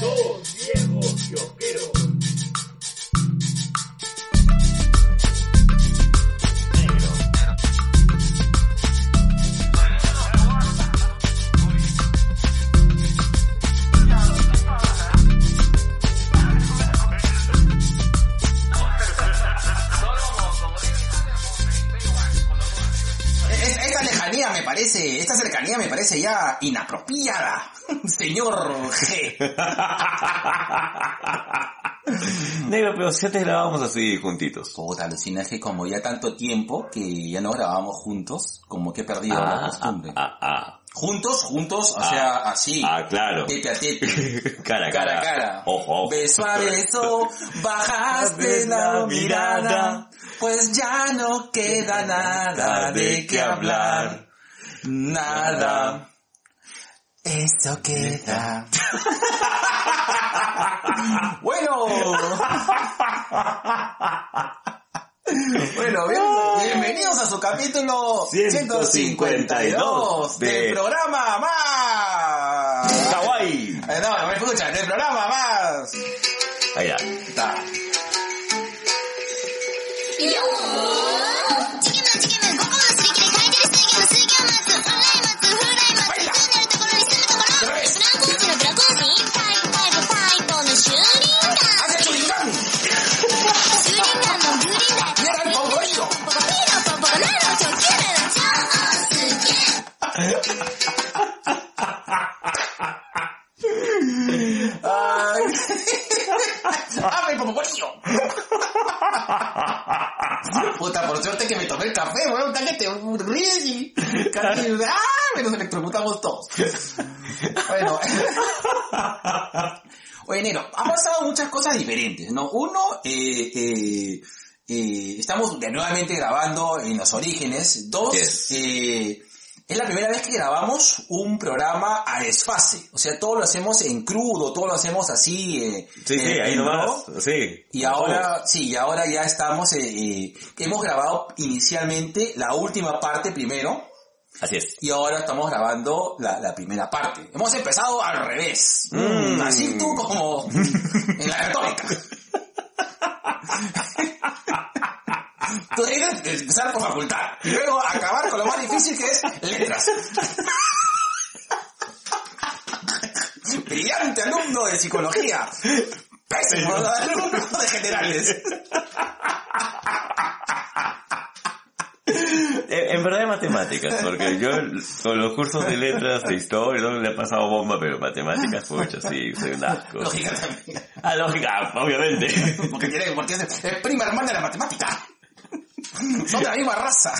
Dos viejos kiosqueros. Es- Esta lejanía me parece, esta cercanía me parece ya inapropiada, señor G. Negro, pero si antes grabábamos así juntitos. Puta, alucina, es que como ya tanto tiempo que ya no grabamos juntos, como que he perdido la costumbre. ah, ah. Juntos, juntos, o Ah. sea, así. Ah, claro. Tete a tete. Cara a Cara cara. a cara. Ojo, ojo. Beso a beso, bajaste la mirada, pues ya no queda nada de qué hablar. Nada. Eso queda. bueno. Bueno, bien- bienvenidos a su capítulo 152 del de- programa más. Kawaii. Eh, No, no me escuchan, del programa más. Allá. Está. チ ¡Ay! ¡Abre el pomporillo! Puta, por suerte que me tomé el café, weón, cállate, Rizzi. Cállate, ¡ah! Me nos electrocutamos todos. Bueno. Oye, Nero, han pasado muchas cosas diferentes, ¿no? Uno, eh, eh, eh, estamos de nuevamente grabando en los orígenes. Dos, Yes. eh, es la primera vez que grabamos un programa a desfase. O sea, todo lo hacemos en crudo, todo lo hacemos así. eh, Sí, sí, ahí nomás. Sí. Y ahora, sí, y ahora ya estamos, eh, eh, hemos grabado inicialmente la última parte primero, Así es. y ahora estamos grabando la, la primera parte. Hemos empezado al revés. Mm. Así tú como en la retórica. Tú empezar por facultad y luego acabar con lo más difícil que es letras. Brillante alumno de psicología. Pésimo alumno de generales. En, en verdad de matemáticas, porque yo con los cursos de letras, de historia, no le he pasado bomba, pero matemáticas, pucha, sí, soy un asco. Lógica también. Ah, lógica, obviamente. Porque tiene, porque es prima hermana de la matemática. Son de la misma raza.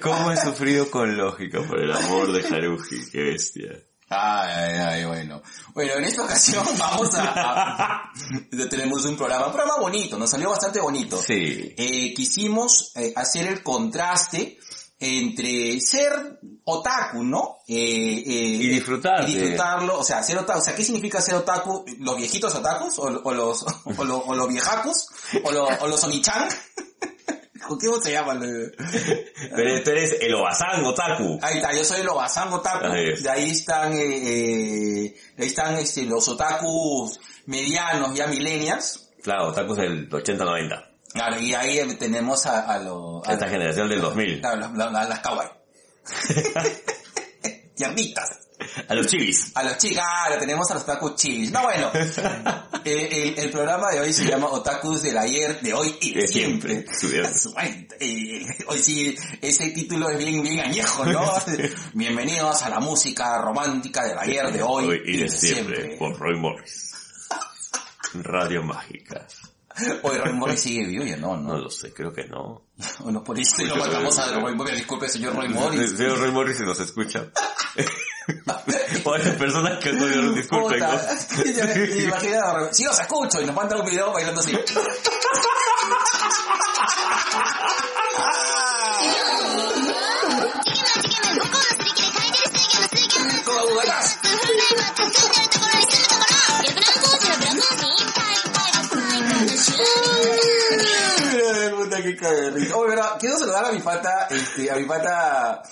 ¿Cómo he sufrido con lógica por el amor de Haruji? Qué bestia. Ay, ay, ay, bueno. Bueno, en esta ocasión vamos a, a- tenemos un programa, un programa bonito, nos salió bastante bonito. Sí. Eh, quisimos eh, hacer el contraste entre ser otaku, ¿no? Eh, eh, Y disfrutar Y disfrutarlo, o sea, ser otaku, o sea, ¿qué significa ser otaku? ¿Los viejitos otakus? ¿O, o los, o, lo- o los viejacus? ¿O, lo- o los onichan? ¿Cómo se llaman? Pero tú eres el Obazán Otaku. Ahí está, yo soy el Obazán Otaku. Ahí. De ahí están, eh, eh, de ahí están este, los otakus medianos, ya millennials. Claro, Otakus del 80-90. Claro, y ahí tenemos a, a los... a- Esta generación del 2000. Claro, las kawaii. Tiernitas. A los chivis. A los chicos, claro, tenemos a los otakus chilis. No, bueno. eh, el, el programa de hoy se llama Otakus del ayer, de hoy y de siempre. siempre. Eh, hoy sí, ese título es bien, bien añejo, ¿no? Bienvenidos a la música romántica del ayer, de hoy, y de siempre. Por Roy Morris. Radio Mágica. Hoy Roy Morris sigue vivo, ya no, No no. lo sé, creo que no. O no, por eso lo matamos a Roy Morris. Disculpe, señor Roy Morris. Señor Roy Morris si nos escucha. o las personas que no disculpen. ¿no? Puta. Imagina, Roy- sí los escucho y nos manda un video bailando así. Qué. Oye, verdad, quiero saludar a mi pata, este, a mi pata,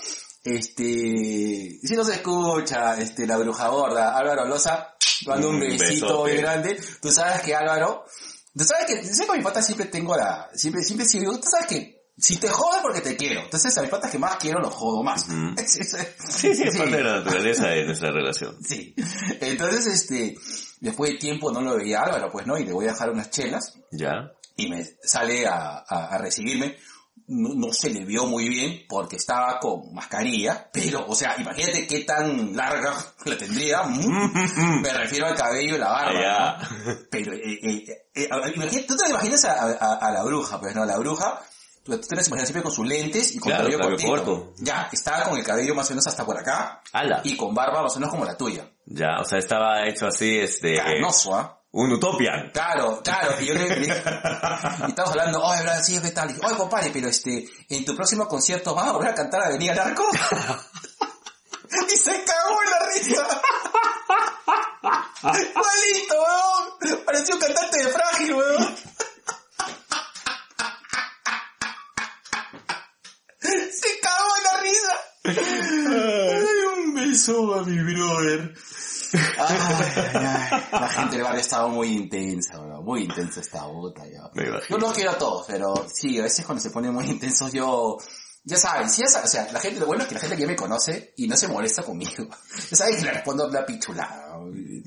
Este, si no se escucha, este, la bruja gorda, Álvaro Loza, mando un Un besito muy grande. Tú sabes que Álvaro, tú sabes que, sé que a mi pata siempre tengo la, siempre, siempre sí, tú sabes que, si te jodo es porque te quiero. Entonces a mis patas que más quiero los jodo más. Sí, sí, es parte de la naturaleza de nuestra relación. Sí. Entonces, este, después de tiempo no lo veía Álvaro, pues, ¿no? Y le voy a dejar unas chelas Ya. y me sale a, a- a recibirme. No, no se le vio muy bien porque estaba con mascarilla, pero, o sea, imagínate qué tan larga la tendría. Me refiero al cabello y la barba. Ya. ¿no? Pero, eh, eh, eh, imagínate- tú te imaginas a, a- a la bruja, pues, ¿no? La bruja, tú, tú te la imaginas siempre con sus lentes y con Claro, cabello cabello cortito. corto. Ya, estaba con el cabello más o menos hasta por acá Ala. y con barba más o menos como la tuya. Ya, o sea, estaba hecho así, este... Canoso, ¿ah? Un utopian. Claro, claro, y yo le, le- y estamos hablando, oye, Brad, sí, ¿qué tal? Y oye, compadre, pero este, en tu próximo concierto vas a volver a cantar Avenida Narco. y se cagó en la risa. Igualito, weón. Pareció un cantante de frágil, weón. Se cagó en la risa. Un beso a mi brother. Ay, ay. La gente del barrio estaba muy intensa, weón. muy intensa esta bota ya. Yo los quiero a todos, pero sí, a veces cuando se ponen muy intensos yo, ya saben, sí, ya saben, o sea, la gente, lo bueno es que la gente que ya me conoce y no se molesta conmigo. Ya saben que le respondo la pichulada.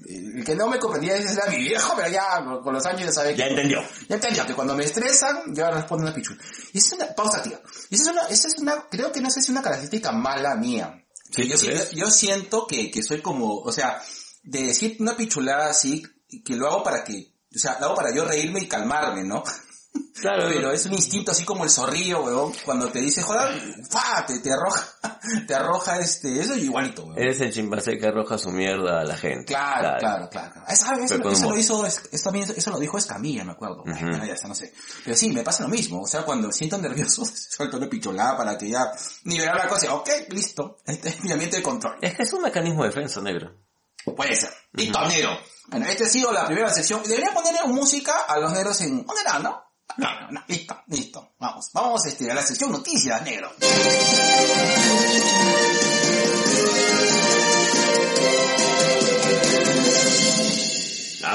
El que no me comprendía era mi viejo, pero ya con los años ya sabe que... Ya entendió. Ya entendió que cuando me estresan, yo respondo una pichula. Y esa es una pausa activa. Y esa es una, esa es una, creo que no sé si es una característica mala mía. Sí, yo, yo siento que, que soy como, o sea, de decir una pichulada así, que lo hago para que, o sea, lo hago para yo reírme y calmarme, ¿no? Claro, Pero es un instinto así como el zorrillo, weón, cuando te dice, joder, fa, te, te arroja, te arroja este, eso es igualito, weón. Eres el chimpancé que arroja su mierda a la gente. Claro, claro, claro. claro. Eso, eso- eso lo hizo, es- eso, también, eso lo dijo Escamilla, me acuerdo. Ay, Ujú. bueno, ya está, no sé. Pero sí, me pasa lo mismo. O sea, cuando siento nervioso, suelto una picholada para que ya nivelar la cosa. Ok, listo. Este es mi ambiente de control. Es que es un mecanismo de defensa, negro. Puede ser. Listo, negro. Bueno, esta ha sido la primera sección. Debería ponerle música a los negros en... ¿Dónde era, no? No, no, no. Listo, listo. Vamos. Vamos este, a la sección noticias, negro.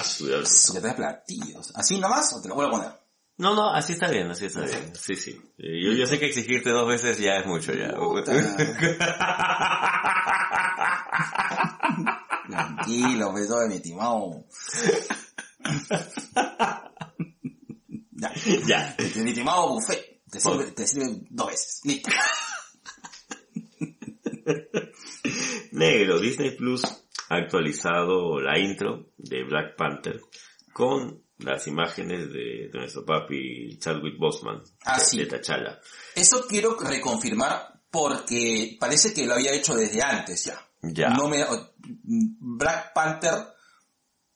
Su diablo. Su que te da platillos. ¿Así nomás o te lo vuelvo a poner? No, no, así está bien, así está bien. Sí, sí. Yo, yo sé que exigirte dos veces ya es mucho, ya. Tranquilo, pues todo mi estimado. ya. ya. Mi estimado buffet. Te sirve, te sirve dos veces. Listo. Negro, Disney Plus ha actualizado la intro de Black Panther con las imágenes de, de nuestro papi Chadwick Boseman, Ah, de, sí. de T'Challa. Eso quiero reconfirmar porque parece que lo había hecho desde antes ya. Ya. No me, Black Panther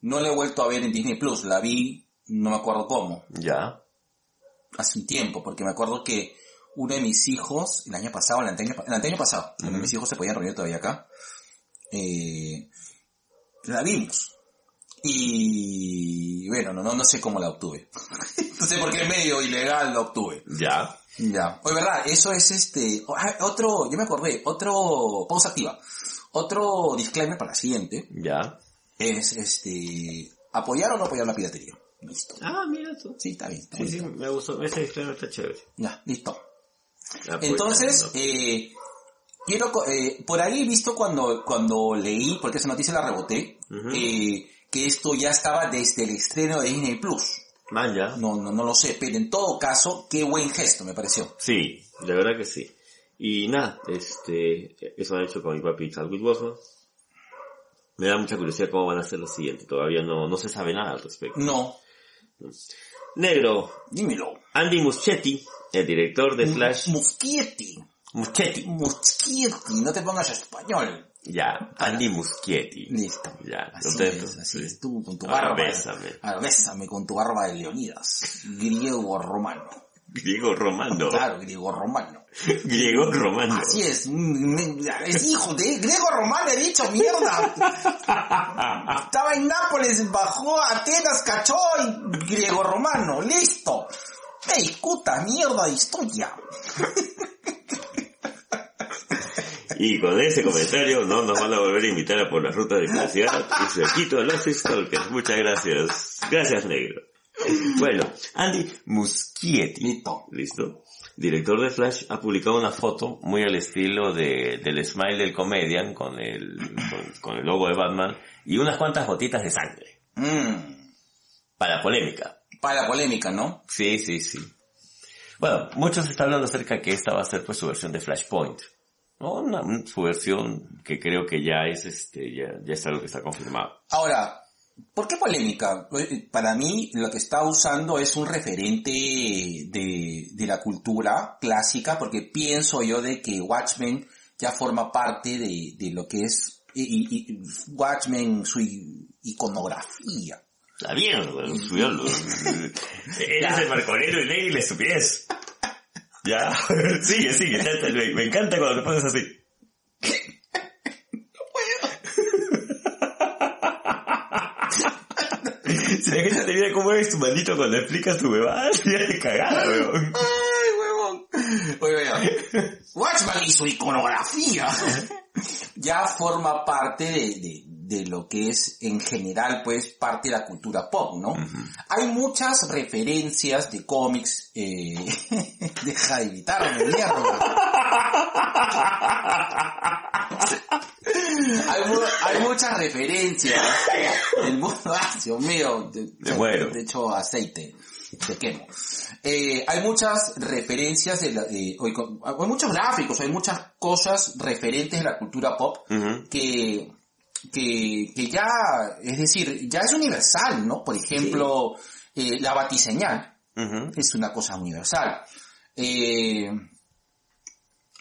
no la he vuelto a ver en Disney Plus. La vi, no me acuerdo cómo. Ya. hace un tiempo, porque me acuerdo que uno de mis hijos, el año pasado, el anteaño, el anteaño pasado, cuando mis hijos se podían reunir todavía acá, eh, la vimos. Y bueno, no, no, no sé cómo la obtuve. no sé por qué medio ilegal la obtuve. Ya. Ya. Oye, verdad, eso es este, ah, otro, yo me acordé, otro, pausa activa. Otro disclaimer para la siguiente Ya. es este, apoyar o no apoyar la piratería. Listo. Ah, mira tú. Sí, está bien. está Sí, sí, me gustó. Ese disclaimer está chévere. Ya, listo. Ah, pues, Entonces, no. eh, quiero, eh, por ahí he visto cuando, cuando leí, porque esa noticia la reboté, Ujú. eh, que esto ya estaba desde el estreno de Disney Plus. Man, ya. No, no, no lo sé, pero en todo caso, qué buen gesto me pareció. Sí, de verdad que sí. Y nada, este, eso han hecho con mi papi Chadwick Boseman. Me da mucha curiosidad cómo van a ser los siguientes. Todavía no, no se sabe nada al respecto. No, Negro, dímelo. Andy Muschietti, el director de Flash. Muschietti. Muschietti. Muschietti, no te pongas español. Ya, Andy Muschietti. Listo. Ya, Así es, así Sí. es, tú con tu Ahora barba. bésame. Ahora bésame con tu barba de Leonidas. Griego romano. Griego romano. Claro, griego romano. Griego romano. Así es, mm, es hijo de griego romano, he dicho, mierda. Estaba en Nápoles, bajó a Atenas, cachó y griego romano, listo. Me discuta, mierda de historia. Y con ese comentario no nos van a volver a invitar a por la ruta de felicidad y se quito a los stalkers. Muchas gracias. Gracias, negro. Bueno, Andy Muschietti. Listo. ¿Listo? Director de Flash ha publicado una foto muy al estilo de, del smile del comedian con el, con, con el logo de Batman y unas cuantas gotitas de sangre. Mm, Para polémica. para polémica, ¿no? Sí, sí, sí. Bueno, muchos están hablando acerca que esta va a ser pues su versión de Flashpoint. ¿no? Una- su versión que creo que ya es este, ya, ya es algo que está confirmado. Ahora, ¿por qué polémica? Eh, Para mí lo que está usando es un referente de, de la cultura clásica, porque pienso yo de que Watchmen ya forma parte de, de lo que es y, y- y Watchmen, su iconografía. Está bien, weón, subió. Eres el marconero y ley y la estupidez. Ya, sigue, sigue, me, me encanta cuando te pones así. La gente te mira cómo eres tu maldito cuando explicas tu bebada, ya te cagada, weón. ¡Ay, huevón! Oye, oye, Watchman y su iconografía ya forma parte de, de, de lo que es en general pues parte de la cultura pop, ¿no? Hay muchas referencias de cómics, eh, deja de mierda. hay, mu- hay muchas referencias del mundo, ¡ah, Dios mío, de, muero. de hecho aceite, te quemo. Eh, hay muchas referencias de, la, de- hay muchos gráficos, hay muchas cosas referentes de la cultura pop Ujú. que, que, que ya, es decir, ya es universal, ¿no? Por ejemplo, eh, la batiseñal es una cosa universal. Eh,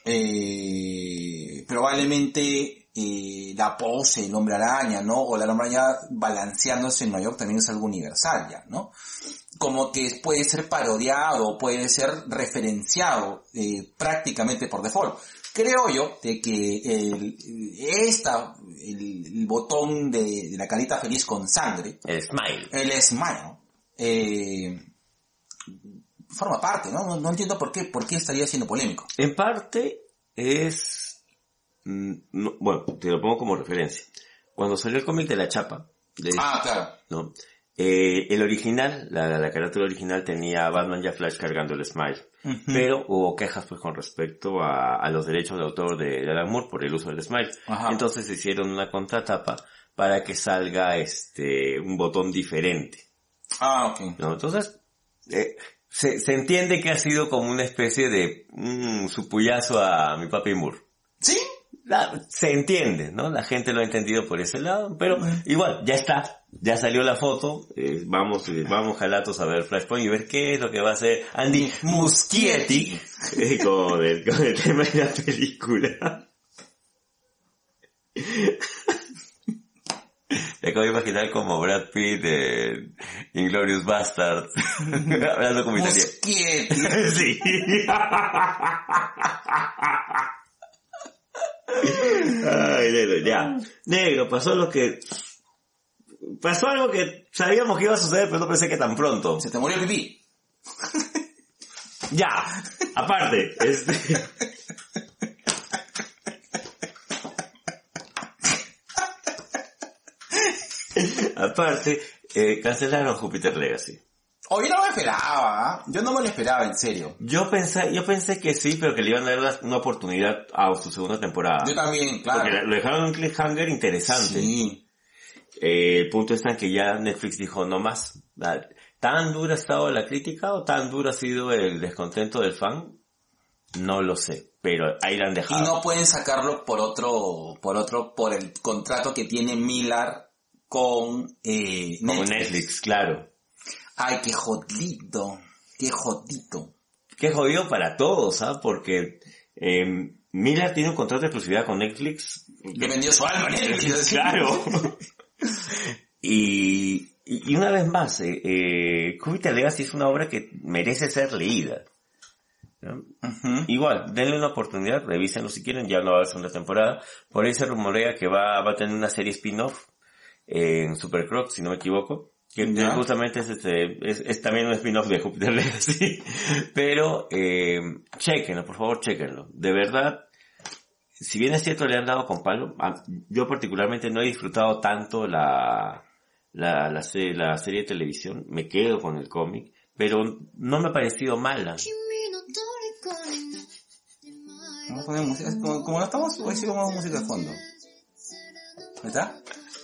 eh, probablemente la pose, el hombre araña, ¿no? O la hombre araña balanceándose en Nueva York también es algo universal ya, ¿no? Como que puede ser parodiado, puede ser referenciado prácticamente por default. Creo yo de que el, esta, el, el botón de, de la carita feliz con sangre, El smile. el smile, eh, forma parte, ¿no? ¿no? no entiendo por qué, por qué estaría siendo polémico. En parte es... mm, no, bueno, te lo pongo como referencia. Cuando salió el cómic de la chapa, de, Ah, claro. ¿no? Eh, el original, la, la carátula original tenía a Batman y a Flash cargando el Smile. Pero hubo quejas pues con respecto a, a los derechos de autor de, de Alan Moore por el uso del Smile. Ajá. Entonces hicieron una contratapa para que salga este un botón diferente. Ah, ok. ¿no? Entonces, eh, se, se entiende que ha sido como una especie de un supullazo a mi papi Moore. ¿Sí? La- se entiende, ¿no? La gente lo ha entendido por ese lado, pero igual, ya está, ya salió la foto, eh, vamos, eh, vamos jalatos a ver Flashpoint y ver qué es lo que va a hacer Andy Muschietti eh, con, el, con el tema de la película. Me acabo de imaginar como Brad Pitt de Inglorious Bastard, hablando como italiano. Muschietti. Sí. Ay, negro, ya. Negro, pasó lo que... Pasó algo que sabíamos que iba a suceder, pero no pensé que tan pronto. Se te murió el pipí. Ya, aparte, este... aparte, eh, cancelaron Jupiter Legacy. Hoy no me esperaba, ¿ah? Yo no me lo esperaba, en serio. Yo pensé, yo pensé que sí, pero que le iban a dar una oportunidad a su segunda temporada. Yo también, Porque claro. lo dejaron en un cliffhanger interesante. Sí. Eh, el punto está en que ya Netflix dijo no más. ¿Tan dura ha estado la crítica o tan duro ha sido el descontento del fan? No lo sé, pero ahí la han Y dejado. no pueden sacarlo por otro, por otro, por el contrato que tiene Miller con eh, Como Netflix. Netflix, claro. Ay, qué jodito. Qué jodito. Qué jodido para todos, ¿ah? Porque eh, Miller tiene un contrato de exclusividad con Netflix. Le vendió su alma Netflix. claro. y, y una vez más, eh, eh, Jupiter Legacy es una obra que merece ser leída. Igual, denle una oportunidad, revísenlo si quieren, ya no va a haber segunda temporada. Por ahí se rumorea que va, va a tener una serie spin-off en Supercroc, si no me equivoco. Que Ya. justamente es, este, es, es también un spin-off de Jupiter Legacy. Pero, eh, chequenlo, por favor, chequenlo. De verdad, si bien es cierto le han dado con palo, yo particularmente no he disfrutado tanto la, la, la, se- la serie de televisión, me quedo con el cómic, pero no me ha parecido mala. Vamos a poner música, como, como no estamos, hoy sí vamos a música de fondo. ¿Está?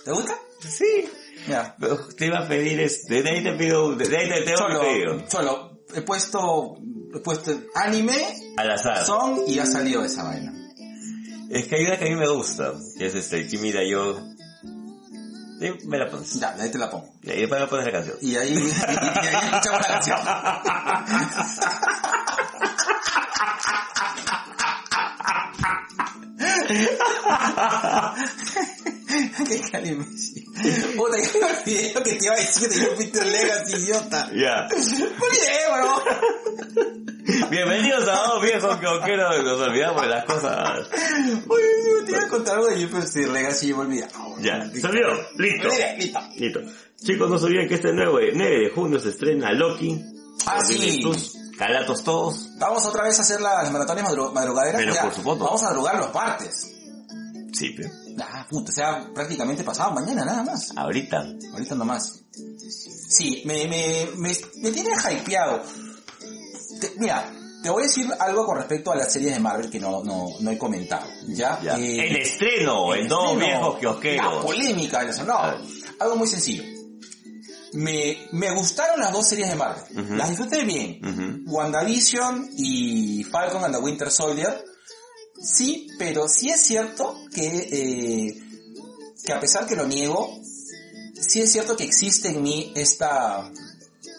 ¿Te gusta? Sí, Ya. te iba a pedir, este, de ahí te pido, de ahí te tengo Solo, he puesto, he puesto anime, al azar. song y ha salido esa vaina. Es que hay una que a mí me gusta, que es este, Kimi yo me la pones. Ya, ahí te la pongo. Y ahí me pones la canción. Y ahí, y, y ahí escuchamos la canción. Qué cali Messi. Puta, yo me olvidé lo que te iba a decir de yo Peter Legacy, idiota. Ya. Olvidé, bro. Bienvenidos a dos viejos que nos olvidamos de las cosas. Oye, yo te iba a contar algo de yo Peter Legacy y me olvidé. Ya, se olvidó. Listo. Listo. Listo. Chicos, no se olviden que este 9, 9 de junio se estrena Loki. Ah, sí. Calatos todos. Vamos otra vez a hacer las maratones madru- madrugaderas. Pero Ya, por supuesto. Vamos a madrugar los martes. Sí, pe. Ah, puta, o sea, prácticamente pasado mañana nada más. Ahorita. Ahorita nomás. Sí, me, me, me, me tiene hypeado. Te- mira, te voy a decir algo con respecto a las series de Marvel que no, no, no he comentado. ¿Ya? Ya. Eh, el estreno, en dos estreno, viejos La kiosqueros. polémica, eso, no. Ah. Algo muy sencillo. Me, me gustaron las dos series de Marvel. Las disfruté bien. Ujú. WandaVision y Falcon and the Winter Soldier. Sí, pero sí es cierto que, eh, que a pesar que lo niego, sí es cierto que existe en mí esta,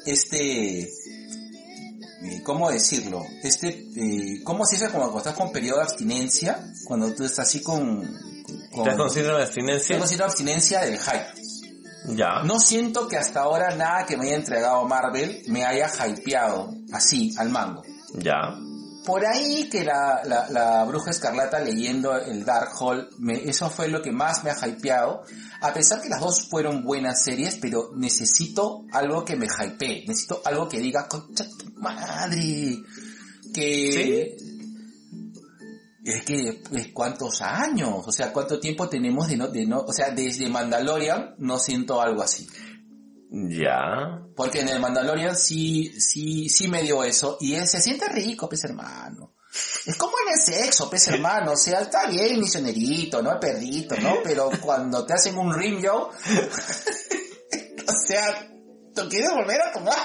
este, eh, ¿cómo decirlo? Este, eh, ¿cómo se dice cuando estás con periodo de abstinencia? Cuando tú estás así con, con, ¿Estás con síndrome de abstinencia? tengo cierta abstinencia del hype. Ya. No siento que hasta ahora nada que me haya entregado Marvel me haya hypeado así, al mango. Ya. Por ahí que la, la, la bruja escarlata leyendo el Darkhold, me, eso fue lo que más me ha hypeado. A pesar que las dos fueron buenas series, pero necesito algo que me hypee. Necesito algo que diga, concha tu madre. Que... Es que, pues, ¿cuántos años? O sea, ¿cuánto tiempo tenemos de no, de no, o sea, desde Mandalorian no siento algo así. Ya. Porque en el Mandalorian sí, sí, sí me dio eso. Y él se siente rico, pez hermano. Es como en el sexo, pez hermano. O sea, está bien, misionerito, ¿no? Perrito, ¿no? Pero cuando te hacen un rim yo, o sea, ¿tú quieres volver a tomar?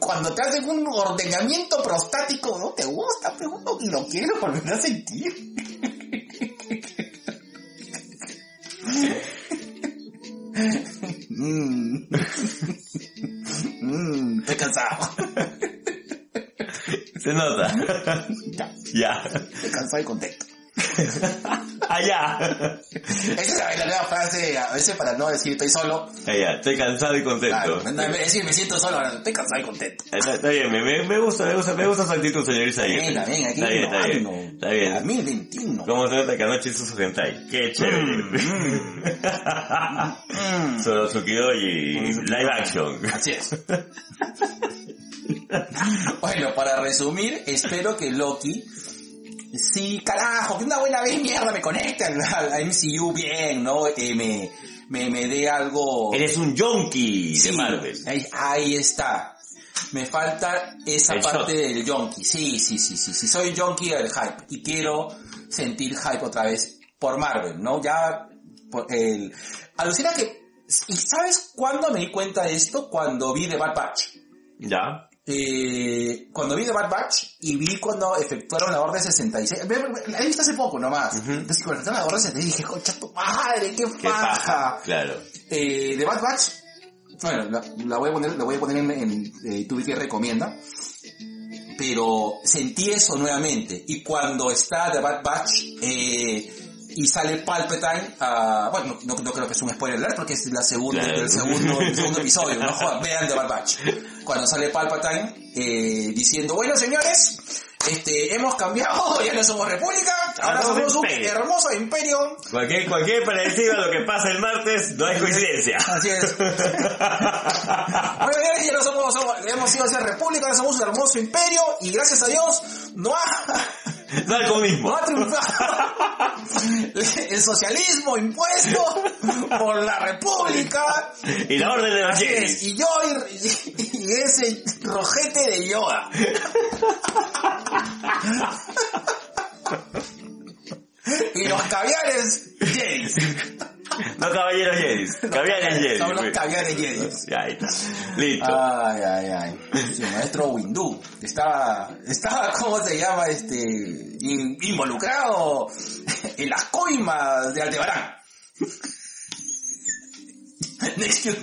Cuando te hacen un ordenamiento prostático, no te gusta, pero y lo quieres volver a sentir. Mm. Mm, estoy cansado. Se nota. Ya, ya. estoy cansado y contento. Allá. Esa es la, nueva frase, a veces para no decir estoy solo. Allá. Estoy cansado y contento. Claro, de decir me siento solo, estoy cansado y contento. Está, está bien, me, gusta, me gusta, me gusta su actitud, señor Isaías. Venga, venga, aquí Está bien, está bien. Está bien. 2021. ¿Cómo se nota que anoche hizo su hentai? Qué chévere. Mm, Solo Tsukido y live action. así es. bueno, para resumir, espero que Loki Sí, carajo, que una buena vez mierda me conecte al, al MCU bien, ¿no? Que me, me, me dé algo... Eres un yonki Sí, de Marvel. Ahí, ahí está. Me falta esa El parte shot. del yonki. Sí, sí, sí, sí, sí. Soy yonki del hype y quiero sentir hype otra vez por Marvel, ¿no? Ya, por el... Alucina que... ¿Y sabes cuándo me di cuenta de esto? Cuando vi The Bad Batch. Ya. Eh, cuando vi The Bad Batch y vi cuando efectuaron la Orden 66, me- me- la he visto hace poco nomás. Ujú. Entonces cuando efectuaron la Orden 66 dije, concha tu madre, qué, Qué paja. paja. Claro. Eh, The Bad Batch, bueno, la, la voy a poner, la voy a poner en, en eh, tu que recomienda, pero sentí eso nuevamente. Y cuando está The Bad Batch, eh, y sale Palpatine, ah, bueno, no, no creo que es un spoiler alert porque es la segunda, Claro. el segundo, el segundo episodio, no jodan, vean The Bad Batch. Cuando sale Palpatine, eh, diciendo, bueno señores, este, hemos cambiado, ya no somos república, ahora somos un imperio. hermoso imperio, Cualquier, cualquier parecido a lo que pasa el martes no hay coincidencia. Así es. Bueno, ya no somos, somos- hemos ido a ser república, ahora somos un hermoso imperio y gracias a Dios no ha, No al comunismo. no ha triunfado el socialismo impuesto por la república Y la orden de los Así es, y yo y, y ese rojete de Yoda. Y los caviares Jedi. No caballeros Jedi. Caballeros Jedi. Son los caviares Jedi. Ya ahí está. Listo. Ay, ay, ay. Sí, maestro Windu. Estaba, estaba, ¿cómo se llama? Este, in- involucrado en las coimas de Aldebarán.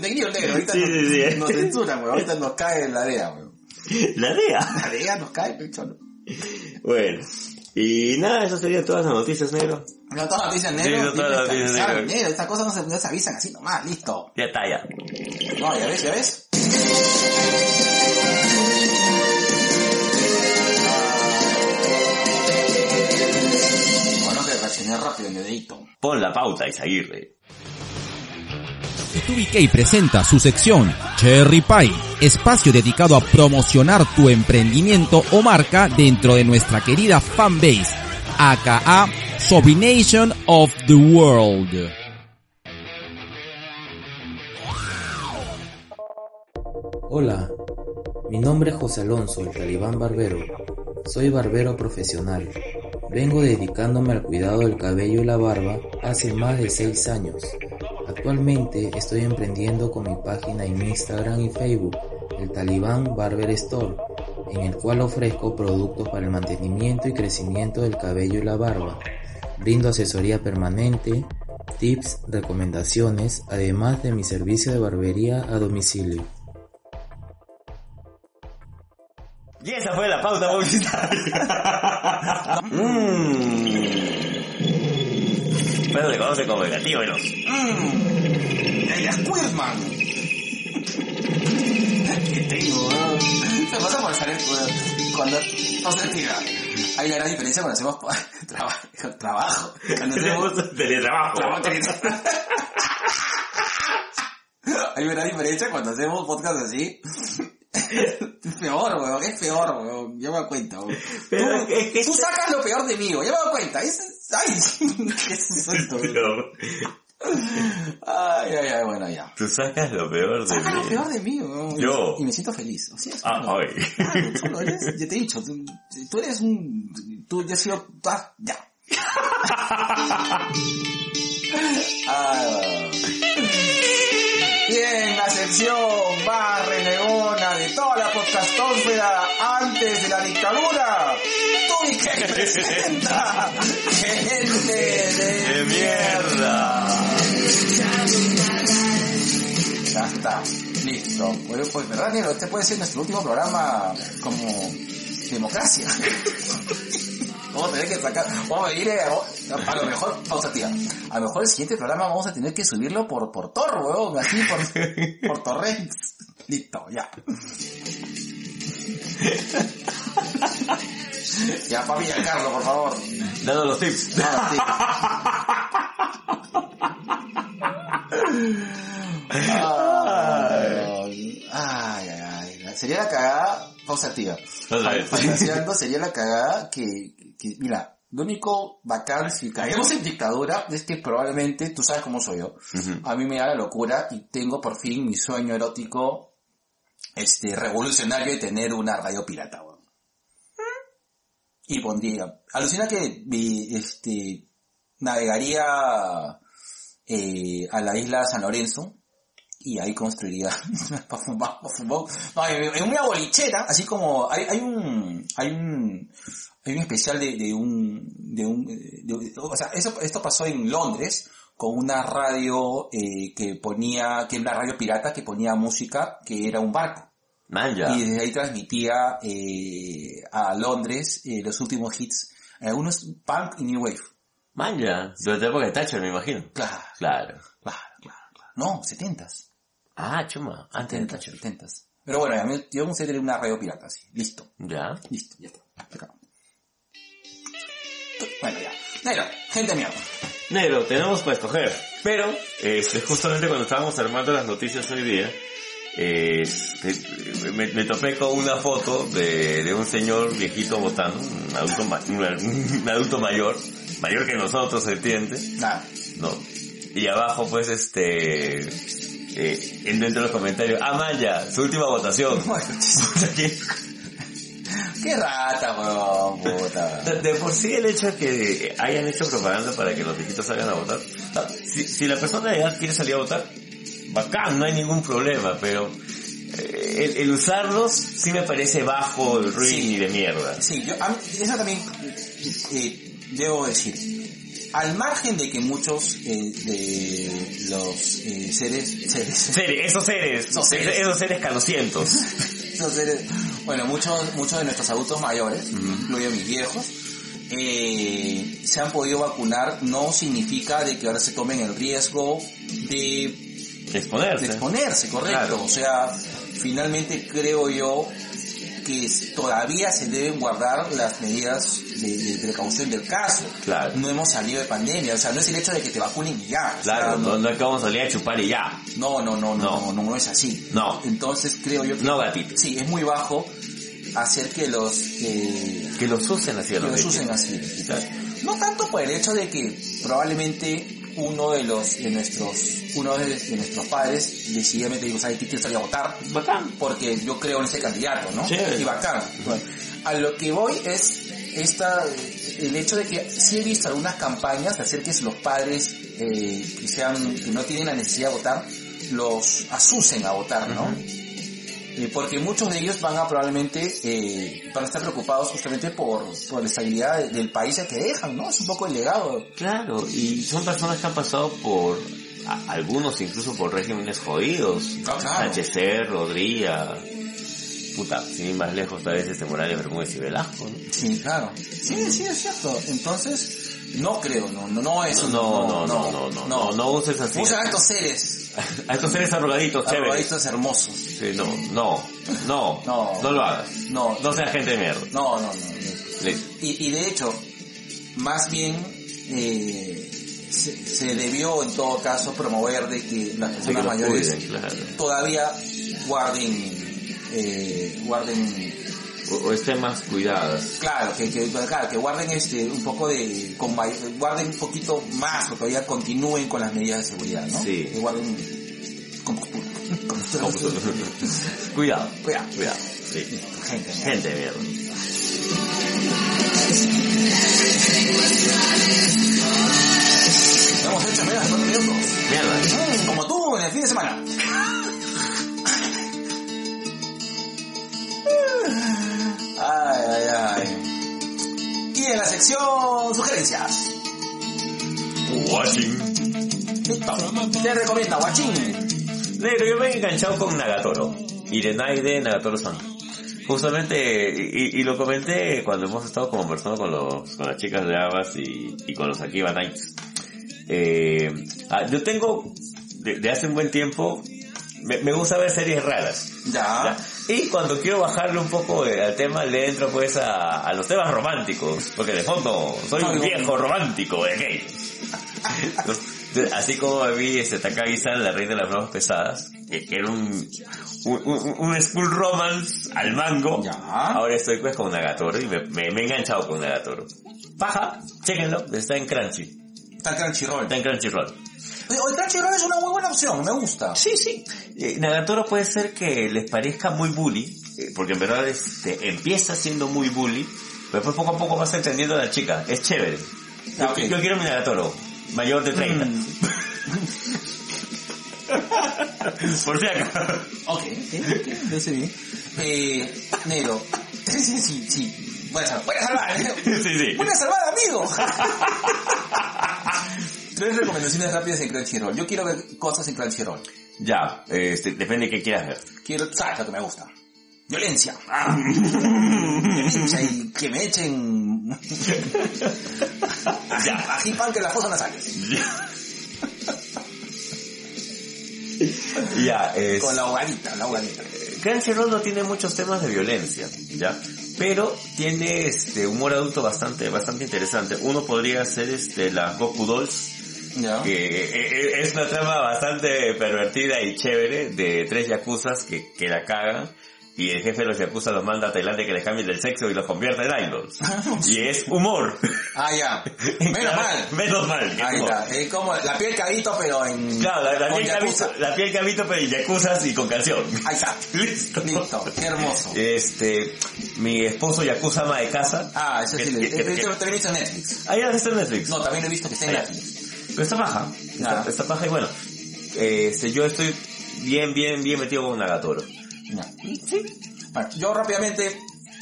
Negro, negro. Ahorita Sí, nos, sí, sí. nos censuran, weón. Ahorita nos cae la DEA, weón. La DEA. La DEA nos cae, pecho. ¿No? Bueno. Y nada, eso serían todas las noticias, negro. No, todas las noticias Sí, negro. no, todas las noticias negro. negro. Estas cosas no se, no se avisan así nomás, listo. Ya está, ya. No, ya ves, ya ves. Bueno, que reaccioné rápido en el dedito. Pon la pauta, Isaguirre. TubiK presenta su sección Cherry Pie, espacio dedicado a promocionar tu emprendimiento o marca dentro de nuestra querida fanbase, aka Sobination of the World. Hola, mi nombre es José Alonso, el talibán barbero. Soy barbero profesional. Vengo dedicándome al cuidado del cabello y la barba hace más de 6 años. Actualmente estoy emprendiendo con mi página en Instagram y Facebook, el Talibán Barber Store, en el cual ofrezco productos para el mantenimiento y crecimiento del cabello y la barba. Brindo asesoría permanente, tips, recomendaciones, además de mi servicio de barbería a domicilio. Y esa fue la pauta publicitaria. Mmm. Pero se conoce como negativo veloz. Mmm, el Squirtman. ¿Qué tengo, weón? Se pasa por salir. Cuando, o sea, tira. Hay una gran diferencia cuando hacemos traba- trabajo. Cuando hacemos teletrabajo. trabajo teletrabajo. Hay una diferencia cuando hacemos podcast así. Es peor, weón, es peor, weón. Ya me doy cuenta, weón. Pero tú, es que- tú sacas lo peor de mí, weón. Ya me doy cuenta. Es, ay, qué suelto, weón. Pero Ay, ay, ay, bueno, ya. tú sacas lo peor de Saca lo mí. peor de mí, weón. Yo. Y me siento feliz. O sea, es Ah, como- hoy. Claro, solo eres, ya te he dicho, tú, tú eres un, tú ya has sido, ah, ya. Ah. Bien, la sección más renegona de toda la podcastósfera antes de la dictadura. Tú y que presenta gente de, ¡Qué mierda! Ya está, listo. Bueno, pues verdad, negro, este puede ser nuestro último programa como democracia. Vamos a tener que sacar, vamos a ir eh, a, a lo mejor, pausa tía, a lo mejor el siguiente programa vamos a tener que subirlo por, por Tor, weón, así por, por. Listo, ya. ya, papi, ya, Carlos, por favor. Dando los tips. Ahora sí. Ay, ay, ay, ay. Sería la cagada, pausa tía. Otra vez. Fantaseando sería la cagada que, que, mira, lo único bacán si caemos en dictadura es que probablemente, tú sabes cómo soy yo, a mí me da la locura y tengo por fin mi sueño erótico, este, revolucionario de tener una radio pirata. Y pondría, alucina que mi, este, navegaría eh, a la isla San Lorenzo y ahí construiría en una bolichera, así como hay, hay un hay un hay un especial de, de un de un de- o sea, eso esto pasó en Londres con una radio eh, que ponía que era una radio pirata que ponía música que era un barco Man, ya. y desde ahí transmitía eh, a Londres eh, los últimos hits algunos punk y new wave Man, ya. Durante la época de Thatcher, me imagino. claro Claro. claro claro, claro. no setentas Ah, chuma. Antes de Thatcher. setentas pero bueno, a mí, yo me gustaría tener una radio pirata así, listo, Ya. listo, ya está, acabó. Bueno, ya. Negro, gente mierda. Negro, tenemos para escoger. Pero, este, justamente cuando estábamos armando las noticias hoy día, este, me, me topé con una foto de, de un señor viejito votando, un adulto, ma- un, un adulto mayor, mayor que nosotros, ¿se entiende? Nada. No. Y abajo pues este, eh, en- dentro de los comentarios, Amaya, su última votación. Qué rata, weón, puta. De, de por sí el hecho de que hayan hecho propaganda para que los viejitos salgan a votar. ah, Si, si la persona de edad quiere salir a votar, bacán, no hay ningún problema, pero eh, el, el usarlos sí me parece bajo, el ruin Sí. y de mierda. Sí, yo, a mí- eso también eh, debo decir. Al margen de que muchos eh, de los eh, seres, seres, Seres, esos seres, Esos seres. esos seres calocientos. los seres- bueno, muchos, muchos de nuestros adultos mayores, incluyo mis viejos, eh, se han podido vacunar, no significa de que ahora se tomen el riesgo de de Exponerse. exponerse, correcto. Claro. O sea, finalmente creo yo que todavía se deben guardar las medidas de, de precaución del caso. Claro. No hemos salido de pandemia, o sea, no es el hecho de que te vacunen y ya. o sea, Claro, no, no es que vamos a salir a chupar y ya. no, no, no, no, No. no, no, es así. No. Entonces creo yo que No, gatito. sí, es muy bajo hacer que los eh, Que los usen así que los los usen así. Claro. No tanto por el hecho de que probablemente uno de los de nuestros uno de, de nuestros padres decididamente digo, ¿sabes qué? Quiero salir a votar Bacán. porque yo creo en ese candidato, ¿no? Chévere. Y bacán. Bueno, a lo que voy es esta el hecho de que sí he visto algunas campañas de hacer que los padres eh, que sean que no tienen la necesidad de votar los asusen a votar, ¿no? Eh, porque muchos de ellos van a probablemente eh, van a estar preocupados justamente por, por la estabilidad de- del país al que dejan, ¿no? Es un poco el legado. Claro, y son personas que han pasado por, a- algunos incluso por regímenes jodidos. Ah, claro. HC, Rodríguez, puta, sin ir más lejos, tal vez este Morales Bermúdez y Velasco, ¿no? Sí, claro. Sí, sí, es cierto. Entonces, no creo, no, no, no es. No, no, no, no, no, no, no uses así. Usan a estos seres, A estos seres arrugaditos, chéveres. arrugaditos hermosos. Sí, no, no, no, No. no lo hagas. No. No seas gente de mierda. No, no, no. Y, y de hecho, más bien, eh, se, se debió en todo caso promover de que las que personas mayores cuiden, claro. todavía guarden, eh, guarden O, o estén más cuidadas. Claro, que, que, claro, que guarden este, un poco de, con guarden un poquito más, o todavía continúen con las medidas de seguridad, ¿no? Sí. Que guarden compostura. Compostura. Cuidado, Cuidado. cuidado. Sí. Gente. Gente mierda. Hemos hecho menos de cuatro minutos. Mierda. Como tú en el fin de semana. Ay, ay, ay. Y en la sección sugerencias. Watching. Te recomienda Guachín. Negro, yo me he enganchado con Nagatoro. Y de Nagatoro-san. Justamente, y, y lo comenté cuando hemos estado conversando con los, con las chicas de Abbas y, y con los Akiba Knights. Eh, ah, yo tengo, de, de hace un buen tiempo, me, me gusta ver series raras. Ya. ¿ya? Y cuando quiero bajarle un poco eh, al tema, le entro pues a, a los temas románticos. Porque de fondo, soy un viejo romántico de gay. Entonces, Así como vi este Takagi-san, la reina de las bromas pesadas, que que era un, un, un, un school romance al mango. Ya. Ahora estoy pues con Nagatoro y me, me, me he enganchado con Nagatoro. Paja, chéquenlo, está en Crunchy, Está el Crunchyroll. está en Crunchyroll. El Crunchyroll es una muy buena opción, me gusta. Sí, sí. Eh, Nagatoro puede ser que les parezca muy bully, eh, porque en verdad este, empieza siendo muy bully, pero después poco a poco vas entendiendo a la chica. Es chévere. Yo, Ah, yo quiero mi Nagatoro, mayor de 30. Mm. Por si acaso. Ok, ok, ok, bien. Eh, negro. Sí, sí, sí. Buena salvada, buena salvada, ¿eh? Sí, sí. Buena salvada, amigo. Tres recomendaciones rápidas en Crunchyroll. Yo quiero ver cosas en Crunchyroll. Ya, este, depende de qué quieras ver. Quiero, ¿sabes lo que me gusta? Violencia. Ah. Violencia y que me echen... Ya. Ají pan que las fosas nasales. Ya, es... Con la ahogadita, la ahogadita. Crunchyroll no tiene muchos temas de violencia, ¿ya? Pero tiene este humor adulto bastante, bastante interesante. Uno podría ser este, las Goku Dolls, Ya. que eh, eh, es una trama bastante pervertida y chévere de tres yakuzas que, que la cagan y el jefe de los yakuza los manda a Tailandia que les cambien el sexo y los convierta en idols. y es humor. Ah, ya. Menos mal. Menos mal. Ahí está. Es como la piel cabito, pero en... Claro, la, piel yakuza. cabito, la piel cabito pero en yakuzas y con canción. Ahí está. Listo. Listo. Qué hermoso. Este, mi esposo yakuza ama de casa. Ah, eso sí. Que- que- que- También lo he visto en Netflix. Ah, ya está en Netflix. No, también lo he visto que está en Ah. Netflix. Pero está baja. Está, Ah. está baja y bueno. Este, yo estoy bien, bien, bien metido con Nagatoro. Bueno, yo rápidamente,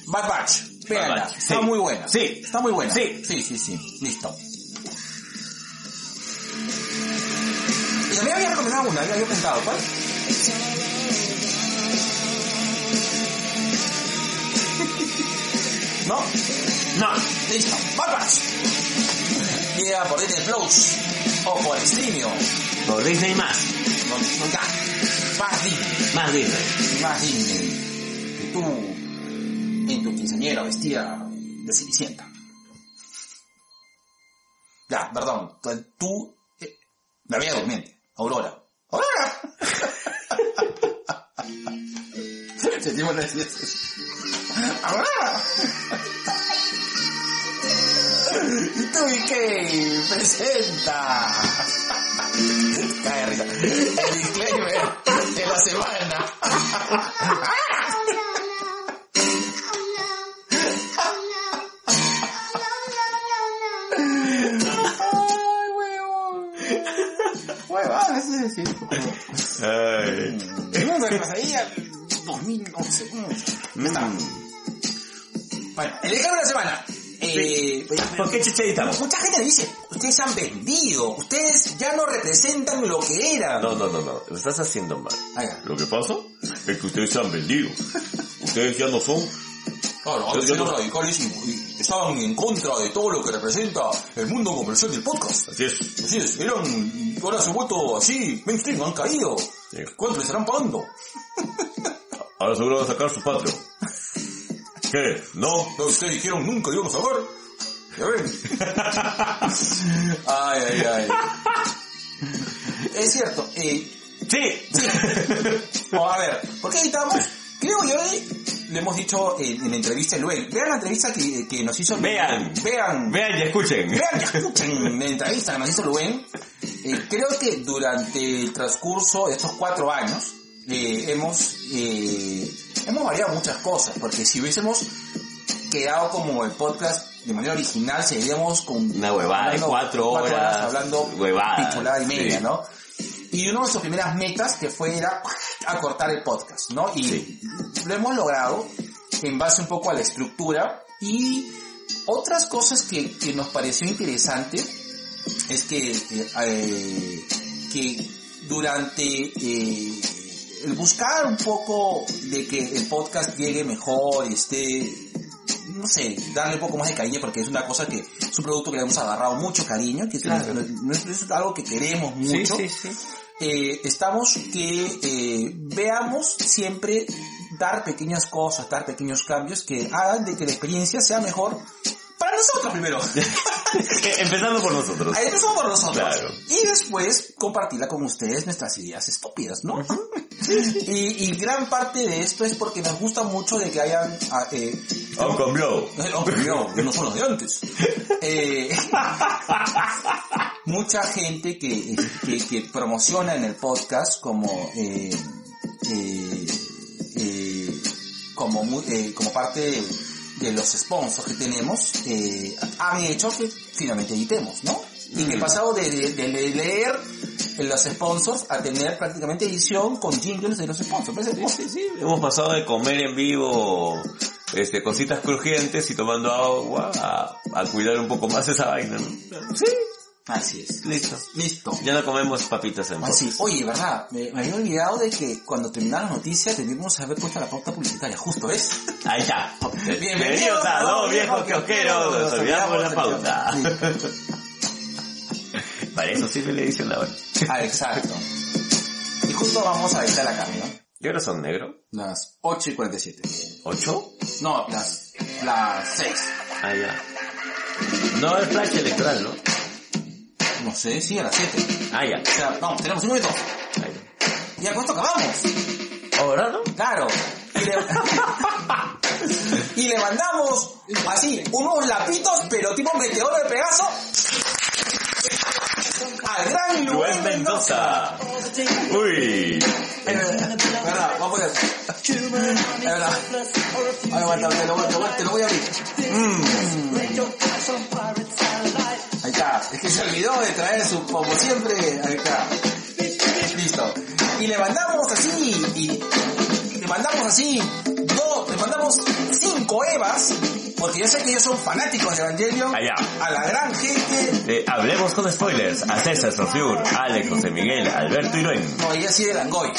Bad Batch. Véanla. Batch, Está sí. muy buena. Sí. Está muy buena. Sí. Sí, sí, sí. Listo. Y también había recomendado una, había contado. ¿Cuál? ¿No? No. Listo. Bad Batch. Llega por Disney Plus. O por Streamio. Por Disney más. No, no. Más Disney. Más Disney. más Disney que tú en tu quinceañera vestida de Cenicienta. Ya, perdón, tú- eh, la bella durmiente, Aurora. ¡Aurora! Sentimos las ¡Aurora! ¿Y tú y qué? Presenta. Cae risa. El disclaimer de la semana. Huevón. Eso es decir. Ay. Mundo de pesadilla 2011. Mm. Está. Bueno, el ejemplo semana. ¿Por qué editamos? Mucha gente me dice, ustedes se han vendido, ustedes ya no representan lo que eran. No, no, no, no. Lo estás haciendo mal. Ah, ya. Lo que pasa es que ustedes se han vendido. Ustedes ya no son Claro, antes eran no- radicales y, y estaban en contra de todo lo que representa el mundo comercial del podcast. Así es. Así es, eran, ahora se han vuelto así, mainstream, han caído. Sí. ¿Cuánto les estarán pagando? Ahora seguro van a sacar su Patreon. ¿Qué? ¿No? No, ustedes dijeron nunca íbamos a ver. Ya ven. ay, ay, ay. Es cierto, eh, Sí. Sí. O, a ver, ¿por qué editamos? Creo yo le hemos dicho en, en la entrevista de Luen. Vean la entrevista que, que nos hizo Luen. Vean. Vean. Vean y escuchen. Vean y escuchen la entrevista que nos hizo Luen. Eh, creo que durante el transcurso de estos cuatro años eh, hemos eh, hemos variado muchas cosas. Porque si hubiésemos quedado como el podcast de manera original, seguiríamos con Una huevada de hablando cuatro horas, hablando pichulada y media, sí. ¿no? Y una de nuestras primeras metas que fue era acortar el podcast, ¿no? Y Sí. lo hemos logrado en base un poco a la estructura y otras cosas que, que nos pareció interesante es que, eh, eh, que durante eh, el buscar un poco de que el podcast llegue mejor esté no sé, darle un poco más de cariño porque es una cosa que es un producto que le hemos agarrado mucho cariño, que es, Claro. no- no es- es algo que queremos mucho. Sí, sí, sí. Eh, estamos que eh, veamos siempre dar pequeñas cosas, dar pequeños cambios que hagan de que la experiencia sea mejor para nosotros primero. Empezando por nosotros. Ahí empezamos por nosotros. Claro. Y después compartirla con ustedes nuestras ideas estúpidas, ¿no? y, y gran parte de esto es porque nos gusta mucho de que hayan... ah, eh, Uncle Blow. Hombre, no, que no son los de antes. Eh, mucha gente que, que, que promociona en el podcast como eh, eh, eh, como eh, como parte de, los sponsors que tenemos eh, han hecho que finalmente editemos, ¿no? Y que he pasado de, de- de leer los sponsors a tener prácticamente edición con jingles de los sponsors. ¿Ves? Sí, sí. Hemos pasado de comer en vivo este, cositas crujientes y tomando agua a, a cuidar un poco más esa vaina, ¿no? Sí, Así es. listo. Listo. Ya no comemos papitas en Ah, sí. podcast. Oye, ¿verdad? Me, me había olvidado de que cuando terminaron las noticias debíamos haber puesto la pauta publicitaria. Justo, ¿ves? Ahí está. Bienvenidos a dos viejos kiosqueros. Nos olvidamos la pauta. Sí. Para eso sirve la edición ahora. Ah, exacto. Y justo vamos a editar acá, ¿no? ¿Qué horas son, negro? Las 8 y 47. ¿Ocho? No, las, las 6. Ah, ya. No es flash electoral, ¿no? No sé, sí, a las 7. Ah, ya. O sea, vamos, tenemos 5 minutos. Y a cuánto acabamos. ¿Ahora no? Claro. Y le, y le mandamos así, unos lapitos, pero tipo meteoro de Pegaso. Al gran Luis Rubén Mendoza. Mendoza. Uy. Eh, verdad, vamos a poner. Es verdad. Aguanta, te lo voy- te lo voy a abrir. Mm. Es que se olvidó de traer su, como siempre, está. Listo. Y le mandamos así, y le mandamos así, dos, le mandamos cinco Evas, porque yo sé que ellos son fanáticos de Evangelion, Allá. a la gran gente, Eh, hablemos con spoilers. A César Sofiur, Alex, José Miguel, Alberto Iruen. no, ella sí de Langoy.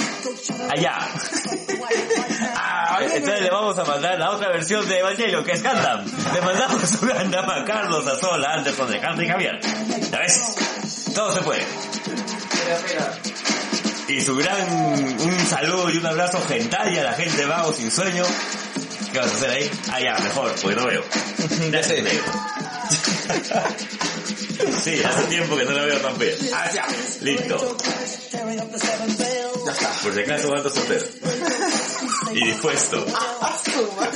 Allá. Ah, Eh, Entonces le vamos a mandar la otra versión de Evangelion, que es Gundam. Le mandamos un Gundam a Carlos, a Sol, a Anderson, de Hunter y Javier. ¿Ya ves? Todo se puede. espera, espera. Y su gran, un saludo y un abrazo gental y a la gente vago sin sueño. ¿Qué vas a hacer ahí? Ah, ya, mejor, porque no veo. Ya sé, negro. Sí, hace tiempo que no la veo tan fea. Ah. Listo. Ya está. Por si acaso ando soltero. Y dispuesto.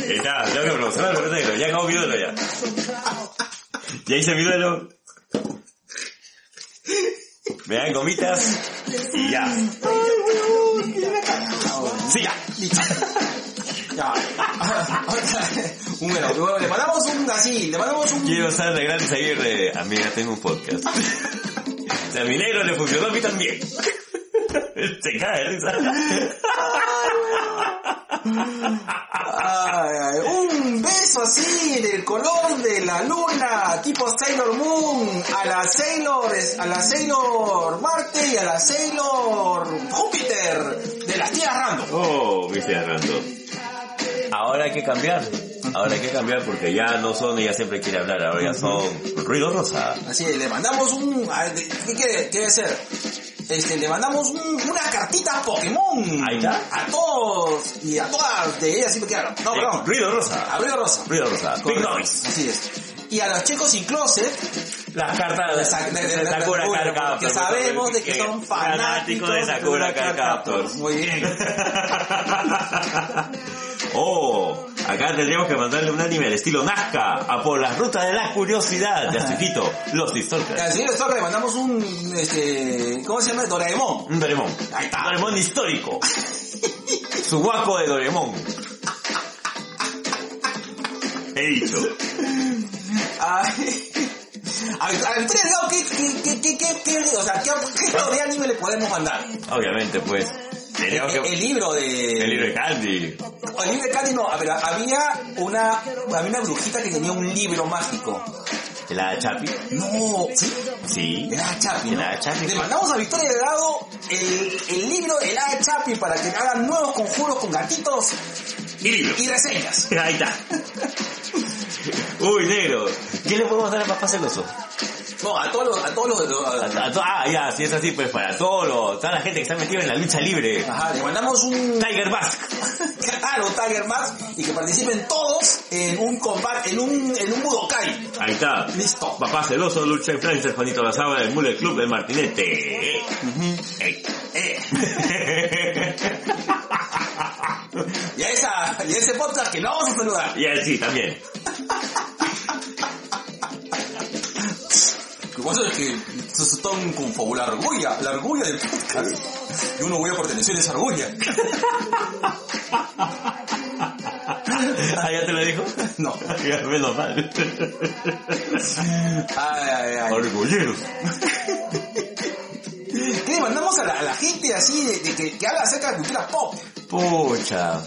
Y nada, tengo que promocionarlo, pero negro. Ya acabó mi duelo ya. Ya hice mi duelo. Me dan gomitas. Y ya. Sí, ya. Ya. Ahorita, un le mandamos un así, le mandamos un Quiero estar de gran seguir de... Amiga, tengo un podcast. Negro le funcionó a mí también. Se cae risa. Ay, un beso así del color de la luna, tipo Sailor Moon, a la Sailor, a la Sailor Marte y a la Sailor Júpiter de las tías random. Oh, me estoy agarrando. Ahora hay que cambiar. Ahora hay que cambiar porque ya no son, ella siempre quiere hablar, ahora ya son ruido rosa. Así, le mandamos un, ¿qué quiere, qué debe ser? Este, le mandamos un- una cartita Pokémon Ahí está. a todos y a todas de ellas, sí, claro. No, Eh, perdón, ruido rosa. a Ruido Rosa. Ruido rosa. Big noise. Así es. Y a los chicos sin closet, Las cartas de, Sa- de- de- de de- Sakura Card Captors. que sabemos de que son fanáticos de Sakura Card Captors. Muy bien. oh, acá tendríamos que mandarle un anime al estilo Nazca, a por las rutas de la curiosidad, de Azuquito, Los Distorkers. Al señor Stork le mandamos un, este, ¿cómo se llama? Doraemon. Un Doraemon. Ahí está. Doraemon histórico. Su guaco de Doraemon. He dicho. Ay. A ver, a ver, ustedes, ¿no? ¿qué, qué, qué, qué, qué, qué- o sea, ¿qué, qué de anime le podemos mandar? Obviamente, pues. El, Teníamos que... el libro de... El libro de Candy. El libro de Candy no, a ver, había una, había una brujita que tenía un libro mágico. La Chapi. No, ¿sí? Sí. El Hada Chapi, ¿no? El Hada Chapi, Le mandamos a Victoria Delgado el, el libro del Hada Chapi para que hagan nuevos conjuros con gatitos Y libro. y reseñas. Ahí está. Uy, negro. ¿Qué le podemos dar a papá celoso? No, a todos los, a todos los, A- a to- ah, ya, si es así, pues para todos los, toda la gente que está metida en la lucha libre. ajá, le mandamos un, Tiger Mask. claro, Tiger Mask y que participen todos en un combate, en un, en un Budokai. Ahí está. Listo. Papá celoso, lucha influencer, Juanito La Sábana, el Mule Club del Martinete. Eh. Ey. Eh. Y a esa, y a ese podcast que no vamos a saludar. Y así también. Lo que pasa es que se están como la argolla, la argolla del podcast. Yo no voy a pertenecer a esa argolla. Ah, ¿ya te lo dijo? No. Ya, Menos mal. Ay, ay, ay. Orgulleros. ¿Qué le mandamos a la, a la gente así de, de que, que habla acerca de cultura pop? Pucha.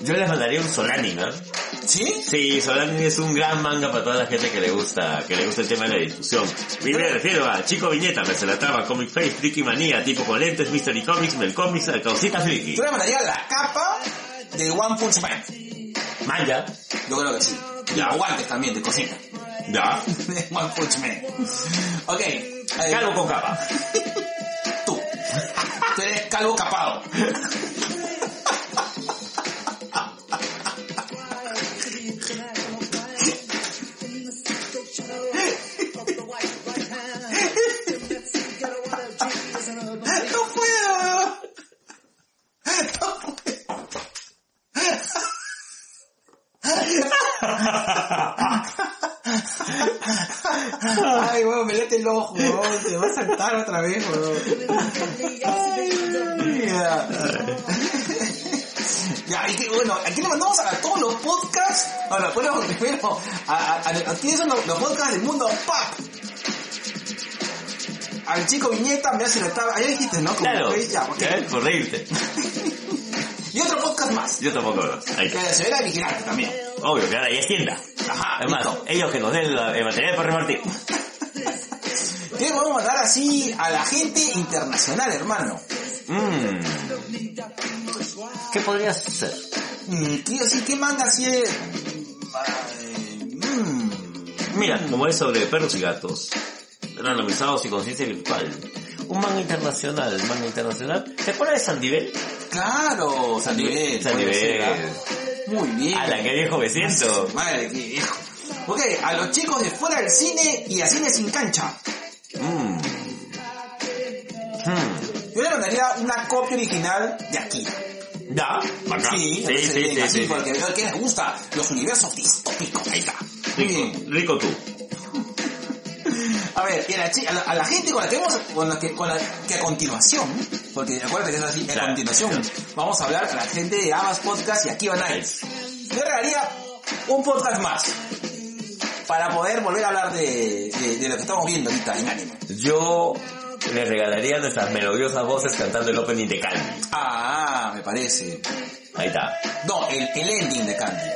Yo les mandaría un Solanin, ¿no? ¿Sí? Sí, Solanin es un gran manga para toda la gente que le gusta, que le gusta el tema de la discusión. Y me refiero a Chico Viñeta, me se la traba, Comic Face, Friki Manía, tipo con lentes, Mystery Comics, Mel Comics, Causita Friki. Yo le mandaría la capa de One Punch Man. Manja, Yo creo que sí. Y Ya. guantes también, de cocina. ya. De One Punch Man. Ok. Calvo con capa. Calvo capado. Te va a saltar otra vez. Ya. Y que, bueno, aquí le mandamos a todos los podcasts. Ahora, bueno, primero, a, a, a, a quiénes son los, los podcasts del mundo pop. Al chico Viñeta me hace notar, ahí dijiste, ¿no? Como Claro, que- ya. ¿eh? por reírte. Y otro podcast más. Yo tampoco lo Ahí Que está. se ve la vigilante también. Obvio, que ahora ya es tienda. Ajá, Además, listo. ellos que nos den la- el material para repartir. ¿Qué podemos mandar así a la gente internacional, hermano? Mmm. ¿Qué podrías hacer? Mm, ¿Qué, así, ¿qué manga así. Ay, mm. Mira, como es sobre perros y gatos, randomizados y conciencia virtual. Un manga internacional, un manga internacional. ¿Te acuerdas de Sandivel? Claro, Sandivel. Sandivel. ¿ah? Muy bien. A la que viejo me siento. Madre, qué viejo. Ok, a los chicos de fuera del cine y a cine sin cancha. Una copia original de aquí. ¿Ya? Bacán. Sí, sí, sí, sí, así, sí. porque veo que les gusta los universos distópicos. Ahí está. Rico, rico tú. A ver, y a la, chi- a la, a la gente con la que vamos, con la que, con la que a continuación, porque acuérdate que es así, a Claro, continuación, claro. vamos a hablar a la gente de Amas Podcast y aquí van a ir. Yo regalaría un podcast más para poder volver a hablar de, de, de lo que estamos viendo ahorita en anime. Yo le regalaría nuestras melodiosas voces cantando el opening de Candy. Ah, me parece. Ahí está. No, el, el ending de Candy.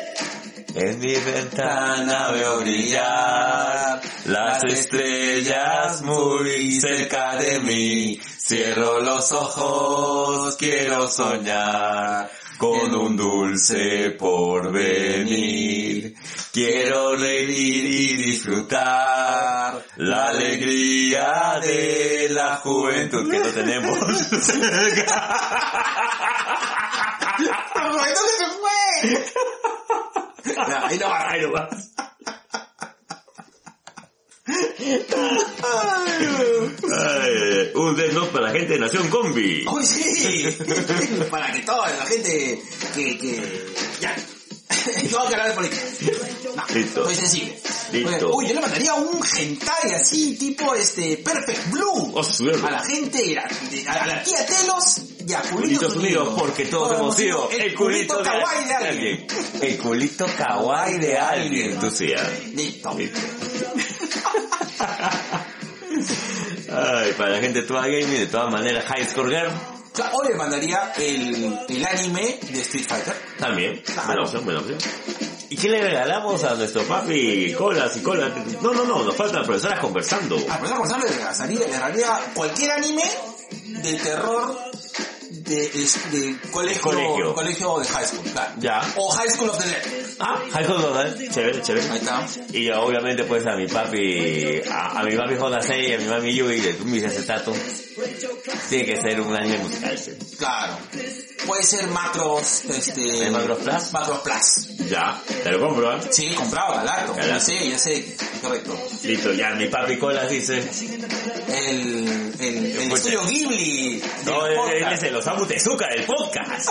En mi ventana veo brillar las estrellas muy cerca de mí. Cierro los ojos, quiero soñar con un dulce porvenir. Quiero reír y disfrutar la alegría de la juventud que no tenemos. ¡Roberto que se fue! Ya, ahí no va. Ay, no va. Ay, un Note para la gente de Nación Combi. ¡Uy, sí! Para que toda la gente que... que... Ya. No vamos a hablar de política. No, Listo. Soy sensible. Listo. Uy, yo le mandaría un hentai así, tipo este, Perfect Blue. Oh, a la gente, de de- a la tía Telos y a Culitos Culitos Unidos, porque todos hemos sido el culito de, kawaii de alguien. El culito kawaii de alguien. Tú sí. Listo. Listo. Ay, para la gente de toda gaming, de todas maneras, High Score Girl, O sea, o le mandaría el, el anime de Street Fighter. también. Buena opción, buena opción. ¿Y qué le regalamos a nuestro papi colas y colas? No, no, no, nos faltan profesoras conversando. A pesar de le regalaría, le regalaría cualquier anime de terror de, de, de colegio, Colegio. colegio de high school, claro. Ya. O High School of the Dead. Ah, High Score Girl, chévere, chévere. Ahí está. Y obviamente pues a mi papi, a, a mi papi J6 y a mi mami Yui de Tumbis Acetato, tiene que ser un anime musical. sí. Claro. Puede ser Macros, este... ¿El Macros Plus? Macros Plus. Ya, te lo compro, ¿eh? Sí, comprado, barato. Ya sé, ya sé. Correcto. Listo, ya mi papi Colas dice, El, el, el estudio Ghibli. no, él, él podcast. es Osamu Tezuka del podcast.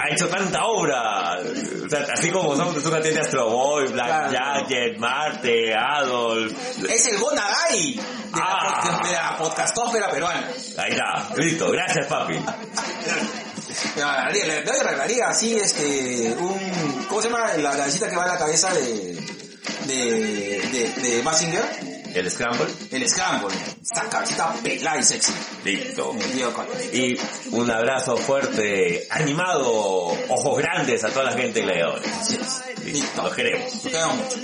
Ha hecho tanta obra. O sea, así como Osamu Tezuka tiene Astro Boy, Black Claro. Jacket, Marte, Adolf. Es el Gonagai de, Ah. la, de la podcastófera peruana. Ahí está, listo, gracias papi. Le regalaría, le le regalaría así, este, un, ¿cómo se llama la cabecita que va a la cabeza de, de, de, de Mazinger? El Scramble, El Scramble. Esta cabecita pelada y sexy. listo. Y un abrazo fuerte, animado, ojos grandes a toda la gente gladiadores. Listo, los queremos. Te amo mucho.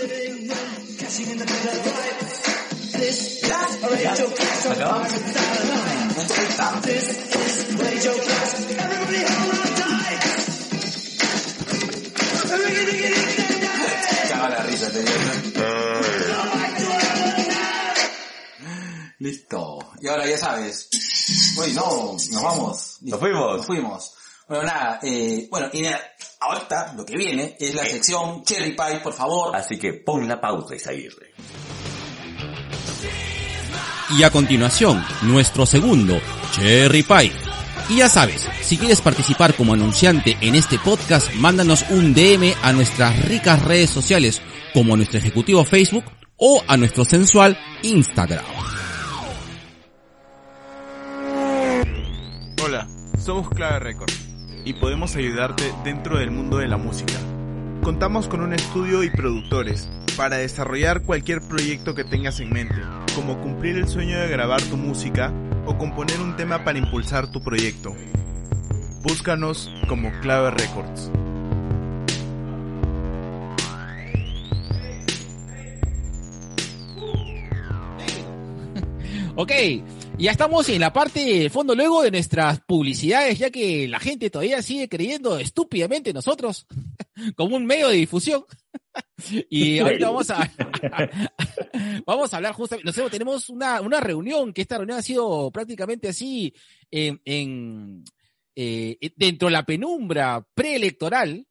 ¿Acabamos? Caga la risa, te Listo. Y ahora ya sabes. Uy, no, nos vamos. Nos fuimos. Nos fuimos. Bueno, nada, eh, bueno, y nada, ahorita lo que viene es la sección Cherry Pie, por favor. Así que pon la pausa y seguirle. Y a continuación, nuestro segundo, Cherry Pie. Y ya sabes, si quieres participar como anunciante en este podcast, mándanos un DM a nuestras ricas redes sociales como a nuestro ejecutivo Facebook o a nuestro sensual Instagram. Somos Clave Records y podemos ayudarte dentro del mundo de la música. Contamos con un estudio y productores para desarrollar cualquier proyecto que tengas en mente, como cumplir el sueño de grabar tu música o componer un tema para impulsar tu proyecto. Búscanos como Clave Records. Ok, ya estamos en la parte de fondo luego de nuestras publicidades, ya que la gente todavía sigue creyendo estúpidamente en nosotros como un medio de difusión. Y ahorita vamos a, vamos a hablar justamente, nosotros tenemos una, una reunión, que esta reunión ha sido prácticamente así en, en eh, dentro de la penumbra preelectoral.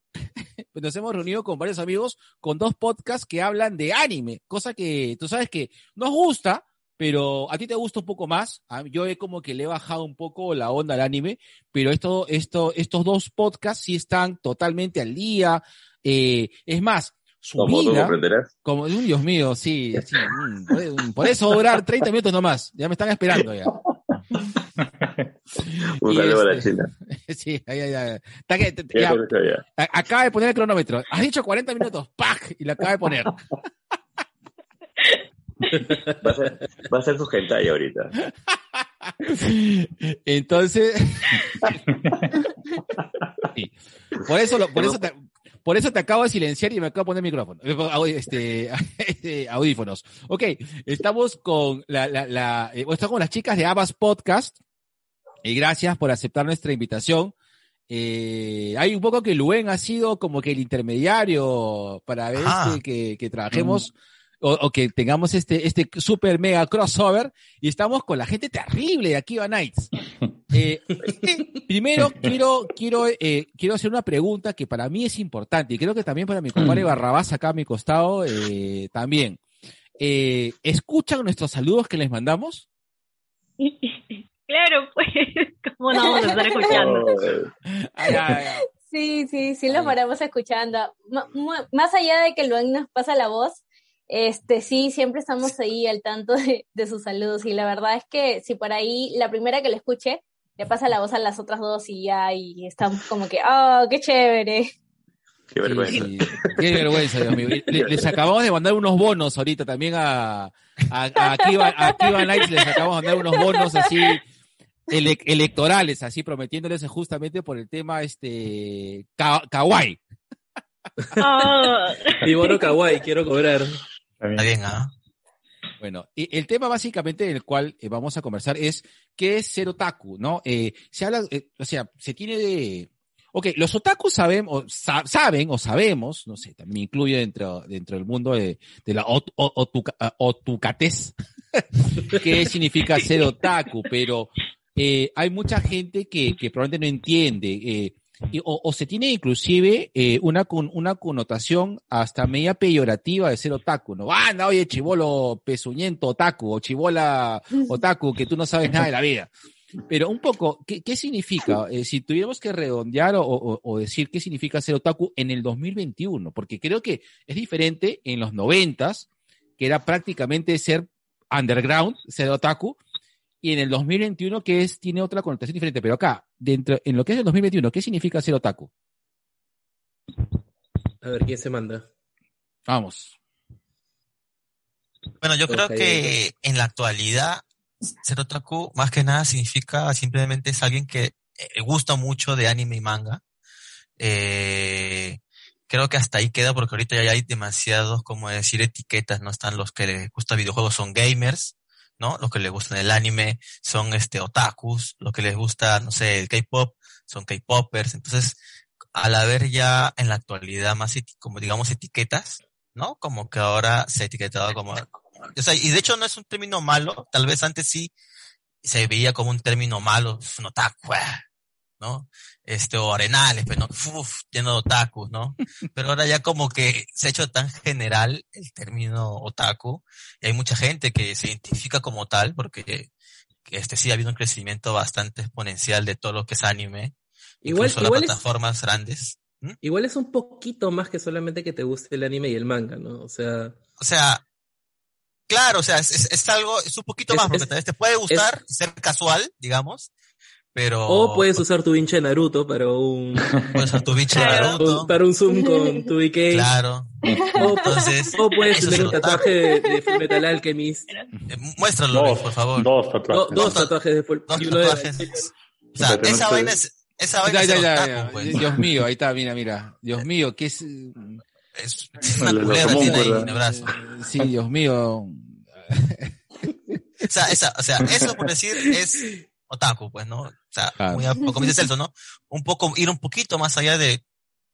Nos hemos reunido con varios amigos con dos podcasts que hablan de anime, cosa que tú sabes que nos gusta, pero a ti te gusta un poco más. A- Yo he como que le he bajado un poco la onda al anime, pero esto, esto, estos dos podcasts sí están totalmente al día. Eh, es más, su Como vida, como, mm, Dios mío, sí, sí, mm, por- por eso durar 30 minutos nomás. Ya me están esperando ya. Un Y saludo a la este- China. Sí, ya, ya, ya. Acaba de poner el cronómetro. Has dicho 40 minutos, ¡pac! Y lo acaba de poner. Va a ser, va a ser su hentai ahorita. Entonces, sí. por eso, lo- por eso te, por eso te acabo de silenciar y me acabo de poner micrófono, eh, au- este, este, audífonos. Ok, estamos con la, la, la, eh, estamos con las chicas de Abbas Podcast y gracias por aceptar nuestra invitación. Eh, hay un poco que Luen ha sido como que el intermediario para ver Ah. este, que, que trabajemos o, o que tengamos este, este super mega crossover y estamos con la gente terrible de Akiva Nights. Eh, primero quiero, quiero, eh, quiero hacer una pregunta que para mí es importante y creo que también para mi compadre Barrabás acá a mi costado eh, también. Eh, ¿Escuchan nuestros saludos que les mandamos? Claro, pues, ¿cómo no vamos a estar escuchando? Ay, ay, ay. Sí, sí, sí, lo Ay. paramos escuchando. Más allá de que Luan nos pasa la voz, este, sí, siempre estamos ahí al tanto de, de sus saludos. Y la verdad es que si por ahí la primera que le escuche, le pasa la voz a las otras dos y ya, y estamos como que, oh, qué chévere. Qué vergüenza. Qué vergüenza, Dios mío. Le- les acabamos de mandar unos bonos ahorita también a, a, a, Akiva, a Nights, les acabamos de mandar unos bonos así ele- electorales, así prometiéndoles justamente por el tema este ka- kawaii. Oh, Mi bono kawaii, quiero cobrar. Está bien, ¿ah? Bueno, y el tema básicamente del cual eh, vamos a conversar es qué es ser otaku, ¿no? Eh, se habla, eh, o sea, se tiene de... Ok, los otakus saben o, sa- saben o sabemos, no sé, también me incluye dentro, dentro del mundo de, de la ot- otuca- ah, otucatez, qué significa ser otaku, pero eh, hay mucha gente que, que probablemente no entiende, eh, o, o se tiene inclusive eh, una, una connotación hasta media peyorativa de ser otaku, ¿no? Ah, no, oye, chivolo pezuñento otaku, o chivola otaku, que tú no sabes nada de la vida. Pero un poco, ¿qué, qué significa? Eh, si tuviéramos que redondear o, o- o decir qué significa ser otaku en el 2021, porque creo que es diferente en los noventas, que era prácticamente ser underground, ser otaku, y en el 2021 que es, tiene otra connotación diferente. Pero acá, dentro, en lo que es el 2021, ¿qué significa ser otaku? A ver, ¿quién se manda? Vamos. Bueno, yo creo Ok. que en la actualidad, ser otaku más que nada significa simplemente es alguien que eh, gusta mucho de anime y manga. Eh, creo que hasta ahí queda porque ahorita ya hay demasiados, como decir, etiquetas, ¿no? Están los que les gusta videojuegos son gamers, ¿no? Los que les gustan el anime son este otakus, los que les gusta, no sé, el K-pop son K-popers. Entonces, al haber ya en la actualidad más, como digamos, etiquetas, ¿no? Como que ahora se ha etiquetado como, o sea, y de hecho no es un término malo, tal vez antes sí se veía como un término malo, es un otaku, ¿no? Este, o arenales, pero no, uf, lleno de otakus, ¿no? Pero ahora ya como que se ha hecho tan general el término otaku, y hay mucha gente que se identifica como tal, porque que este sí ha habido un crecimiento bastante exponencial de todo lo que es anime, Igual, incluso las igual es, plataformas grandes. Igual es un poquito más que solamente que te guste el anime y el manga, ¿no? O sea, O sea, claro, o sea, es, es- es algo, es un poquito Es- más, porque es- tal vez te puede gustar, ser casual, digamos, pero... o puedes usar tu hincha de Naruto para un, Puedes usar tu bicho de Naruto. un- para un zoom con tu BK. Claro. O, Entonces, o puedes tener un tatuaje de, de Full Metal Alchemist. Eh, Muéstralo, Luis, por favor. Dos Do- tatuajes. dos tatuajes de Full Dos de- tatuajes. O sea, Pero esa vaina es, esa vaina Ya, es ya, ya, otaku, ya. pues. Dios mío, ahí está, mira, mira. Dios mío, ¿qué es? Es, es una culebra común, tiene ahí en el brazo. Sí, Dios mío. O sea, esa, o sea, eso por decir es otaku, pues, ¿no? O sea, Claro. muy a- como dice Celso, ¿no? Un poco, ir un poquito más allá de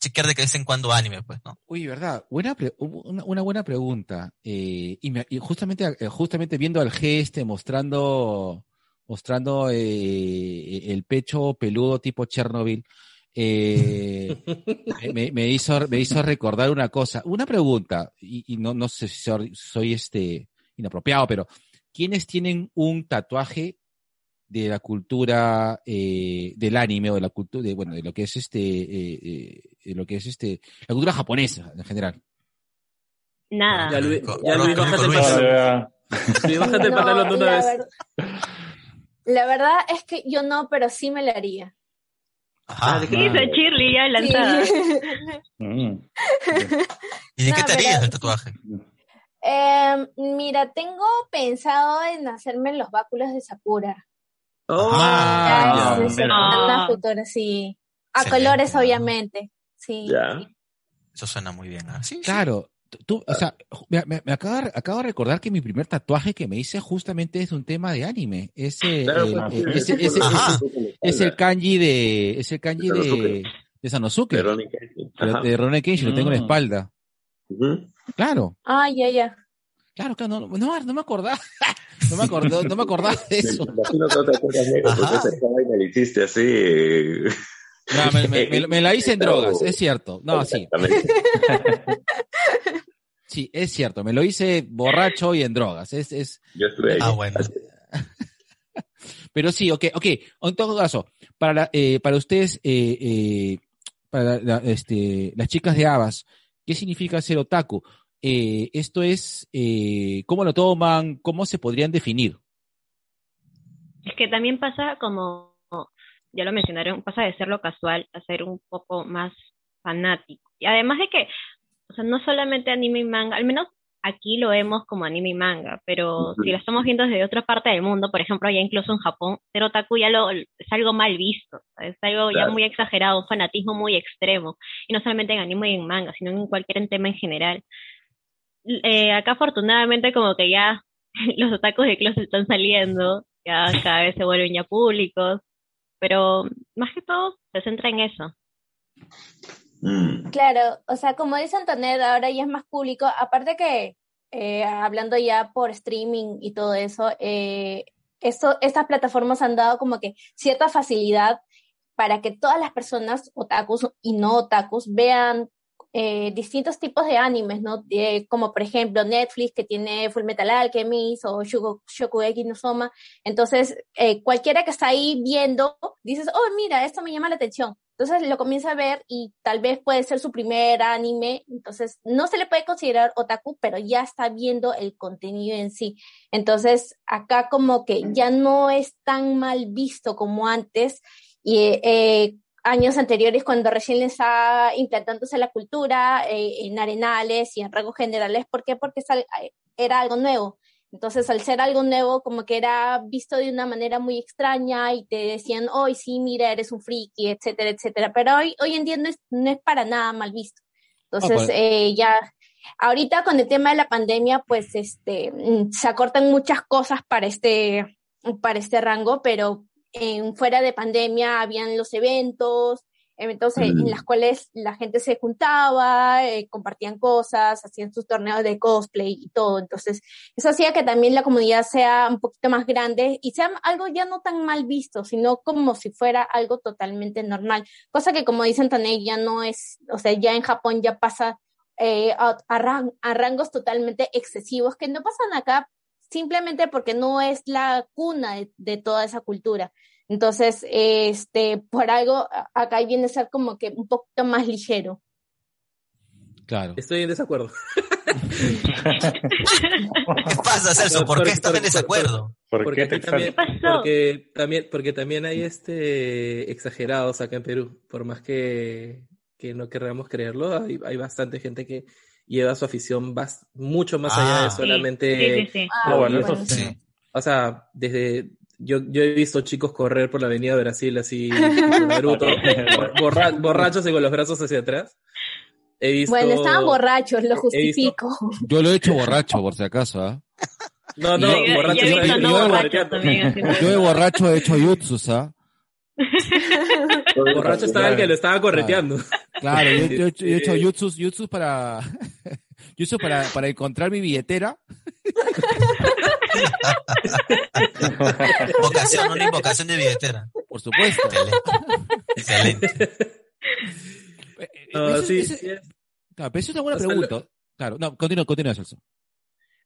chequear de que vez en cuando anime, pues, ¿no? Uy, verdad, buena pre- una, una buena pregunta. Eh, y, me- y justamente, eh, justamente viendo al G este mostrando, mostrando eh, el pecho peludo tipo Chernobyl, eh, me, me hizo, me hizo recordar una cosa. Una pregunta, y, y no, no sé si soy, soy este inapropiado, pero ¿quiénes tienen un tatuaje de la cultura eh, del anime o de la cultura de bueno de lo que es este eh, eh, de lo que es este la cultura japonesa en general Nada. Ya, Luis, ya, Luis, bájate el pantalón. Luis, bájate el No, pantalón de una vez. ver- La verdad es que yo no, pero sí me la haría. Ajá. Sí, soy Shirley ya lanzada. Sí. Mm. ¿Y de qué te harías pero- el tatuaje? Em, mira, tengo pensado en hacerme los báculos de Sakura. Ah, Ya, ya. sí, Ah. A colores, obviamente. Sí. Ya. Eso suena muy bien, claro tú- tú o sea me, me- me acabo, de- acabo de recordar que mi primer tatuaje que me hice justamente es un tema de anime es Claro, el, ese- ese- es el kanji de es el kanji De de Sanosuke. de Ronnie Kenshin. Pero Ajá. de Ronnie Kenshin lo tengo en la Mm. espalda claro Ah, ya, ya. Claro claro no, no, no me acordaba no me acordaba no me acordaba de eso Me imagino que negro, porque esa vaina la hiciste así. No, me, me- me- me la hice en drogas, es cierto. No, sí, sí, es cierto. Me lo hice borracho y en drogas. Es, es, Yo estuve ahí. Ah, bueno. pero sí, ok, ok. En todo caso, para, la- eh, para ustedes, eh, eh, para la- este, las chicas de Abas, ¿qué significa ser otaku? Eh, esto es, eh, ¿cómo lo toman? ¿Cómo se podrían definir? Es que también pasa como, ya lo mencionaron, pasa de ser lo casual a ser un poco más fanático. Y además de que, o sea, no solamente anime y manga, al menos aquí lo vemos como anime y manga, pero si lo estamos viendo desde otra parte del mundo, por ejemplo, ya incluso en Japón, ser otaku ya lo, es algo mal visto, es algo ya muy exagerado, un fanatismo muy extremo, y no solamente en anime y en manga, sino en cualquier tema en general. Eh, acá afortunadamente como que ya los otakus de closet están saliendo, ya cada vez se vuelven ya públicos, pero más que todo se centra en eso. Mm. Claro, o sea, como dice Antonet, ahora ya es más público, aparte que eh, hablando ya por streaming y todo eso, eh, esto, estas plataformas han dado como que cierta facilidad para que todas las personas, otakus y no otakus, vean eh, distintos tipos de animes, ¿no? Eh, como por ejemplo Netflix que tiene Full Metal Alchemist o Shokugeki no Soma. Entonces, eh, cualquiera que está ahí viendo, dices, oh, mira, esto me llama la atención. Entonces lo comienza a ver y tal vez puede ser su primer anime. Entonces, no se le puede considerar otaku, pero ya está viendo el contenido en sí. Entonces, acá como que ya no es tan mal visto como antes. Y eh, años anteriores cuando recién estaba implantándose la cultura eh, en arenales y en rasgos generales. ¿Por qué? Porque al- era algo nuevo. Entonces, al ser algo nuevo, como que era visto de una manera muy extraña y te decían, hoy sí, mira, eres un friki, etcétera, etcétera. Pero hoy, hoy en día no es, no es para nada mal visto. Entonces, pues- eh, ya, ahorita con el tema de la pandemia, pues, este, mm, se acortan muchas cosas para este, para este rango, pero en, fuera de pandemia habían los eventos, eventos en, en las cuales la gente se juntaba, eh, compartían cosas, hacían sus torneos de cosplay y todo. Entonces, eso hacía que también la comunidad sea un poquito más grande y sea algo ya no tan mal visto, sino como si fuera algo totalmente normal. Cosa que, como dicen Tanei, ya no es, o sea, ya en Japón ya pasa eh, a, a ran- a rangos totalmente excesivos que no pasan acá simplemente porque no es la cuna de, de toda esa cultura. Entonces, este, por algo, acá viene a ser como que un poquito más ligero. Claro. Estoy en desacuerdo. ¿Qué pasa, Celso? ¿Por qué estás en desacuerdo? Porque te aquí también, pasó? porque también, porque también hay este exagerados acá en Perú. Por más que, que no queramos creerlo, hay, hay bastante gente que lleva su afición bas- mucho más allá Ah. de Sí, solamente. sí, sí, sí. Ah, bueno, bueno, eso sí. Sí. O sea, desde. Yo, yo he visto chicos correr por la avenida Brasil así, Naruto, borra- borrachos y con los brazos hacia atrás. He visto. Bueno, estaban borrachos, lo visto- justifico. Yo lo he hecho borracho, por si acaso, ¿ah? No, no, Yo- yo- borrachos. yo no también Yo de borracho he hecho jutsus, ¿ah? Borracho estaba el que lo estaba correteando. Claro, yo, yo he hecho- yo he hecho jutsus, jutsus para, jutsus para, para encontrar mi billetera. Vocación, una invocación de billetera. Por supuesto. Excelente. Excelente. Eh, No, eso- sí, eso- sí es- claro, pero eso es una buena O sea, pregunta. Claro, no, continúa, continúa, Celso.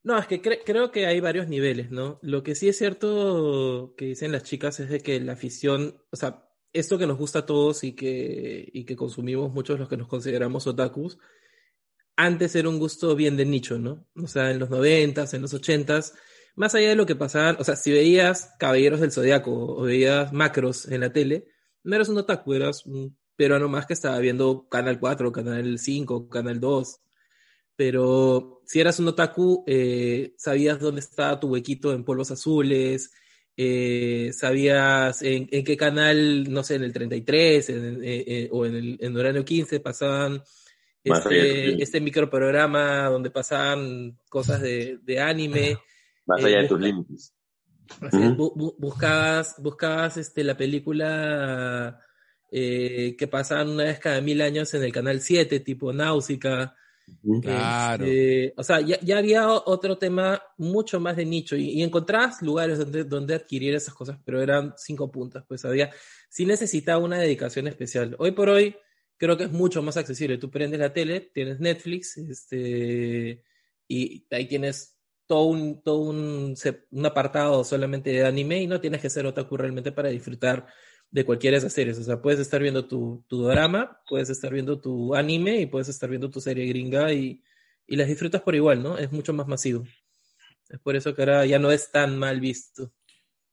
No, es que cre- creo que hay varios niveles, ¿no? Lo que sí es cierto que dicen las chicas es de que la afición, o sea, esto que nos gusta a todos y que, y que consumimos muchos los que nos consideramos otakus, antes era un gusto bien de nicho, ¿no? O sea, en los noventas, en los ochentas, más allá de lo que pasaban, o sea, si veías Caballeros del Zodiaco o veías Macros en la tele, no eras un otaku, eras un peruano más que estaba viendo Canal 4, Canal 5, Canal 2. Pero si eras un otaku, eh, sabías dónde estaba tu huequito en polvos azules, eh, sabías en, en qué canal, no sé, en el 33 en- eh, eh, o en el en Horario 15 pasaban este, este microprograma donde pasaban cosas de, de anime. Más allá de tus límites. Así bu- bu- buscabas, buscabas este, la película eh, que pasaban una vez cada mil años en el canal 7, tipo Náusica. Claro. Este, o sea, ya, ya había otro tema mucho más de nicho y, y encontrabas lugares donde, donde adquirir esas cosas, pero eran cinco puntas, pues había, sí necesitaba una dedicación especial. Hoy por hoy creo que es mucho más accesible. Tú prendes la tele, tienes Netflix, este, y ahí tienes todo un, todo un, un apartado solamente de anime y no tienes que ser otaku realmente para disfrutar de cualquiera de esas series. O sea, puedes estar viendo tu, tu drama, puedes estar viendo tu anime y puedes estar viendo tu serie gringa y, y las disfrutas por igual, ¿no? Es mucho más masivo. Es por eso que ahora ya no es tan mal visto.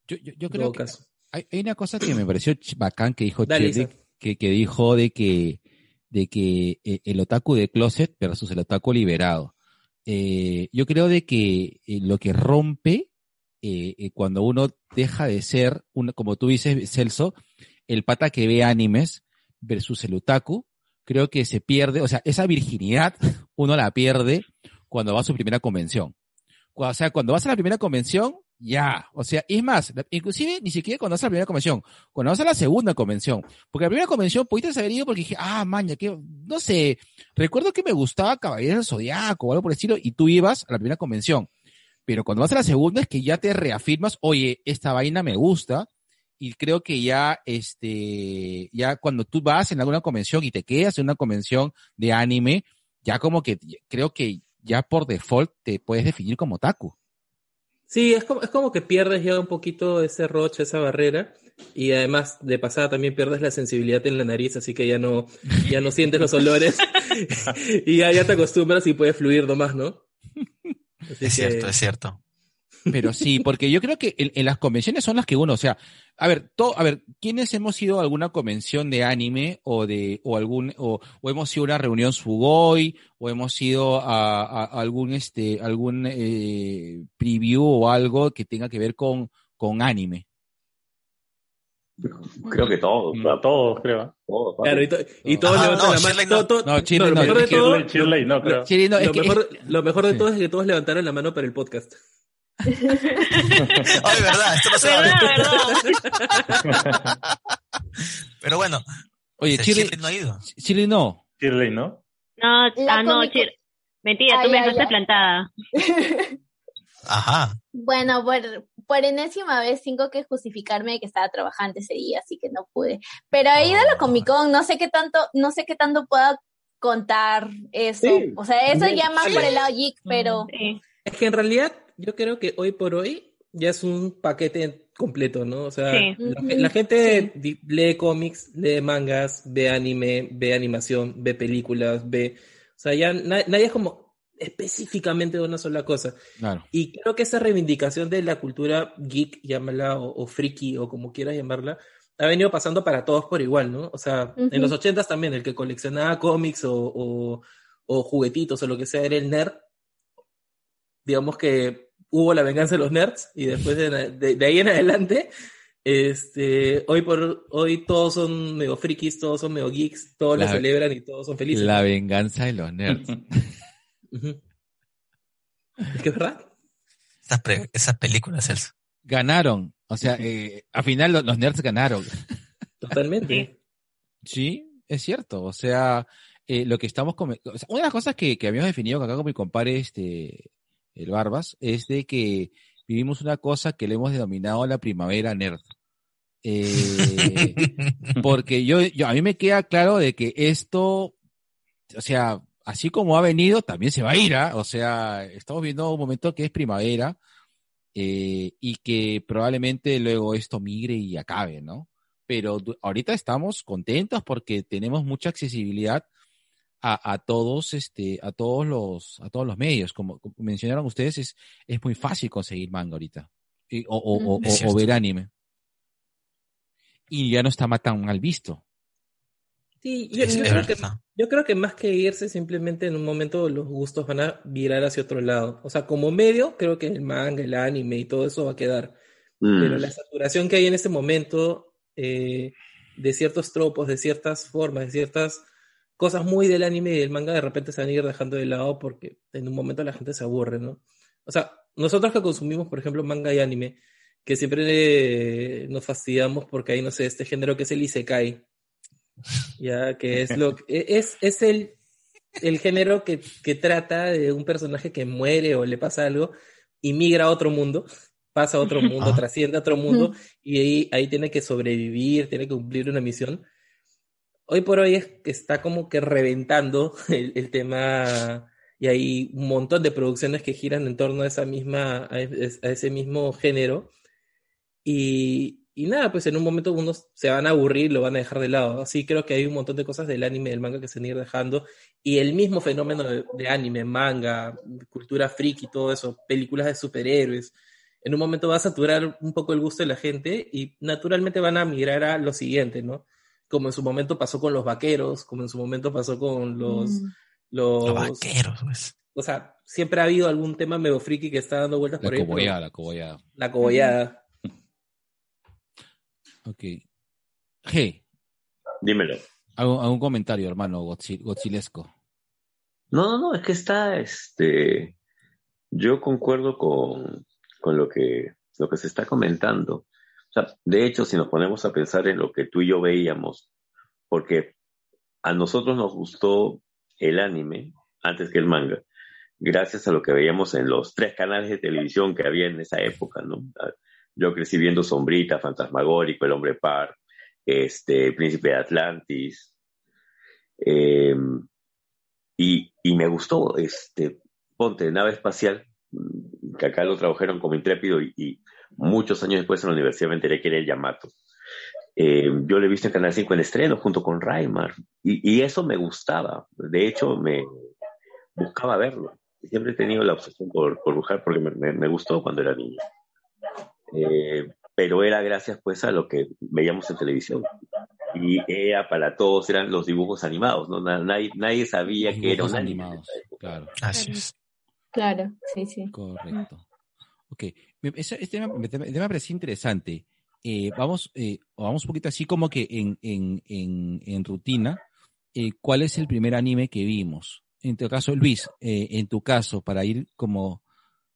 Yo, yo, yo creo que caso. hay, hay una cosa que me pareció bacán que dijo Dale, Isaac. que, que dijo de que, de que eh, el otaku de closet versus el otaku liberado. Eh, yo creo de que eh, lo que rompe eh, eh, cuando uno deja de ser, una, como tú dices, Celso, el pata que ve animes versus el otaku, creo que se pierde, o sea, esa virginidad uno la pierde cuando va a su primera convención. O sea, cuando vas a la primera convención, ya, o sea, es más, inclusive ni siquiera cuando vas a la primera convención, cuando vas a la segunda convención, porque la primera convención pudiste haber ido porque dije, ah, maña, que, no sé, recuerdo que me gustaba Caballeros del Zodiaco o algo por el estilo, y tú ibas a la primera convención. Pero cuando vas a la segunda es que ya te reafirmas, oye, esta vaina me gusta, y creo que ya, este, ya cuando tú vas en alguna convención y te quedas en una convención de anime, ya como que creo que ya por default te puedes definir como otaku. Sí, es como, es como que pierdes ya un poquito ese roche, esa barrera, y además de pasada también pierdes la sensibilidad en la nariz, así que ya no, ya no sientes los olores, y ya, ya te acostumbras y puedes fluir nomás, ¿no? Así Es que- cierto, es cierto. Pero sí, porque yo creo que en, en las convenciones son las que uno, o sea, a ver, to- a ver, ¿quiénes hemos ido a alguna convención de anime o de, o algún, o, o hemos ido a una reunión Sugoi, o hemos ido a, a- a algún, este, algún, eh, preview o algo que tenga que ver con, con anime? Creo que todos. A todos, creo. Todos. Claro, y, to- y todos Ajá, levantan no, la mano. no. todo- No, lo no, no no, lo, que- mejor, es- lo mejor de todo es que todos levantaron la mano para el podcast. Ay, verdad, esto no se va a ver. ¿Verdad, verdad? Pero bueno, Oye, Chile, Shirley no ha ido. Chile no. Shirley, ¿no? No, ah, no, Chir. Mentira, Ah, tú me dejaste plantada. Ajá. Bueno, por, por enésima vez tengo que justificarme de que estaba trabajando ese día, así que no pude. Pero he ido a la Comic Con, no sé qué tanto, no sé qué tanto pueda contar eso. Sí. O sea, eso Sí. ya más por el lado geek, pero Sí. Es que en realidad yo creo que hoy por hoy ya es un paquete completo, ¿no? O sea, Sí. la, gente lee cómics, lee mangas, ve anime, ve animación, ve películas, ve... O sea, ya na- nadie es como específicamente de una sola cosa. Claro. Y creo que esa reivindicación de la cultura geek, llámala, o, o friki, o como quieras llamarla, ha venido pasando para todos por igual, ¿no? O sea, en los ochentas también, el que coleccionaba cómics o, o- o juguetitos o lo que sea era el nerd. Digamos que hubo la venganza de los nerds y después de, de- de ahí en adelante, este, hoy por hoy todos son medio frikis, todos son medio geeks, todos La- lo celebran y todos son felices. La venganza de los nerds. Es que es verdad. Esas, pre- esas películas, Celso. Ganaron. O sea, eh, al final los, los nerds ganaron. Totalmente. Sí, es cierto. O sea, eh, lo que estamos come- o sea, una de las cosas que, que habíamos definido acá con mi compadre, este, el Barbas, es de que vivimos una cosa que le hemos denominado la primavera nerd. Eh, porque yo, yo, a mí me queda claro de que esto, o sea, así como ha venido, también se va a ir, ¿ah? O sea, estamos viendo un momento que es primavera, eh, y que probablemente luego esto migre y acabe, ¿no? Pero ahorita estamos contentos porque tenemos mucha accesibilidad a, a todos, este, a todos los, a todos los medios. Como, como mencionaron ustedes, es, es muy fácil conseguir manga ahorita. Y- o, o- o ver anime. Y ya no está tan mal visto. Sí, yo, creo que, verdad. yo creo que más que irse, simplemente en un momento los gustos van a virar hacia otro lado. O sea, como medio, creo que el manga, el anime y todo eso va a quedar. Mm. Pero la saturación que hay en este momento eh, de ciertos tropos, de ciertas formas, de ciertas cosas muy del anime y del manga, de repente se van a ir dejando de lado porque en un momento la gente se aburre, ¿no? O sea, nosotros que consumimos, por ejemplo, manga y anime, que siempre eh, nos fastidiamos porque hay, no sé, este género que es el isekai, ya que es lo que- es, es el, el género que, que trata de un personaje que muere o le pasa algo y migra a otro mundo, pasa a otro mundo, Ah. trasciende a otro mundo y ahí, ahí tiene que sobrevivir, tiene que cumplir una misión. Hoy por hoy es que está como que reventando el, el tema y hay un montón de producciones que giran en torno a esa misma, a, a ese mismo género. Y, y nada, pues en un momento unos se van a aburrir, lo van a dejar de lado. Así creo que hay un montón de cosas del anime, del manga que se van a ir dejando. Y el mismo fenómeno de, de anime, manga, cultura friki, todo eso, películas de superhéroes, en un momento va a saturar un poco el gusto de la gente y naturalmente van a migrar a lo siguiente, ¿no? Como en su momento pasó con los vaqueros, como en su momento pasó con los... Mm. Los, Los vaqueros, pues. o sea, siempre ha habido algún tema medio friki que está dando vueltas La por ahí. pero- cobollada, la cobollada. La cobollada. Ok. G, Dímelo. ¿algún, algún comentario, hermano Godzilesco? No, no, no, es que está, este, yo concuerdo con, con lo que, lo que se está comentando. O sea, de hecho, si nos ponemos a pensar en lo que tú y yo veíamos, porque a nosotros nos gustó el anime antes que el manga, gracias a lo que veíamos en los tres canales de televisión que había en esa época, ¿no? Yo crecí viendo Sombrita, Fantasmagórico, El Hombre Par, este, Príncipe de Atlantis, eh, y, y me gustó, este, ponte, nave espacial, mm, que acá lo trabajaron como intrépido y, muchos años después en la universidad me enteré que era el Yamato. Eh, yo lo he visto en Canal 5 en estreno junto con Raimar y, y eso me gustaba. De hecho, me buscaba verlo. Siempre he tenido la obsesión por, por buscar porque me- me gustó cuando era niño. Eh, pero era gracias pues a lo que veíamos en televisión. Y era para todos, eran los dibujos animados, ¿no? Na- Nadie, nadie sabía que era Dibujos un anime. animados, claro. Así es. Claro, sí, sí. Correcto. Ok, este tema, me, me parece interesante. Eh, vamos, eh, vamos un poquito así como que en, en, en, en rutina. Eh, ¿Cuál es el primer anime que vimos? En tu caso, Luis, eh, en tu caso, para ir como,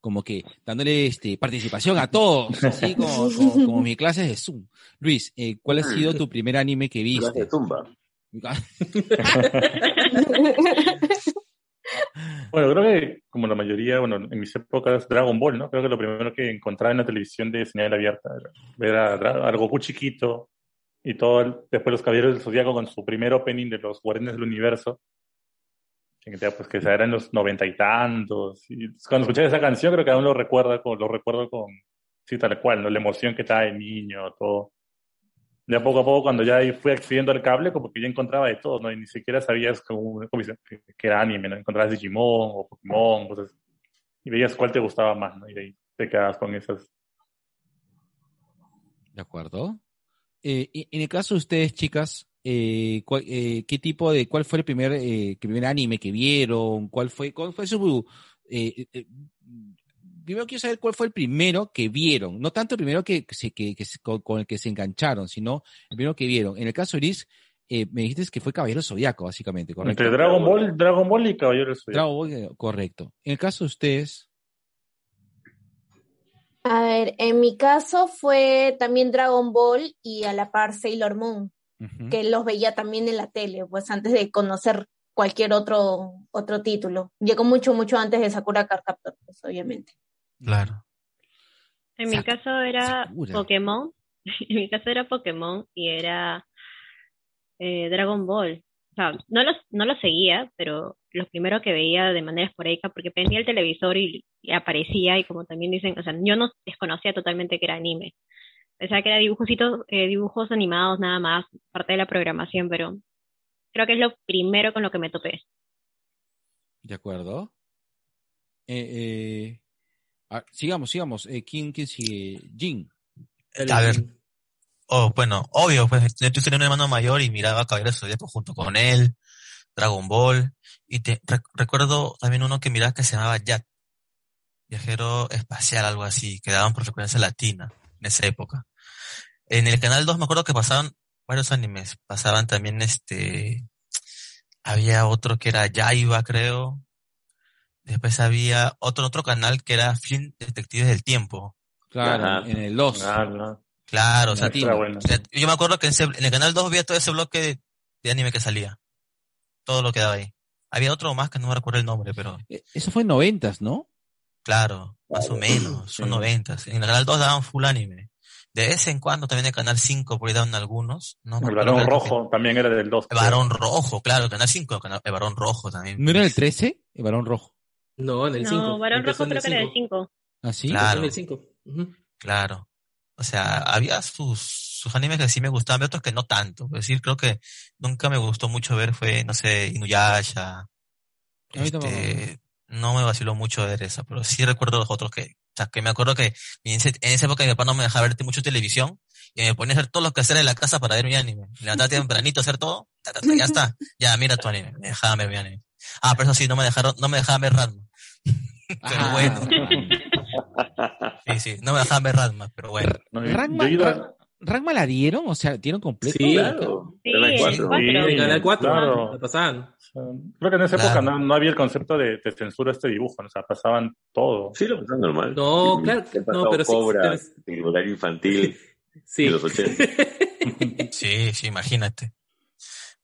como que dándole este, participación a todos, así como, como, como mis clases de Zoom. Luis, eh, ¿cuál ha sido tu primer anime que viste? de Zumba. Bueno, creo que como la mayoría, bueno, en mis épocas Dragon Ball, ¿no? Creo que lo primero que encontraba en la televisión de señal abierta era ver a, Dra- a Goku chiquito y todo, el- después los Caballeros del Zodíaco con su primer opening de los Guardianes del Universo, pues, que era en los noventa y tantos. Y cuando escuché esa canción creo que aún lo recuerda, con, lo recuerdo con, Sí, tal cual, ¿no? La emoción que estaba de niño, todo. Ya poco a poco, cuando ya fui accediendo al cable, como que ya encontraba de todo, ¿no? Y ni siquiera sabías dice, que, era anime, ¿no? Encontrabas Digimon o Pokémon, cosas. Y veías cuál te gustaba más, ¿no? Y de ahí te quedabas con esas. ¿De acuerdo? Eh, y- en el caso de ustedes, chicas, eh, cuál- eh, ¿qué tipo de, cuál fue el primer, eh, primer anime que vieron? ¿Cuál fue, cuál fue su, eh, eh, primero quiero saber cuál fue el primero que vieron, no tanto el primero que, se- que, que con, con el que se engancharon, sino el primero que vieron. En el caso de Iris, eh, me dijiste que fue Caballero Zodiaco, básicamente, ¿correcto? Entre Dragon Ball, Dragon Ball y Caballero del Zodiaco. Dragon Ball, correcto. En el caso de ustedes, A ver, en mi caso fue también Dragon Ball y a la par Sailor Moon, que los veía también en la tele, pues antes de conocer cualquier otro, otro título. Llegó mucho, mucho antes de Sakura Card Captor, pues obviamente. Claro. En mi caso era Sakura. Pokémon. En mi caso era Pokémon y era eh, Dragon Ball. O sea, no los, no los seguía, pero los primeros que veía de manera esporádica, porque prendía el televisor y, y aparecía, y como también dicen, o sea, yo no desconocía totalmente que era anime. Pensaba que era dibujositos, eh, dibujos animados nada más, parte de la programación, pero creo que es lo primero con lo que me topé. ¿de acuerdo? Eh, eh, ah, sigamos, sigamos. Eh, ¿quién, ¿Quién sigue? Jin. A ver. Oh, bueno, obvio, pues yo tenía un hermano mayor y miraba Caballero del Zodíaco junto con él, Dragon Ball, y te, re- recuerdo también uno que miraba que se llamaba Jack, viajero espacial, algo así, que daban por frecuencia latina en esa época. En el canal 2 me acuerdo que pasaban varios animes, pasaban también este, había otro que era Yaiba, creo, después había otro, otro canal que era Film Detectives del Tiempo. Claro, Ajá. en el 2. Ah, no. Claro, o sea, bueno. yo me acuerdo que en, ese- en el canal 2 había todo ese bloque de, de anime que salía. Todo lo que daba ahí. Había otro más que no me recuerdo el nombre, pero Eh, Eso fue en noventas, ¿no? claro, más o menos, son Sí. noventas. En el canal 2 daban full anime. De vez en cuando también en el canal 5 por ahí daban algunos. No El Barón Rojo también era del 2. El Barón Rojo, claro, el canal 5, el Barón Rojo también. ¿No era el 13? El varón rojo. No, en el 5. No, Barón Rojo creo que era el 5. ¿Ah, sí? Claro. En el 5. Claro. O sea, había sus, sus animes que sí me gustaban, y otros que no tanto. Es decir, creo que nunca me gustó mucho ver fue, no sé, Inuyasha. A mí tampoco. Este, no me vaciló mucho ver esa, pero sí recuerdo los otros que, o sea, que me acuerdo que en, ese- en esa época mi papá no me dejaba ver mucho televisión y me ponía a hacer todos los quehaceres de la casa para ver mi anime. Me levantaba tempranito a hacer todo, ta, ta, ta, ya está, ya mira tu anime, me dejaban ver mi anime. Ah, pero eso sí, no me dejaron, no me dejaban ver Radma. pero Ah. bueno. Sí, sí, no me dejaban ver Radma, pero bueno. No, yo- ¿Ragma, yo he ido a- Ra- Ragma la dieron? O sea, ¿dieron completo? Sí, Claro. Sí, cuatro. Sí, En Canal 4. Claro. La pasaban. Creo que en esa época no, no había el concepto de, de censura este dibujo, ¿no? o sea, pasaban todo. Sí, lo pasaban normal. No, Sí, claro, no, pero sí, Cobra, pero es- el horario infantil Sí. de los 80. Sí, sí, imagínate.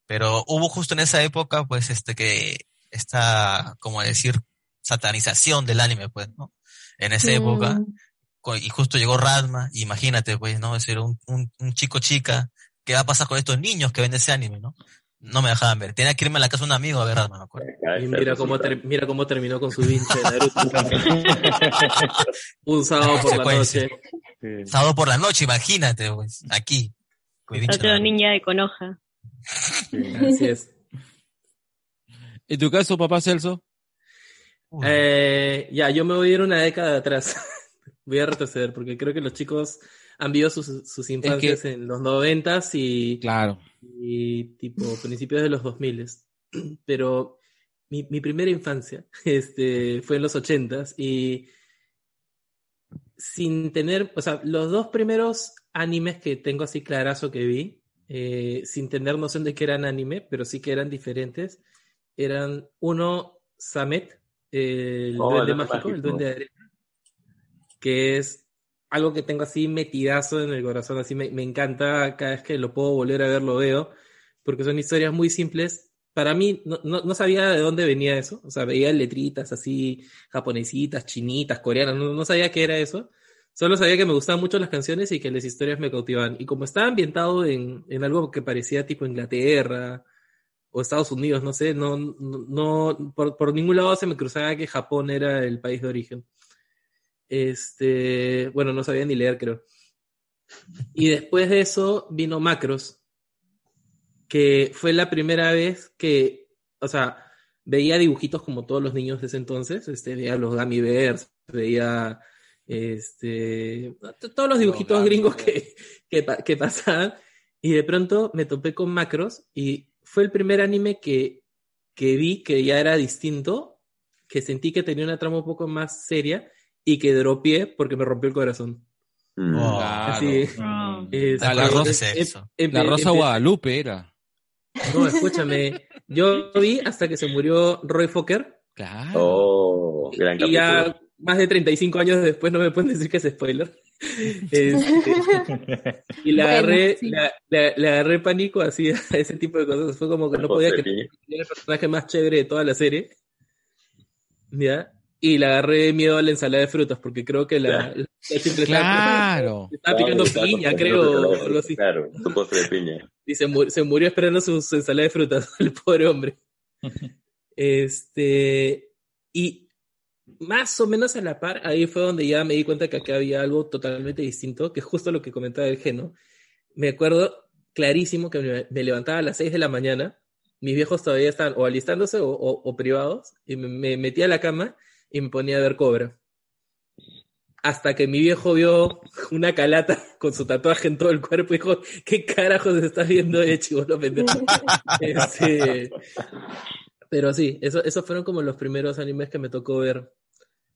Pero hubo justo en esa época, pues, este, que esta, como decir, satanización del anime, pues, ¿no? En esa época, Mm. Y justo llegó Radma, imagínate, pues, ¿no? Es decir, un, un, un chico chica, ¿qué va a pasar con estos niños que ven ese anime, no? No me dejaban ver. Tenía que irme a la casa de un amigo a ver Radma, me acuerdo. Y mira cómo, mira cómo terminó con su vinche de Naruto. Un sábado por la noche. Sí. Sábado por la noche, imagínate, pues, aquí. Naruto. ninja de Konoha. Así es. ¿En tu caso, papá Celso? Eh, ya, yo me voy a ir una década atrás. Voy a retroceder porque creo que los chicos han vivido sus, sus infancias en los noventas y, Claro. y tipo principios de los 2000 pero mi, mi primera infancia este, fue en los ochentas y sin tener, o sea, los dos primeros animes que tengo así clarazo que vi, eh, sin tener noción de que eran anime, pero sí que eran diferentes, eran uno, Samet, el Oh, duende mágico, el duende de arena, que es algo que tengo así metidazo en el corazón, así me, me encanta cada vez que lo puedo volver a ver, lo veo, porque son historias muy simples. Para mí, no, no, no sabía de dónde venía eso, o sea, veía letritas así japonesitas, chinitas, coreanas, no, no sabía qué era eso. Solo sabía que me gustaban mucho las canciones y que las historias me cautivaban. Y como estaba ambientado en, en algo que parecía tipo Inglaterra o Estados Unidos, no sé, no, no, no- por, por ningún lado se me cruzaba que Japón era el país de origen. Este, bueno, no sabía ni leer, creo. Y después de eso vino Macros, que fue la primera vez que, o sea, veía dibujitos como todos los niños de ese entonces, este, veía los Gummy Bears, veía este, todos los dibujitos gringos que, que pasaban, y de pronto me topé con Macros, y fue el primer anime que, que vi que ya era distinto, que sentí que tenía una trama un poco más seria, y que dropeé porque me rompió el corazón. Mm. Claro. Así, Ah. La- rosa- em- em- La Rosa empe- Guadalupe era. No, escúchame. Yo vi hasta que se murió Roy Fokker. Claro. Oh, gran Y ya más de 35 años después no me pueden decir que es spoiler. Este, y le Bueno, agarré, sí. le, agarré pánico así a ese tipo de cosas. Fue como que no podía creer que era el personaje más chévere de toda la serie. ¿Ya? Y le agarré miedo a la ensalada de frutas porque creo que la, la simple Claro. estaba picando Estaba piña, creo. con- o algo así. Claro, su postre de piña. Y se, mu- se murió esperando su, su ensalada de frutas, el pobre hombre. Este, y más o menos a la par, ahí fue donde ya me di cuenta que acá había algo totalmente distinto, que es justo lo que comentaba el Geno. Me acuerdo clarísimo que me, me levantaba a las 6 de la mañana, mis viejos todavía estaban o alistándose o, o- o privados, y me, me metía a la cama y me ponía a ver Cobra. Hasta que mi viejo vio una calata con su tatuaje en todo el cuerpo y dijo, ¿qué carajos estás viendo de chivolo pendejo? Este, pero sí, eso, esos fueron como los primeros animes que me tocó ver.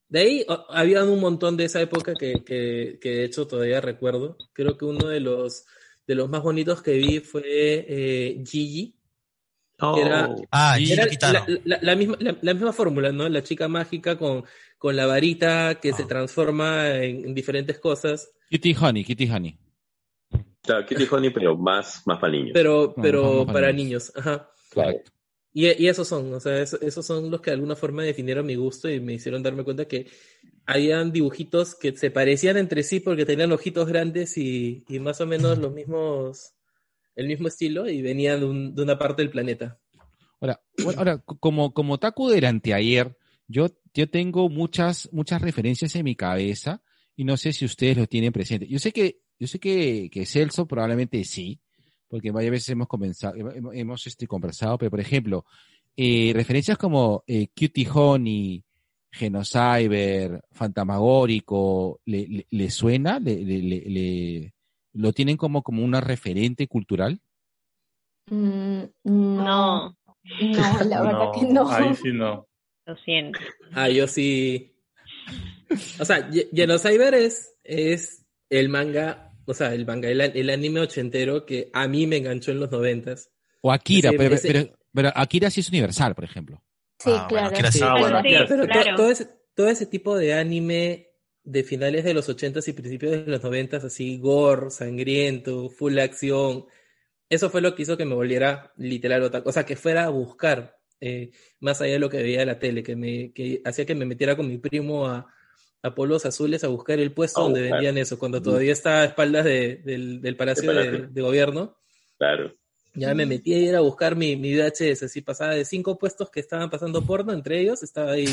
De ahí o- había un montón de esa época que, que, que de hecho todavía recuerdo. Creo que uno de los, de los más bonitos que vi fue eh, Gigi. Que era, Ah, era la, la- la misma, la, la misma fórmula, ¿no? La chica mágica con, con la varita que se transforma en, en diferentes cosas. Kitty Honey, Kitty Honey. Claro, Kitty Honey, pero más, más para niños. Pero, No, pero para para niños. niños. Ajá. Claro. Y, y esos son, o sea, eso- esos son los que de alguna forma definieron mi gusto y me hicieron darme cuenta que habían dibujitos que se parecían entre sí porque tenían ojitos grandes y, y más o menos los mismos, el mismo estilo y venían de, un- de una parte del planeta. Ahora, ahora como, como Taku del anteayer, yo, yo tengo muchas, muchas referencias en mi cabeza y no sé si ustedes lo tienen presente. Yo sé que, yo sé que, que Celso probablemente sí, porque varias veces hemos comenzado, hemos, hemos, este, conversado, pero por ejemplo, eh, referencias como eh, Cutie Honey, Genocyber, Fantamagórico, ¿le, le, le suena? ¿Le, le, le- le- lo tienen como, como una referente cultural? Mm, no. No, la verdad que no. Ahí sí no. lo siento. Ah, yo sí. O sea, Genocyber es, es el manga, o sea, el manga, el, el anime ochentero que a mí me enganchó en los noventas. O Akira, Ese- pero, ese- pero, pero Akira sí es universal, por ejemplo. Sí, Ah, bueno, claro. Akira sí. Ah, bueno, Sí, pero claro. todo, ese, todo ese tipo de anime de finales de los ochentas y principios de los noventas, así gore, sangriento, full acción, eso fue lo que hizo que me volviera literal otaku, o sea, que fuera a buscar eh, más allá de lo que veía en la tele, que me que hacía que me metiera con mi primo a, a Polos Azules a buscar el puesto donde vendían eso, cuando todavía estaba a espaldas de- del, del Palacio Del de, Palacio. de Gobierno. Claro. Ya me metí a ir a buscar mi, mi VHS, así pasaba de cinco puestos que estaban pasando porno, entre ellos estaba ahí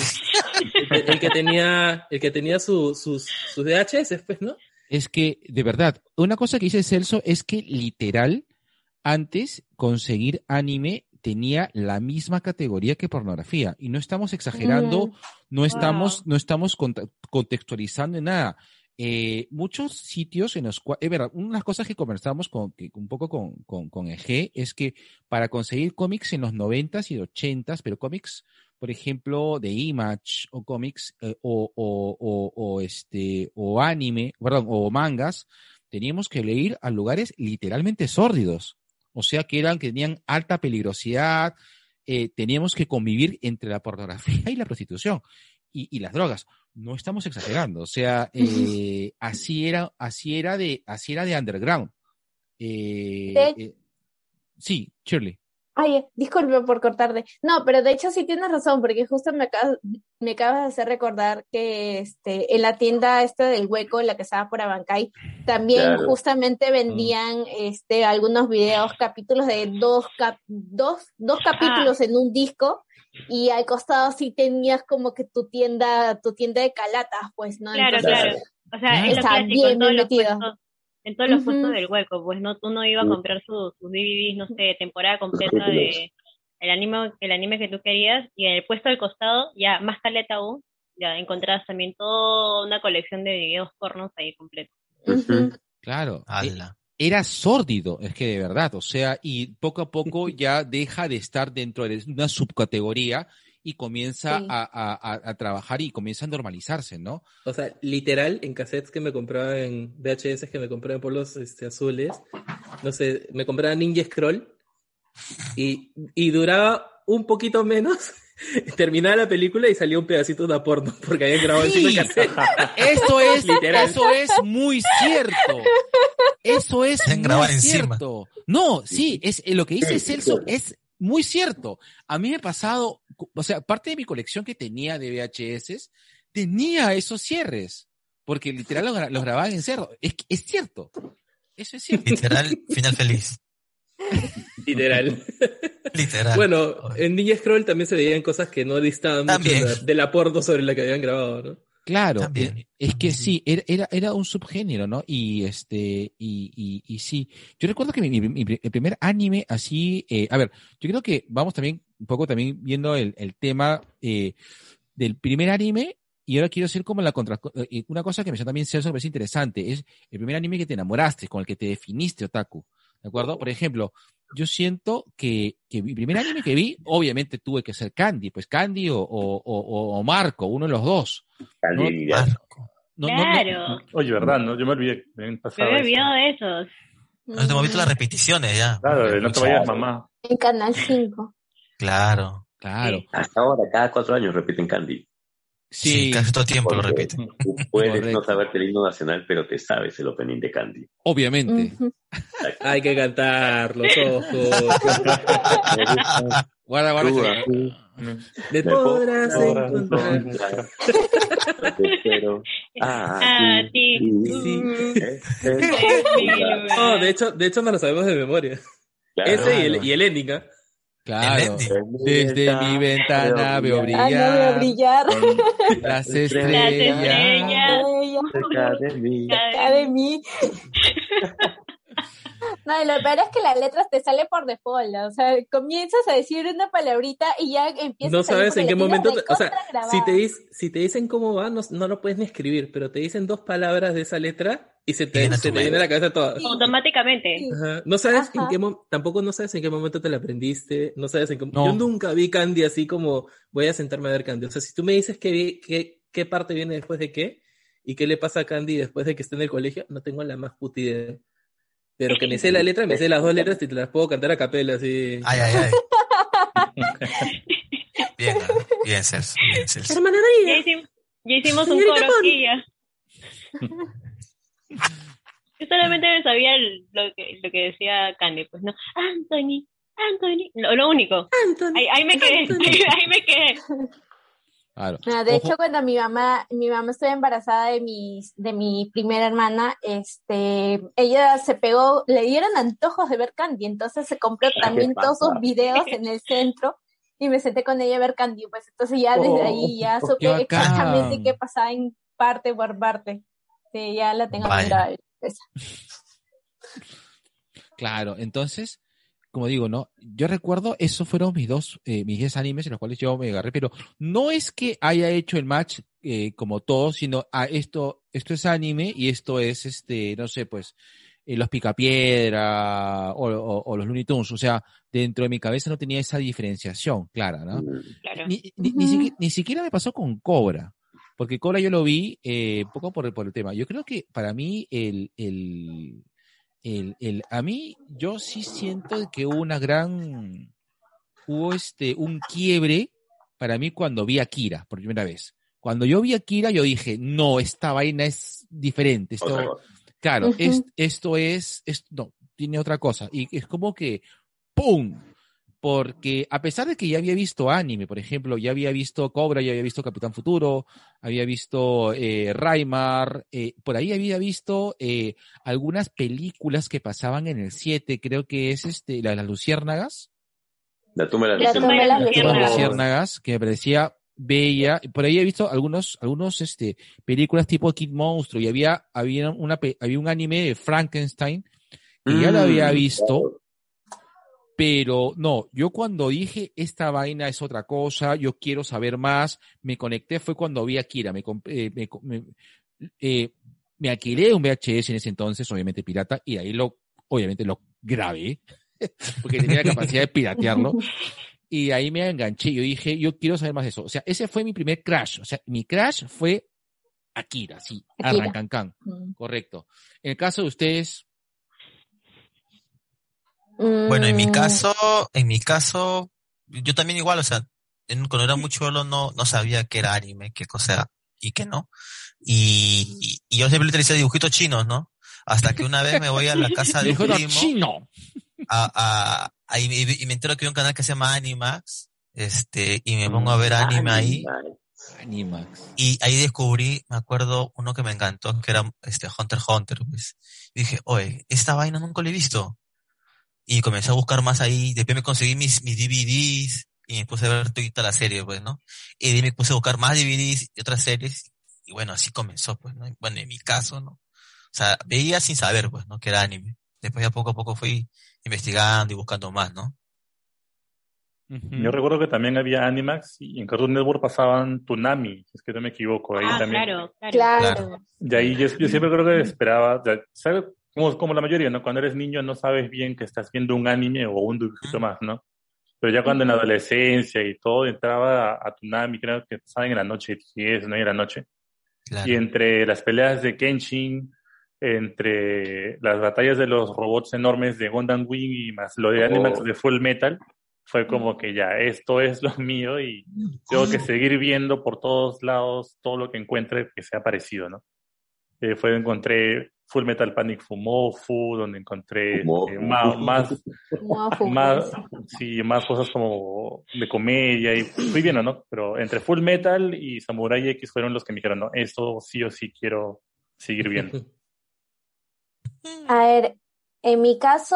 el, que- el que tenía, el que tenía su- sus, sus VHS, pues, ¿no? Es que, de verdad, una cosa que dice Celso es que literal, antes conseguir anime tenía la misma categoría que pornografía. Y no estamos exagerando, Mm. no estamos, Wow. no estamos contextualizando en nada. Eh, muchos sitios en los cuales, es verdad, una de las cosas que conversamos con, que, un poco con, con, con EG es que para conseguir cómics en los noventas y ochentas, pero cómics, por ejemplo, de Image o cómics eh, o, o, o, o este o anime, perdón, o mangas, teníamos que ir a lugares literalmente sórdidos. O sea que eran que tenían alta peligrosidad, eh, teníamos que convivir entre la pornografía y la prostitución y, y las drogas. No estamos exagerando, o sea, eh, así era, así era de, así era de underground. Eh, eh, sí, Shirley. Ay, disculpe por cortarte. No, pero de hecho sí tienes razón, porque justo me acabas, me acabas de hacer recordar que este, en la tienda esta del hueco, la que estaba por Abancay, también Claro. justamente vendían este, algunos videos, capítulos de dos, cap- dos, dos capítulos en un disco, y al costado sí tenías como que tu tienda, tu tienda de calatas, pues, ¿no? Claro, Entonces, claro. O sea, es lo Está bien, en los metido. En todos los puestos del hueco, pues no, uno iba a comprar sus, sus DVDs, no sé, temporada completa de el anime, el anime que tú querías, y en el puesto del costado, ya más caleta aún, ya encontrabas también toda una colección de videos pornos ahí completos. Claro. e- Ala. Era sórdido, es que de verdad, o sea, y poco a poco ya deja de estar dentro de una subcategoría y comienza Sí. a, a- a- trabajar y comienza a normalizarse, ¿no? O sea, literal, en cassettes que me compraba en VHS, que me compraba en polos este, azules, no sé, me compraba Ninja Scroll y, y duraba un poquito menos. Terminaba la película y salía un pedacito de porno porque habían grabado encima el Sí. cassette. Eso es, Literal. eso es muy cierto. Eso es Se han muy encima. cierto. No, sí, es eh, lo que dice Celso es muy cierto. A mí me ha pasado, o sea, parte de mi colección que tenía de VHS tenía esos cierres, porque literal los, gra- los grababan en cerro. Es, es cierto. Eso es cierto. Literal, final feliz. Literal. Literal. Bueno, en Ninja Scroll también se veían cosas que no distaban mucho También. de la- del aporto sobre la que habían grabado, ¿no? Claro, eh, es que sí, era, era, era un subgénero, ¿no? Y este, y, y, y sí. Yo recuerdo que mi, mi- mi- el primer anime así, eh, a ver, yo creo que vamos también, un poco también viendo el, el tema eh, del primer anime, y ahora quiero hacer como la contra, eh, una cosa que me también Celso, que me parece interesante, es el primer anime que te enamoraste, con el que te definiste otaku, ¿de acuerdo? Por ejemplo, yo siento que, que mi primer anime que vi, obviamente tuve que ser Candy, pues Candy o, o, o, o Marco, uno de los dos. Candy No- y Lidia. no, no, no. Claro. Oye, ¿verdad? No? Yo me olvidé. Me Me eso. olvidado de esos. No te hemos visto las repeticiones ya. Claro, no te vayas, Claro. mamá. En Canal 5. Claro. Claro. Hasta ahora, cada cuatro años repiten Candy. Sí, casi todo el tiempo lo repiten. Tú puedes Correcto. no saberte el himno nacional, pero te sabes el opening de Candy. Obviamente. Hay que cantar, los ojos. Guarda, guarda. Tú, que- Me podrás encontrar. Te espero. Ah, Ah, sí. sí. Este es No, de hecho, de hecho no lo sabemos de memoria. Claro. Ese y el, y el ending, ¿ah? Claro. Desde mi ventana veo Ah, no a brillar las Las estrellas. estrellas. cerca de mí. Cerca de mí. No, lo peor es que la letra te sale por default, o sea, comienzas a decir una palabrita y ya empiezas No a salir sabes en qué momento, te- o sea, si te, si dicen cómo va, no, no lo puedes ni escribir, pero te dicen dos palabras de esa letra y se te, Viene a se tu te viene a la cabeza toda. Automáticamente. Ajá. No sabes en qué mo- tampoco no sabes en qué momento te la aprendiste, no sabes en qué No. Yo nunca vi Candy así como voy a sentarme a ver Candy. O sea, si tú me dices que, vi- que- qué parte viene después de qué y qué le pasa a Candy después de que esté en el colegio, no tengo la más puta idea. Pero que me sé la letra, me sé las dos letras y te las puedo cantar a capela así. Ay, ay, ay. Bien, bien, Celso. Bien, Celso. Hermana Ya, María. hicim- ya hicimos un coro aquí ya. Yo solamente me sabía lo que, lo que decía Candy, pues no. Anthony, Anthony. Lo, lo único. Anthony, Ahí, ahí me quedé, ahí, ahí me quedé. Claro. No, de Ojo, hecho, cuando mi mamá, mi mamá estuvo embarazada de mi, de mi primera hermana, este, ella se pegó, le dieron antojos de ver Candy, entonces se compró ¿qué también todos sus videos en el centro y me senté con ella a ver Candy, pues entonces ya desde ahí ya Oh, supe qué exactamente qué pasaba en parte por parte. Sí, ya la tengo esa. Claro, entonces, como digo, ¿no? Yo recuerdo, esos fueron mis dos, eh, mis 10 animes en los cuales yo me agarré, pero no es que haya hecho el match eh, como todos, sino a esto, esto es anime y esto es, este, no sé, pues, eh, los Picapiedra o, o, o los Looney Tunes. O sea, dentro de mi cabeza no tenía esa diferenciación clara, ¿no? Claro. Ni, ni, ni, siqui- ni siquiera me pasó con Cobra, porque Cobra yo lo vi eh, un poco por, el- por el tema. Yo creo que para mí el, el, el, el- a mí yo sí siento que hubo una gran, hubo este, un quiebre para mí cuando vi a Kira por primera vez. Cuando yo vi a Kira yo dije, no, esta vaina es diferente. Otra Esto, cosa. claro, Ujú. es- esto es, es, no, tiene otra cosa. Y es como que, ¡pum! Porque a pesar de que ya había visto anime, por ejemplo, ya había visto Cobra, ya había visto Capitán Futuro, había visto eh, Raimar, eh, por ahí había visto eh, algunas películas que pasaban en el 7, creo que es este, la de las Luciérnagas. La tumba de La las tumba de las Las luciérnagas. que me parecía bella. Por ahí he visto algunos, algunos, este, películas tipo Kid Monstruo y había, había una, pe- había un anime de Frankenstein que ya lo había Mm, visto, pero no, yo cuando dije esta vaina es otra cosa, yo quiero saber más, me conecté fue cuando vi a Kira, me, eh, me, me, eh, me alquilé un VHS en ese entonces, obviamente pirata, y ahí lo, obviamente lo grabé, porque tenía la capacidad de piratearlo, y ahí me enganché, yo dije, yo quiero saber más de eso, o sea, ese fue mi primer crash, o sea, mi crash fue Akira, sí, Akira. Arrancancán, Mm. correcto. En el caso de ustedes, Bueno, en mi Mm, caso, en mi caso, yo también igual, o sea, en- cuando era muy chulo no, no sabía qué era anime, qué cosa era y qué no. Y, y- y yo siempre utilizé dibujitos chinos, ¿no? Hasta que una vez me voy a la casa de un dijo, "No, primo chino. a, a, a- y, me- y me entero que hay un canal que se llama Animax, este, y me pongo a ver anime ahí. Animax. Y ahí descubrí, me acuerdo, uno que me encantó, que era este Hunter x Hunter, pues. Y dije, oye, esta vaina nunca la he visto. Y comencé a buscar más ahí, después me conseguí mis, mis DVDs y me puse a ver toda la serie, pues, ¿no? Y de me puse a buscar más DVDs y otras series, y bueno, así comenzó, pues, ¿no? Bueno, en mi caso, ¿no? O sea, veía sin saber, pues, ¿no? Que era anime. Después ya poco a poco fui investigando y buscando más, ¿no? Yo recuerdo que también había Animax y en Cartoon Network pasaban Toonami, si es que no me equivoco. Ahí Ah, también. claro, claro. Claro. Y ahí yo, yo siempre creo que esperaba, ya, ¿sabes? Como, como la mayoría, ¿no? Cuando eres niño no sabes bien que estás viendo un anime o un dibujito más, ¿no? Pero ya cuando en la adolescencia y todo entraba a, a Toonami, creo que pasaban en la noche, 10, 9 de la noche. Y entre las peleas de Kenshin, entre las batallas de los robots enormes de Gundam Wing y más lo de Oh. Animax de Full Metal, fue como que ya, esto es lo mío y tengo que seguir viendo por todos lados todo lo que encuentre que sea parecido, ¿no? Eh, fue, encontré Full Metal Panic Fumofu, donde encontré Fumofu. eh, más, más, sí, más cosas como de comedia y fui viendo, ¿no? Pero entre Full Metal y Samurai X fueron los que me dijeron, no, esto sí o sí quiero seguir viendo. A ver, en mi caso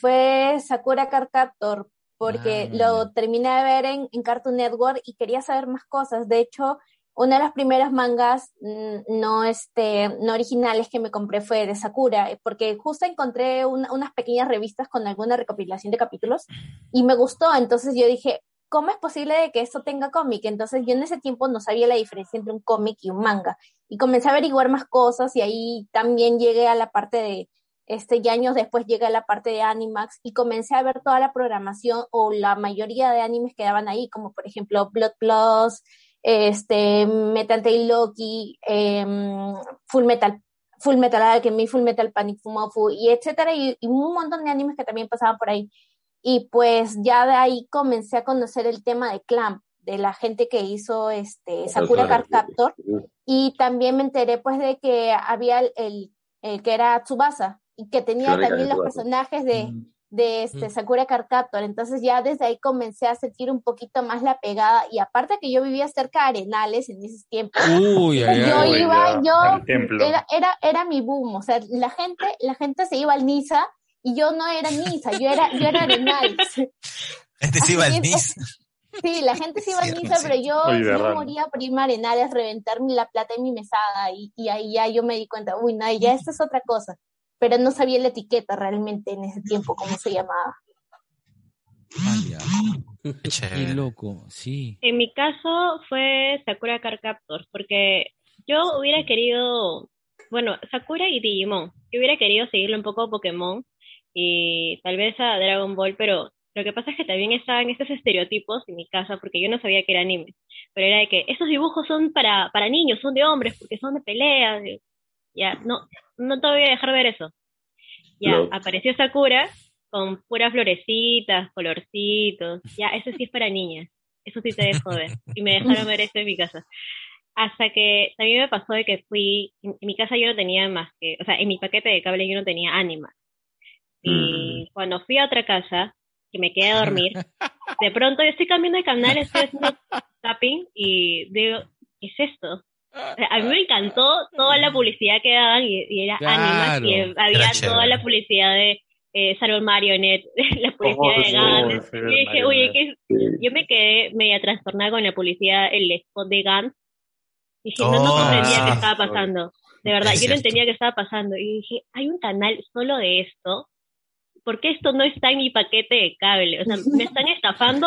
fue Sakura Card Captor, porque Ah. lo terminé de ver en, en Cartoon Network y quería saber más cosas. De hecho, una de las primeras mangas mm, no, este, no originales que me compré fue de Sakura, porque justo encontré una- unas pequeñas revistas con alguna recopilación de capítulos y me gustó. Entonces yo dije, ¿cómo es posible de que esto tenga cómic? Entonces yo en ese tiempo no sabía la diferencia entre un cómic y un manga. Y comencé a averiguar más cosas y ahí también llegué a la parte de, este, y años después llegué a la parte de Animax y comencé a ver toda la programación o la mayoría de animes que daban ahí, como por ejemplo Blood Plus, este, Metal Tail Loki, em, Full Metal, Full Metal Alchemy, Full Metal Panic Fumofu, y etcétera, y, y un montón de animes que también pasaban por ahí. Y pues ya de ahí comencé a conocer el tema de Clamp, de la gente que hizo este Sakura Card Captor, y también me enteré pues de que había el, el, el que era Tsubasa, y que tenía también los personajes de, de este Sakura Card Captor. Entonces ya desde ahí comencé a sentir un poquito más la pegada, y aparte que yo vivía cerca de Arenales en esos tiempos, Uy, ay, yo ay. iba, yo era, era, era mi boom, o sea, la gente, la gente se iba al Nisa y yo no era Nisa, yo era, yo era Arenales. Este sí va Así al es. NIS. Sí, la gente se iba al Nisa, pero yo, Oye, yo moría por irme a Arenales, reventar mi- la plata en mi mesada y, y ahí ya yo me di cuenta, uy, no, ya esto es otra cosa. Pero no sabía la etiqueta realmente en ese tiempo, cómo se llamaba. Vaya, Qué loco, sí. En mi caso fue Sakura Card Captors, porque yo hubiera querido, bueno, Sakura y Digimon. Yo hubiera querido seguirle un poco a Pokémon y tal vez a Dragon Ball, pero lo que pasa es que también estaban estos estereotipos en mi casa, porque yo no sabía que era anime. Pero era de que esos dibujos son para, para niños, son de hombres, porque son de peleas. Ya, no, no te voy a dejar ver eso. Ya, No. apareció Sakura con puras florecitas, colorcitos. Ya, eso sí es para niñas. Eso sí te dejo ver. Y me dejaron ver eso en mi casa. Hasta que también me pasó de que fui, en, en mi casa yo no tenía más que, o sea, en mi paquete de cable yo no tenía Anima. Y cuando fui a otra casa, que me quedé a dormir, de pronto yo estoy cambiando de canal, estoy haciendo tapping y digo, ¿qué es esto? A mí me encantó toda la publicidad que daban y, y era Claro. Animax y había Era toda la publicidad de, eh, Sarol Marionette, la publicidad Oh, de sí, Gantz. sí, Yo dije, oye, ¿qué es? yo me quedé media trastornada con la publicidad, el spot de Gantz. Dije, no, no Oh, comprendía qué estaba pasando. De verdad, yo no entendía qué estaba pasando. Y dije, hay un canal solo de esto. ¿Por qué esto no está en mi paquete de cable? O sea, ¿me están estafando?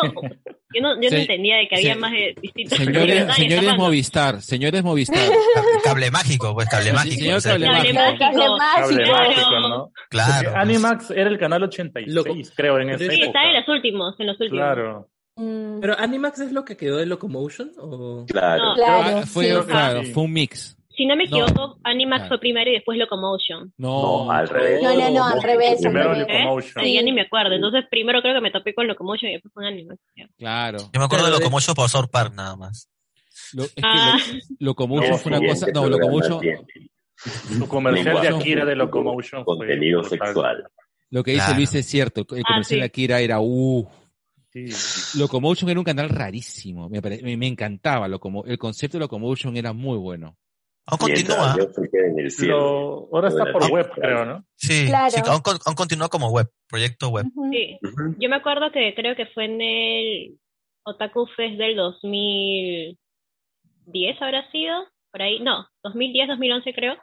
Yo no, yo no entendía de que había se- más de distintos. Señores. Movistar, señores Movistar. Cable mágico, pues cable mágico. señor o sea, cable Cable mágico. mágico. Cable mágico. Cable Claro. mágico, ¿no? Claro. Porque Animax era el canal 86, Loco. creo, en esa Sí, época. está en los últimos, en los últimos. Claro. Mm, ¿Pero Animax es lo que quedó de Locomotion? ¿O... Claro. No, claro, Ah, fue, sí. claro, Sí. fue un mix. Si no me No. equivoco, Animax Claro. fue primero y después Locomotion. No, No, al revés. No, no, no, al revés, al Primero revés. ¿Eh? Locomotion. Ay, ya ni me acuerdo. Entonces, primero creo que me topé con Locomotion y después con Animax. claro. Yo me acuerdo de Locomotion por South Park nada más. Lo- es que Ah. lo- Locomotion No, fue una cosa. No, Locomotion. Su comercial de Akira de Locomotion fue Contenido sexual. Lo que dice Claro. Luis es cierto. El Ah, comercial sí. de Akira era uh. Sí. Locomotion era un canal rarísimo. Me, me, me encantaba. Locomo- el concepto de Locomotion era muy bueno. Aún continúa. yo fui en el cielo. Lo- ahora está por web, creo, ¿no? Sí, Claro. sí, aún, con- aún continúa como web, proyecto web. Sí. Yo me acuerdo que creo que fue en el Otaku Fest del 2010, habrá sido, por ahí, no, 2010, 2011 creo,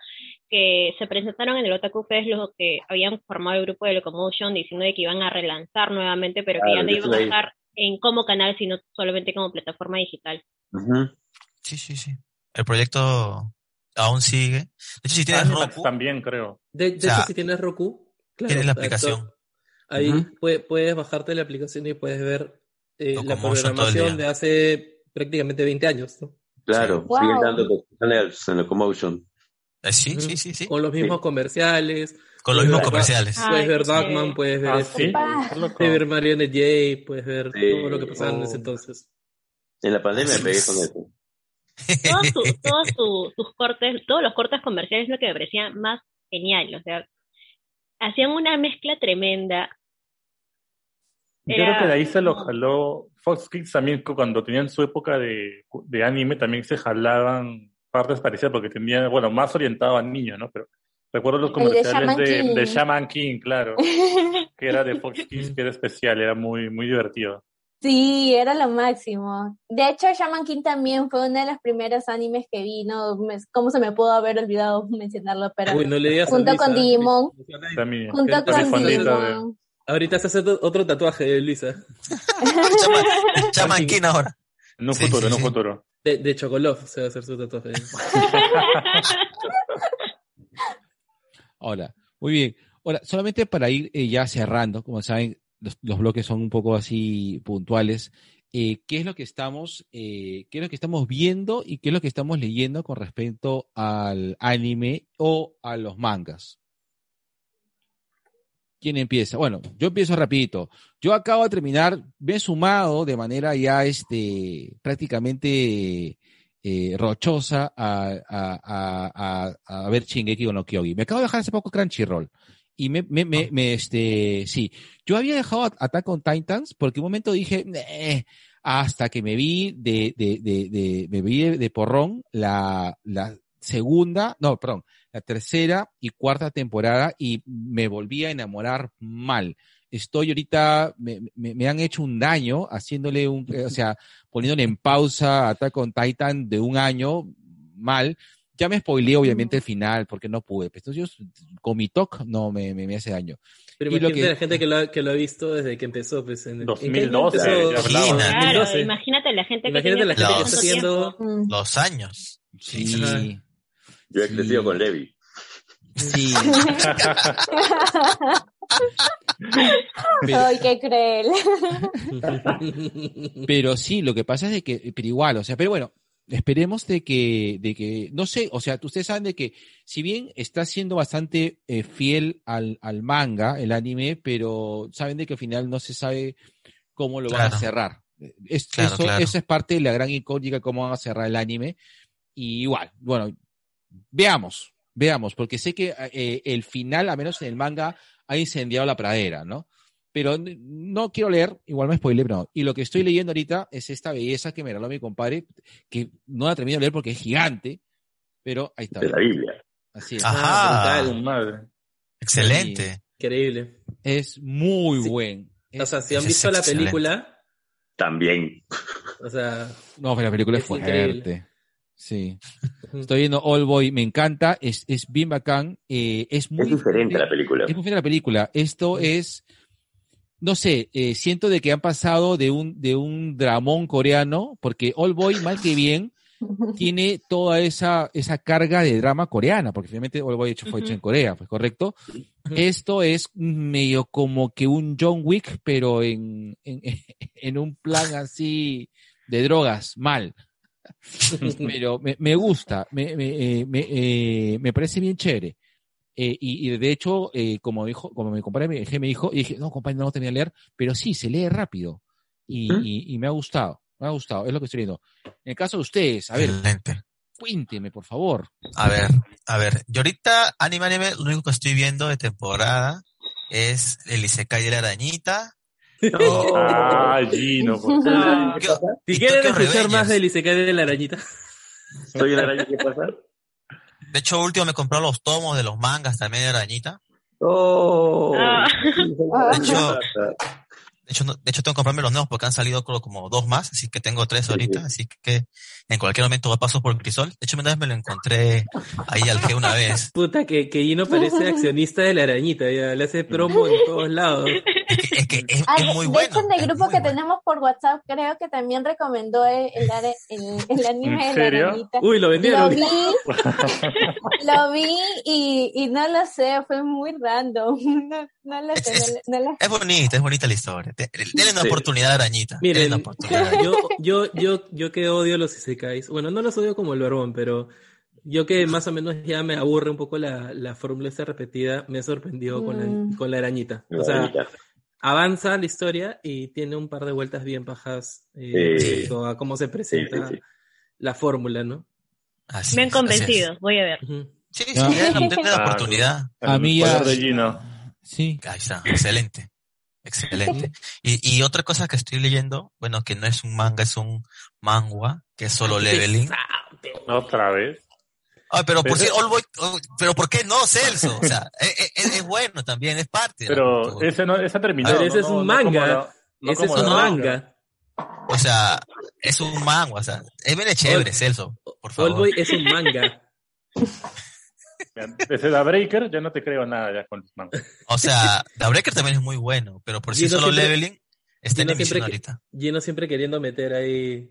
que se presentaron en el Otaku Fest los que habían formado el grupo de Locomotion diciendo de que iban a relanzar nuevamente, pero que ya no iban a estar en como canal, sino solamente como plataforma digital. Sí, sí, sí. El proyecto aún sigue. De hecho, si tienes Animax Roku, también, creo. De, de O sea, hecho, si tienes Roku, claro, tienes la aplicación. Ahí puede- puedes bajarte la aplicación y puedes ver eh, la programación de hace prácticamente 20 años, ¿no? Claro, Wow. siguen dando canales en Locomotion. Eh, sí, sí, sí, sí. Con los mismos Sí. comerciales. Con los mismos comerciales. Ah, Puedes ver Darkman, puedes ver, Ah, este, sí. Puedes ver Marionette J, puedes ver Sí. todo lo que pasaba en ese Oh. entonces. En la pandemia me pegué con eso. Todos, su- todos su- sus cortes, todos los cortes comerciales es lo que me parecía más genial, o sea, hacían una mezcla tremenda. Yo creo que de ahí se lo jaló Fox Kids también, cu- cuando tenían su época de, de anime, también se jalaban partes parecidas porque tenían, bueno, más orientado a niños, ¿no? Pero recuerdo los de comerciales Shaman de, King. de Shaman King, claro, que era de Fox Kids, que era especial, era muy, muy divertido. Sí, era lo máximo. De hecho, Shaman King también fue uno de los primeros animes que vi, no, me- cómo se me pudo haber olvidado mencionarlo, pero Uy, no le digas a junto Luisa. con Digimon, También, junto con de- Digimon. Ahorita se hace otro, tatuaje, Luisa. Chaman- Chaman King ahora. En un Sí, futuro, sí, en un sí. futuro. De, de Chocolov se va a hacer su tatuaje. Ahora, muy bien. Ahora, solamente para ir eh, ya cerrando, como saben, los, bloques son un poco así puntuales. Eh, ¿Qué es lo que estamos, eh, qué es lo que estamos viendo y qué es lo que estamos leyendo con respecto al anime o a los mangas? ¿Quién empieza? Bueno, yo empiezo rapidito. Yo acabo de terminar, me he sumado de manera ya este prácticamente eh, rochosa a, a, a, a, a ver Shingeki no Kyogi. Me acabo de dejar hace poco Crunchyroll. Y me, me, me, me, este, sí, yo había dejado Attack on Titans porque un momento dije, hasta que me vi de, de, de, de me vi de, porrón la, la segunda, no, perdón, la tercera y cuarta temporada y me volví a enamorar mal. Estoy ahorita, me, me, han hecho un daño haciéndole un, o sea, poniéndole en pausa Attack on Titan de un año mal. Ya me spoileé obviamente el final porque no pude. Pues, Entonces yo con mi talk no me, me, me hace daño. Pero Y lo imagínate que- la gente que lo, ha, que lo ha visto desde que empezó, pues, en el, ¿en qué año 2012, empezó? Imagina. Claro, 2012. imagínate la gente que Imagínate tiene la gente que está haciendo... Los años. Sí. Yo he Sí. crecido con Levi. sí. Pero- Ay, qué cruel. Pero sí, lo que pasa es de que, pero igual, o sea, pero bueno, esperemos de que, de que, no sé, o sea, ustedes saben de que, si bien está siendo bastante eh, fiel al, al manga, el anime, pero saben de que al final no se sabe cómo lo van a Claro. cerrar. Es- Claro, eso, claro. eso es parte de la gran incógnita, cómo van a cerrar el anime. Y igual, bueno, veamos, veamos, porque sé que eh, el final, al menos en el manga, ha incendiado la pradera, ¿no? Pero no quiero leer, igual me spoilé, pero no. Y lo que estoy leyendo ahorita es esta belleza que me regaló mi compadre, que no la termino de leer porque es gigante, pero ahí está. De la Biblia. Así es. Ajá. Ah, madre. Excelente. Increíble. Es muy buen. O sea, si han visto es la película, También. o sea, No, pero la película es, Es increíble. fuerte. Sí. Estoy viendo All Boy, me encanta, es, es bien bacán, eh, es muy Es diferente la película. Es muy diferente la película. Esto es, no sé, eh, siento de que han pasado de un, de un dramón coreano, porque All Boy, mal que bien, tiene toda esa, esa carga de drama coreana, porque finalmente All Boy hecho, fue hecho en Corea, pues correcto. Esto es medio como que un John Wick, pero en, en, en un plan así de drogas, mal. Pero me, me gusta, me, me, eh, me, eh, me parece bien chévere. Eh, y, y de hecho, eh, como dijo, como mi compadre me, me dijo, y dije, no, compadre, no lo tenía que leer, pero sí, se lee rápido. Y, y, y me ha gustado, me ha gustado, es lo que estoy viendo. En el caso de ustedes, a ver, Excelente. cuénteme, por favor. A ver, a ver. Yo ahorita, anime, anime, lo único que estoy viendo de temporada es el Isekai de la arañita. Ah, Gino, por Ah, ¿Qué- si quieren escuchar más del Isekai de la arañita, Soy una araña, ¿qué pasa? De hecho, último me compré los tomos de los mangas también de arañita. Oh. Ah. De hecho, de hecho, de hecho tengo que comprarme los nuevos porque han salido como dos más, así que tengo tres ahorita, así que en cualquier momento paso por Crisol. De hecho, una vez me lo encontré ahí al G una vez. puta que, que Gino parece accionista de la arañita, ya le hace promo en todos lados. Es que es, es de- muy de bueno. hecho, en el grupo que tenemos por WhatsApp, creo que también recomendó el, el, el- el anime ¿En de la serio? arañita. Uy, lo Lo vendieron. vi, lo vi y, y no lo sé, fue muy random. No, no lo sé, Es- no, lo- no lo- Es bonita, es bonita la historia. De- Denle una Sí. oportunidad a arañita. Miren, una oportunidad. yo, yo, yo, yo que odio los isekais, bueno, no los odio como el barbón, pero yo que más o menos ya me aburre un poco la, la fórmula esta repetida, me sorprendió con, Mm. la, con la arañita. La O sea, arañita. Avanza la historia y tiene un par de vueltas bien pajas eh, Sí. a cómo se presenta Sí, sí, sí. la fórmula, ¿no? Así Me han convencido, voy a ver. Ujú. Sí, sí, denle, denle la Ah, oportunidad. A mí ya-. Sí. Ahí está, excelente. Excelente. Y, y otra cosa que estoy leyendo, bueno, que no es un manga, es un mangua, que es solo leveling. Otra vez. Ay, pero ¿por qué Pero- All Boy- oh, pero ¿por qué no, Celso? O sea, es, es- es bueno también, es parte. Pero ese no, ese ha terminado. Pero ese no- es un manga. la- no Ese es un manga. O sea, es un manga, o sea, es bien chévere, Celso, por favor. Oldboy es un manga. Desde la Breaker ya no te creo nada ya con los mangas. O sea, The Breaker también es muy bueno, pero por sí Gino solo siempre- leveling está en Gino emisión siempre, ahorita. Gino siempre queriendo meter ahí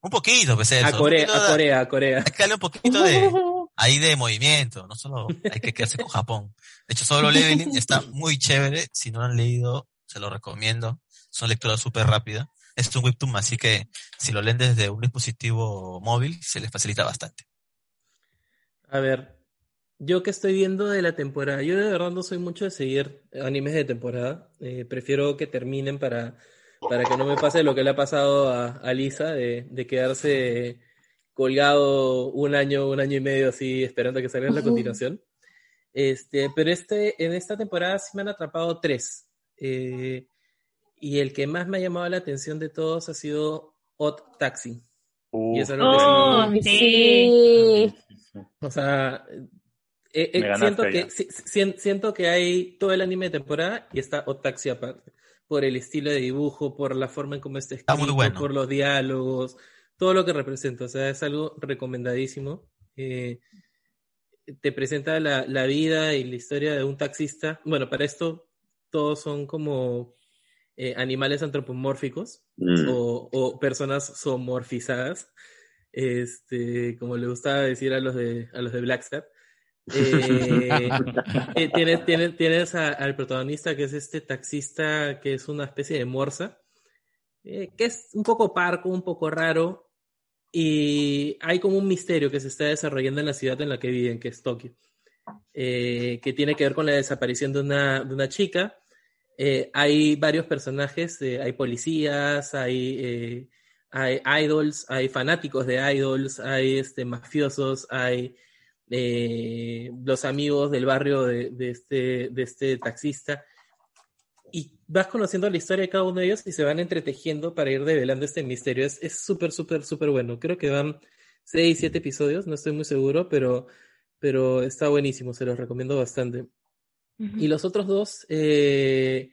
Un poquito, pues Celso. a Corea, a Corea, a Corea. Darle un poquito de, ahí de movimiento, no solo hay que quedarse con Japón. De hecho, solo leveling está muy chévere. Si no lo han leído, se lo recomiendo. Son lecturas súper rápidas. Es un webtoon, así que si lo leen desde un dispositivo móvil, se les facilita bastante. A ver, yo que estoy viendo de la temporada, yo de verdad no soy mucho de seguir animes de temporada. Eh, prefiero que terminen para, para que no me pase lo que le ha pasado a, a Lisa, de, de quedarse colgado un año, un año y medio así, esperando que salga la Ujú. continuación. Este, pero este, en esta temporada sí me han atrapado tres. Eh, y el que más me ha llamado la atención de todos ha sido Odd Taxi. Y es algo que sí- Oh, Sí. o sea, eh, eh, siento, que, si- si- siento que hay todo el anime de temporada y está Otaxi aparte. Por el estilo de dibujo, por la forma en cómo está escrito, muy bueno. por los diálogos, todo lo que representa. O sea, es algo recomendadísimo. Eh, te presenta la, la vida y la historia de un taxista. Bueno, para esto todos son como eh, animales antropomórficos Mm. o, o personas zoomorfizadas, este, como le gustaba decir a los de, a los de Blackstar. Eh, eh, tienes tienes, tienes a- al protagonista que es este taxista que es una especie de morsa, eh, que es un poco parco, un poco raro, y hay como un misterio que se está desarrollando en la ciudad en la que viven, que es Tokio, eh, que tiene que ver con la desaparición de una, de una chica. Eh, hay varios personajes, eh, hay policías, hay, hay idols, hay fanáticos de idols, hay este, mafiosos, hay los amigos del barrio de, de este, de este taxista. Vas conociendo la historia de cada uno de ellos y se van entretejiendo para ir develando este misterio. Es es súper, súper, súper bueno. Creo que van seis, siete episodios, no estoy muy seguro, pero, pero está buenísimo, se los recomiendo bastante. Y los otros dos, eh,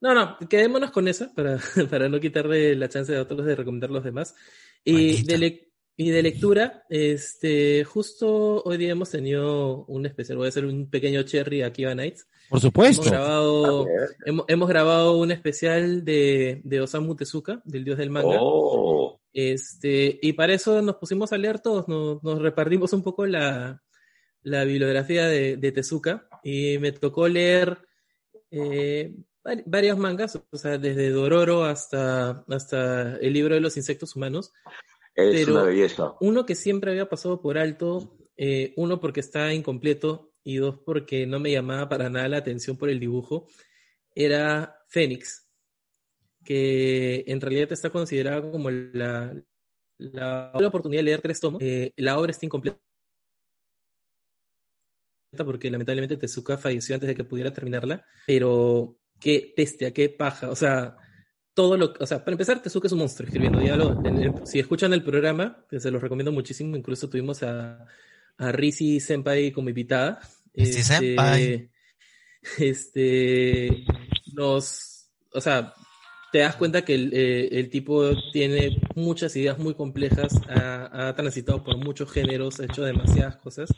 no, no, quedémonos con esa para, para no quitarle la chance a otros de recomendar los demás. Y de, y de lectura, este, justo hoy día hemos tenido un especial, voy a hacer un pequeño cherry a Kiva Nights. Por supuesto. Hemos grabado, hemos, hemos grabado un especial de, de Osamu Tezuka, del dios del manga. Oh. Este, y para eso nos pusimos a leer todos, nos, nos repartimos un poco la, la bibliografía de, de Tezuka y me tocó leer eh, vari- varios mangas, o sea, desde Dororo hasta, hasta el libro de los insectos humanos. Es Pero una belleza. uno que siempre había pasado por alto, eh, uno porque está incompleto y dos porque no me llamaba para nada la atención por el dibujo, era Fénix, que en realidad está considerada como la, la, oportunidad de leer tres tomos. Eh, la obra está incompleta porque lamentablemente Tezuka falleció antes de que pudiera terminarla, pero qué bestia, qué paja, o sea, todo lo, o sea, para empezar, Tezuka es un monstruo escribiendo diálogo. Si escuchan el programa, se los recomiendo muchísimo, incluso tuvimos a, a Risi Senpai como invitada. Risi Senpai. Este, nos, o sea, te das cuenta que el, eh, el tipo tiene muchas ideas muy complejas, ha, ha transitado por muchos géneros, ha hecho demasiadas cosas.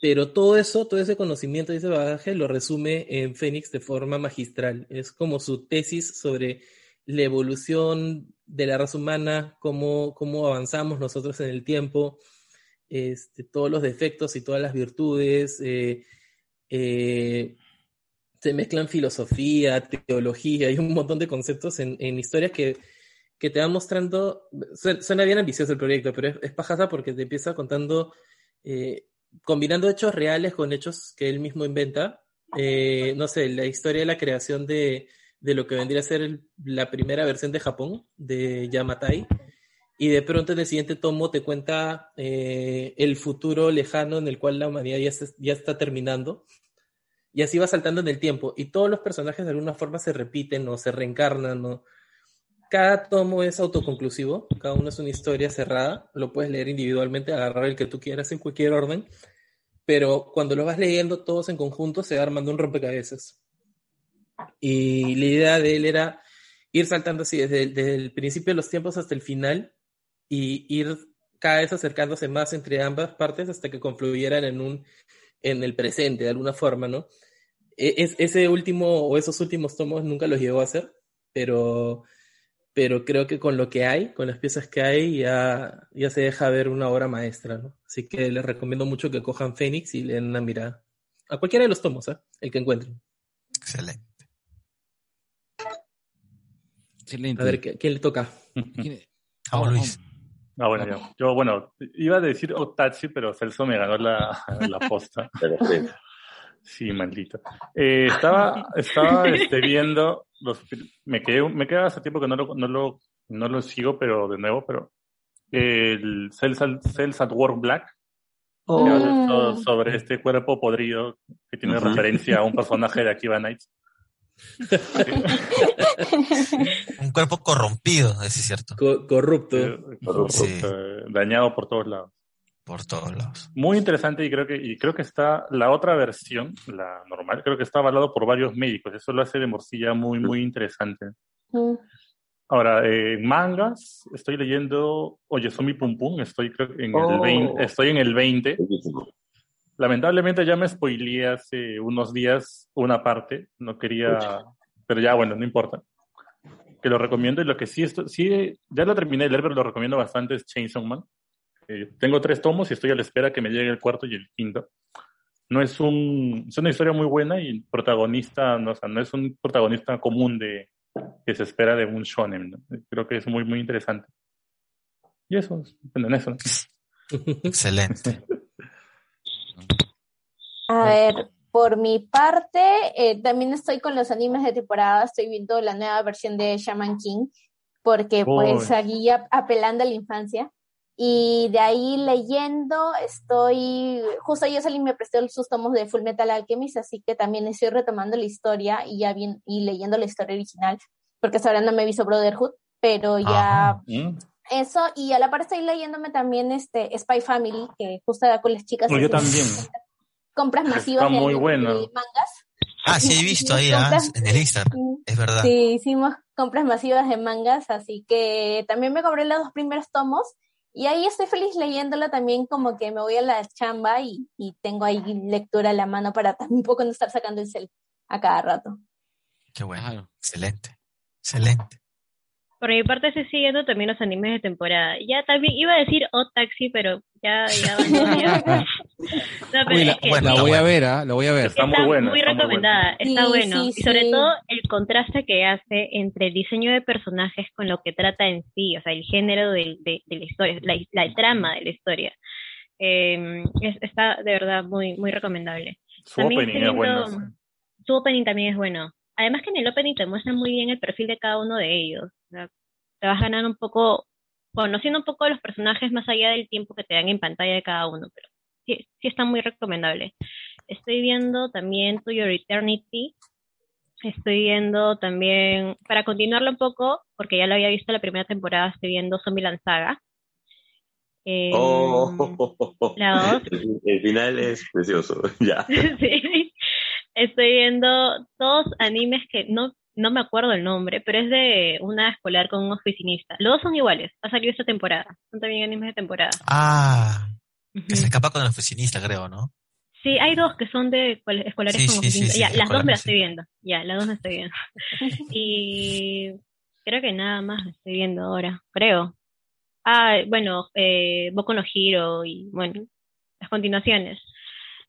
Pero todo eso, todo ese conocimiento y ese bagaje lo resume en Fénix de forma magistral. Es como su tesis sobre la evolución de la raza humana, cómo, cómo avanzamos nosotros en el tiempo, este, todos los defectos y todas las virtudes. eh, eh, se mezclan filosofía, teología y un montón de conceptos en, historias que, que te van mostrando. Suena, bien ambicioso el proyecto, pero es, es porque te empieza contando, eh, combinando hechos reales con hechos que él mismo inventa. No sé, la historia de la creación de, de lo que vendría a ser el- la primera versión de Japón, de Yamatai. Y de pronto en el siguiente tomo te cuenta eh, el futuro lejano en el cual la humanidad ya, se- ya está terminando. Y así va saltando en el tiempo. Y todos los personajes de alguna forma se repiten o se reencarnan. ¿no? Cada tomo es autoconclusivo, cada uno es una historia cerrada. Lo puedes leer individualmente, agarrar el que tú quieras en cualquier orden. Pero cuando lo vas leyendo todos en conjunto, se va armando un rompecabezas. Y la idea de él era ir saltando así desde, desde el principio de los tiempos hasta el final y ir cada vez acercándose más entre ambas partes hasta que confluyeran en un en el presente de alguna forma, ¿no? E- Es, ese último o esos últimos tomos nunca los llegó a hacer, pero pero creo que con lo que hay, con las piezas que hay, ya, ya se deja ver una obra maestra, ¿no? Así que les recomiendo mucho que cojan Fénix y le den una mirada. A cualquiera de los tomos, ¿eh? El que encuentren. Excelente. Excelente. A ver, ¿qué- ¿quién le toca? Vamos, Luis. Ah, bueno, ya. Yo, bueno, iba a decir Otachi, pero Celso me ganó la, la posta. Sí, maldito. Eh, estaba, estaba este, viendo los, me quedé, me quedé hace tiempo que no lo, no lo, no lo sigo, pero de nuevo, pero el Cells, at- Cells at Work Black, Oh. sobre este cuerpo podrido que tiene referencia a un personaje de Akiva Nights. Un cuerpo corrompido, es cierto. corrupto. Corrupto, dañado por todos lados. Por todos lados. Muy interesante y creo que y creo que está la otra versión, la normal, creo que está avalado por varios médicos. Eso lo hace de morcilla muy muy interesante. Mm. Ahora, eh, mangas, estoy leyendo Oyesomi Pum Pum, estoy creo en, el Oh. 20, estoy en el 20. Lamentablemente ya me spoileé hace unos días una parte, no quería, pero ya bueno, no importa. Que lo recomiendo y lo que sí, esto, sí ya lo terminé de leer, pero lo recomiendo bastante es Chainsaw Man. Eh, tengo tres tomos y estoy a la espera que me llegue el cuarto y el quinto. No es un, es una historia muy buena y protagonista, no, o sea, no es un protagonista común de, que se espera de un shonen. ¿no? Creo que es muy, muy interesante. Y eso, en eso. ¿no? Excelente. A ver, por mi parte, eh, también estoy con los animes de temporada, estoy viendo la nueva versión de Shaman King, porque pues Uy. aquí apelando a la infancia. Y de ahí leyendo, estoy, justo yo salí y me presté sus tomos de Full Metal Alchemist, así que también estoy retomando la historia y ya bien, y leyendo la historia original, porque hasta ahora no me he visto Brotherhood, pero ya Mm. eso, y a la par estoy leyéndome también este Spy Family, que justo da con las chicas. No, yo también. Compras masivas Está de, muy de bueno. mangas. Ah, sí, he visto ahí, ah, Compras- en el Instagram. Es verdad. Sí, hicimos compras masivas de mangas, así que también me compré los dos primeros tomos y ahí estoy feliz leyéndolo también como que me voy a la chamba y, y tengo ahí lectura a la mano para tampoco no estar sacando el cel a cada rato. Qué bueno. Excelente. Excelente. Por mi parte estoy siguiendo también los animes de temporada. Ya también iba a decir O Taxi, pero ya, ya, ya. No, pero Uy, la, es que la voy a ver, ¿ah? La voy a ver. está muy, recomendada, está Sí, bueno. sí, y sobre sí. todo el contraste que hace entre el diseño de personajes con lo que trata en sí, o sea, el género del- de, de la historia, la, la trama de la historia. Eh, es- está de verdad muy, muy recomendable. Su También opening es bueno. Su opening también es bueno. Además que en el opening te muestran muy bien el perfil de cada uno de ellos. O sea, te vas ganando un poco, conociendo un poco los personajes más allá del tiempo que te dan en pantalla de cada uno, pero sí, sí está muy recomendable. Estoy viendo también To Your Eternity. Estoy viendo también, para continuarlo un poco, porque ya lo había visto la primera temporada, estoy viendo Zombieland Saga. Eh, Oh, la dos. el, el final es precioso, ya. sí. Estoy viendo dos animes que no, no me acuerdo el nombre, pero es de una escolar con un oficinista. Los dos son iguales, ha salido esta temporada. Son también animes de temporada. Ah, que se escapa con el oficinista, creo, ¿no? Sí, hay dos que son de escolares Sí, con sí, sí, ya, las dos me las estoy viendo. Ya, las dos me estoy viendo. y creo que nada más estoy viendo ahora, creo. Ah, bueno, eh, Boku no Hero y bueno, las continuaciones.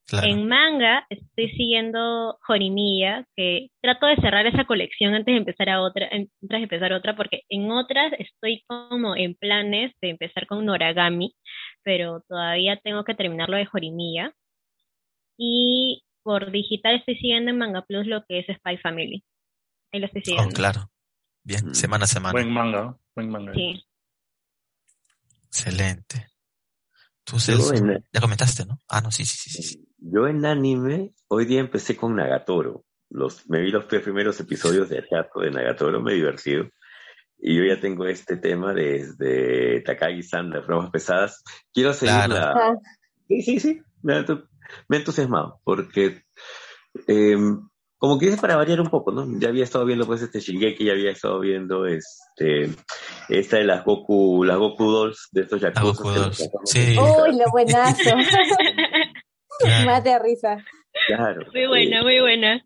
Claro. En manga estoy siguiendo Horimiya, que trato de cerrar esa colección antes de empezar a otra, antes de empezar otra, porque en otras estoy como en planes de empezar con Noragami, pero todavía tengo que terminar lo de Horimiya. Y por digital estoy siguiendo en Manga Plus lo que es Spy Family. Ahí lo estoy Oh, siguiendo. claro. Bien, semana a semana. Buen manga, buen manga. Sí. Excelente. Tú, en- ya comentaste, ¿no? Ah, no, sí, sí, sí. sí. Yo en anime, hoy día empecé con Nagatoro. Los, me vi los tres primeros episodios de Achaco de Nagatoro, me he divertido. Y yo ya tengo este tema desde Takagi-san, las pruebas pesadas. Quiero seguir Claro. la... Sí, sí, sí. Me ha entusiasmado porque eh, como que es para variar un poco, ¿no? Ya había estado viendo pues este Shingeki, ya había estado viendo este esta de las Goku, las Goku Dolls de estos Yakuza. Goku que Dolls, sí. Uy, lo buenazo. Mate de risa. Claro. Muy buena, muy buena.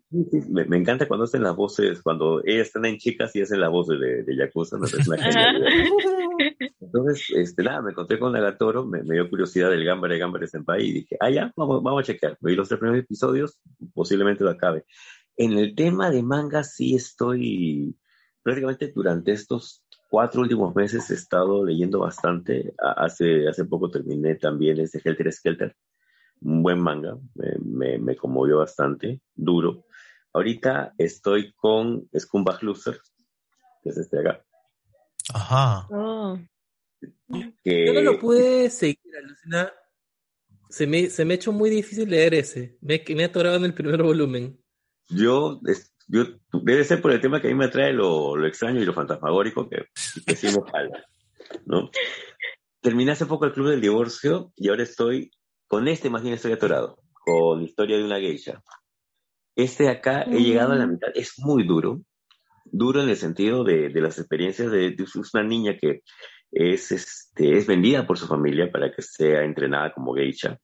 Me, me encanta cuando hacen las voces, cuando ellas están en chicas y hacen las voces de, de Yakuza, me parece una. Entonces, este, nada, me encontré con Nagatoro, me, me dio curiosidad del Gambare Gambare Senpai y dije, ah, ya, vamos, vamos a chequear. Vi los tres primeros episodios, posiblemente lo acabe. En el tema de manga sí estoy, prácticamente durante estos cuatro últimos meses he estado leyendo bastante. A- Hace, hace poco terminé también este Helter Skelter, un buen manga, me, me, me conmovió bastante, duro. Ahorita estoy con Scumbag Loser, que es este de acá. Ajá. Oh. Que... Yo no lo pude seguir, alucina. Se me, se me ha hecho muy difícil leer ese. Me, me he atorado en el primer volumen. Yo, es- yo, debe ser por el tema que a mí me atrae lo, lo extraño y lo fantasmagórico que, que jala, ¿no? Terminé hace poco el Club del Divorcio y ahora estoy, con este más bien estoy atorado, con Historia de una Geisha. Este de acá he llegado a la mitad, es muy duro, duro en el sentido de, de las experiencias de, de una niña que es, este, es vendida por su familia para que sea entrenada como geisha.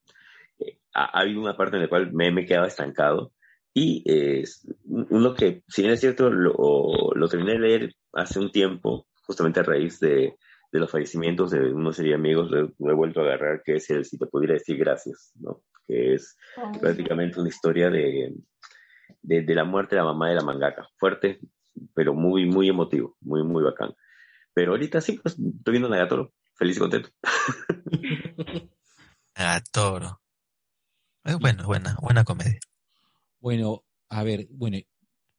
Eh, ha, ha habido una parte en la cual me, me he quedado estancado y eh, uno que, si bien es cierto, lo, lo terminé de leer hace un tiempo, justamente a raíz de, de los fallecimientos de unos serie de amigos, lo, lo he vuelto a agarrar, que es el Si te pudiera decir gracias, ¿no? Que es prácticamente una historia de, de, de la muerte de la mamá de la mangaka. Fuerte, pero muy, muy emotivo, muy, muy bacán. Pero ahorita sí, pues estoy viendo Nagatoro, feliz y contento. Nagatoro. Es buena, buena, buena comedia. Bueno, a ver, bueno,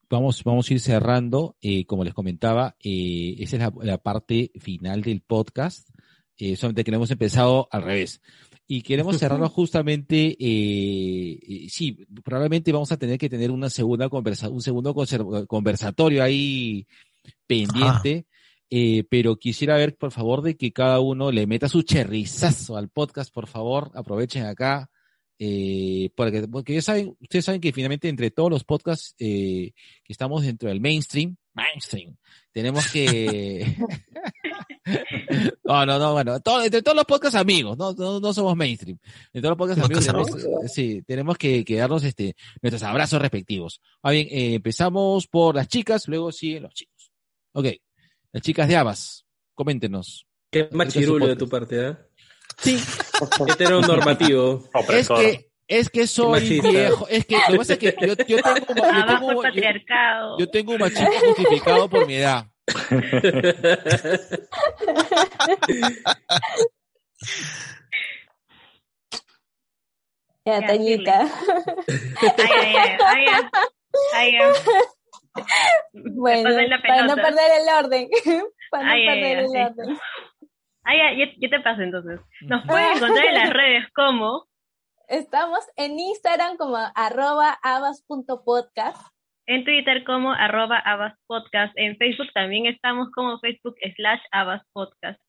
vamos, vamos a ir cerrando. Eh, como les comentaba, eh, esa es la, la parte final del podcast. Eh, solamente que lo hemos empezado al revés. Y queremos cerrarlo justamente, eh, eh, sí, probablemente vamos a tener que tener una segunda conversa, un segundo conversatorio ahí pendiente. Eh, pero quisiera ver, por favor, de que cada uno le meta su cherrizazo al podcast, por favor. Aprovechen acá eh, porque, porque ya saben, ustedes saben que finalmente entre todos los podcasts eh, que estamos dentro del mainstream, mainstream, tenemos que... no, no, no, bueno, todo- entre todos los podcasts amigos, no, no, no somos mainstream. Entre todos los podcasts amigos, tenemos, sí, tenemos que, que darnos este, nuestros abrazos respectivos. Ah, bien, eh, empezamos por las chicas, luego siguen los chicos. Ok, las chicas de Abas, coméntenos. Qué machirulo de tu parte, ¿eh? Sí. Heteronormativo. Es que, es que soy machista. viejo, es que lo que pasa es que yo, yo tengo, yo Abajo tengo, patriarcado. yo tengo un machismo justificado por mi edad. Ya, Ya, Toñita. Ay, ay, ay, ay, ay, ay, ay. Bueno, para no perder el orden. para no Ay, ay, perder ay, el sí. orden. Yo, yo te paso entonces. Nos pueden encontrar en las redes como Estamos en Instagram como arroba abas.podcast. en Twitter como arroba abaspodcast, en Facebook también estamos como Facebook slash abaspodcast.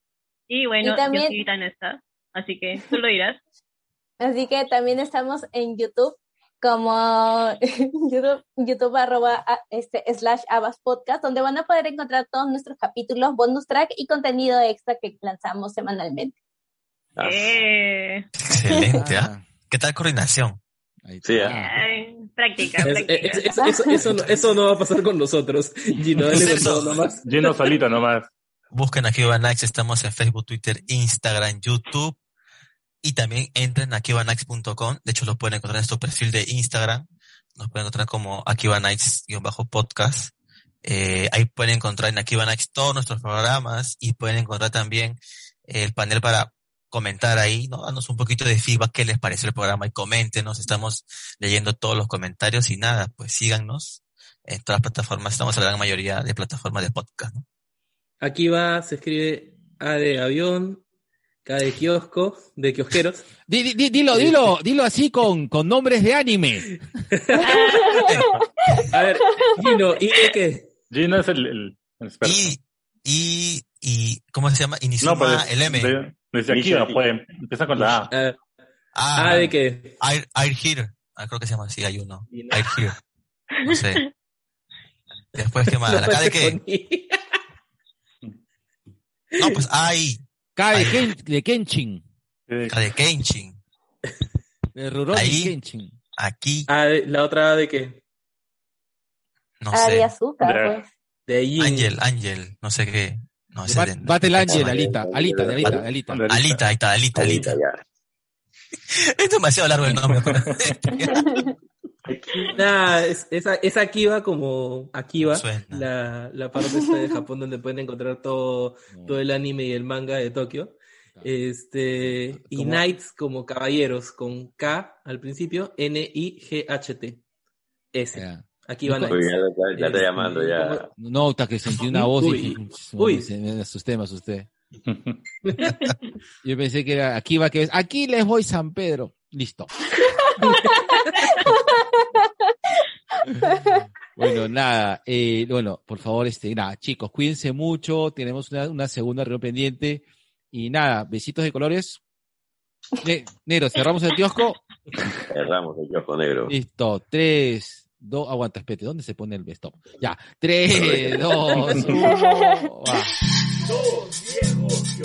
Y bueno, Y también- yo está, así que tú lo dirás. Así que también estamos en YouTube como YouTube, YouTube arroba a- este, slash Abas Podcast, donde van a poder encontrar todos nuestros capítulos, bonus track y contenido extra que lanzamos semanalmente. Eh, Excelente, ¿ah? ¿Qué tal coordinación? Sí, ay, práctica, Es- práctica. es- es- eso, eso no, eso no va a pasar con nosotros. Gino, dale con todo nomás. Gino solito nomás. Busquen aquí Nights, estamos en Facebook, Twitter, Instagram, YouTube. Y también entren a akibanights.com. De hecho, lo pueden encontrar en nuestro perfil de Instagram. Nos pueden encontrar como akibanights-podcast. Eh, ahí pueden encontrar en Akiba Nights todos nuestros programas y pueden encontrar también el panel para comentar ahí, ¿no? Danos un poquito de feedback, qué les pareció el programa y coméntenos. Estamos leyendo todos los comentarios y nada, pues síganos en todas las plataformas. Estamos en la gran mayoría de plataformas de podcast, ¿no? Aquí va, se escribe A de avión, De kiosco, de kiosqueros. Di- di- di- dilo, dilo, dilo así con, con nombres de anime. A ver, Gino, ¿y de qué? Gino es el, el. Y, y, y, ¿cómo se llama? Inizuma no, pues, el M. de- desde aquí no puede. Empieza con la A. Ah, Ah, ¿A de qué? Air, Air Here. Ah, creo que se llama así, hay uno. Air Here. No sé. Después, ¿qué más? No ¿La K de qué? No, pues hay. K de, Ahí. Ken- de Kenshin. K de Kenshin. De Rurouni Ahí. Kenshin. Aquí, ¿A de- ¿La otra de qué? no Ah, de sé. azúcar, Dra- pues. De Yin. Ángel, Ángel, no sé qué. No, ese Bat- de- Battle Angel, Alita, Alita, Alita, de Alita, de Alita. Alita, ahí está, Alita, Alita. ya. Es demasiado largo el nombre. Nada, es, esa, esa Akiva como Suena. la, la parte esta de Japón donde pueden encontrar todo, todo el anime y el manga de Tokio. Este, y Knights como caballeros, con K al principio, N-I-G-H-T. S. No, Uy, Knights. ya, ya- ya está llamando, ya. No, hasta que sentí una voz y Uy, dije, uy. se me asusté, me asusté. Yo pensé que era aquí va que es, aquí les voy San Pedro. Listo. Bueno, nada, eh, bueno, por favor, este, nada, chicos, cuídense mucho, tenemos una, una segunda reunión pendiente y nada, besitos de colores. Ne- negro, cerramos el kiosco. Cerramos el kiosco negro. Listo, tres, dos, aguanta, espérate, ¿dónde se pone el stop? Ya, tres, dos, uno, va. Dos viejos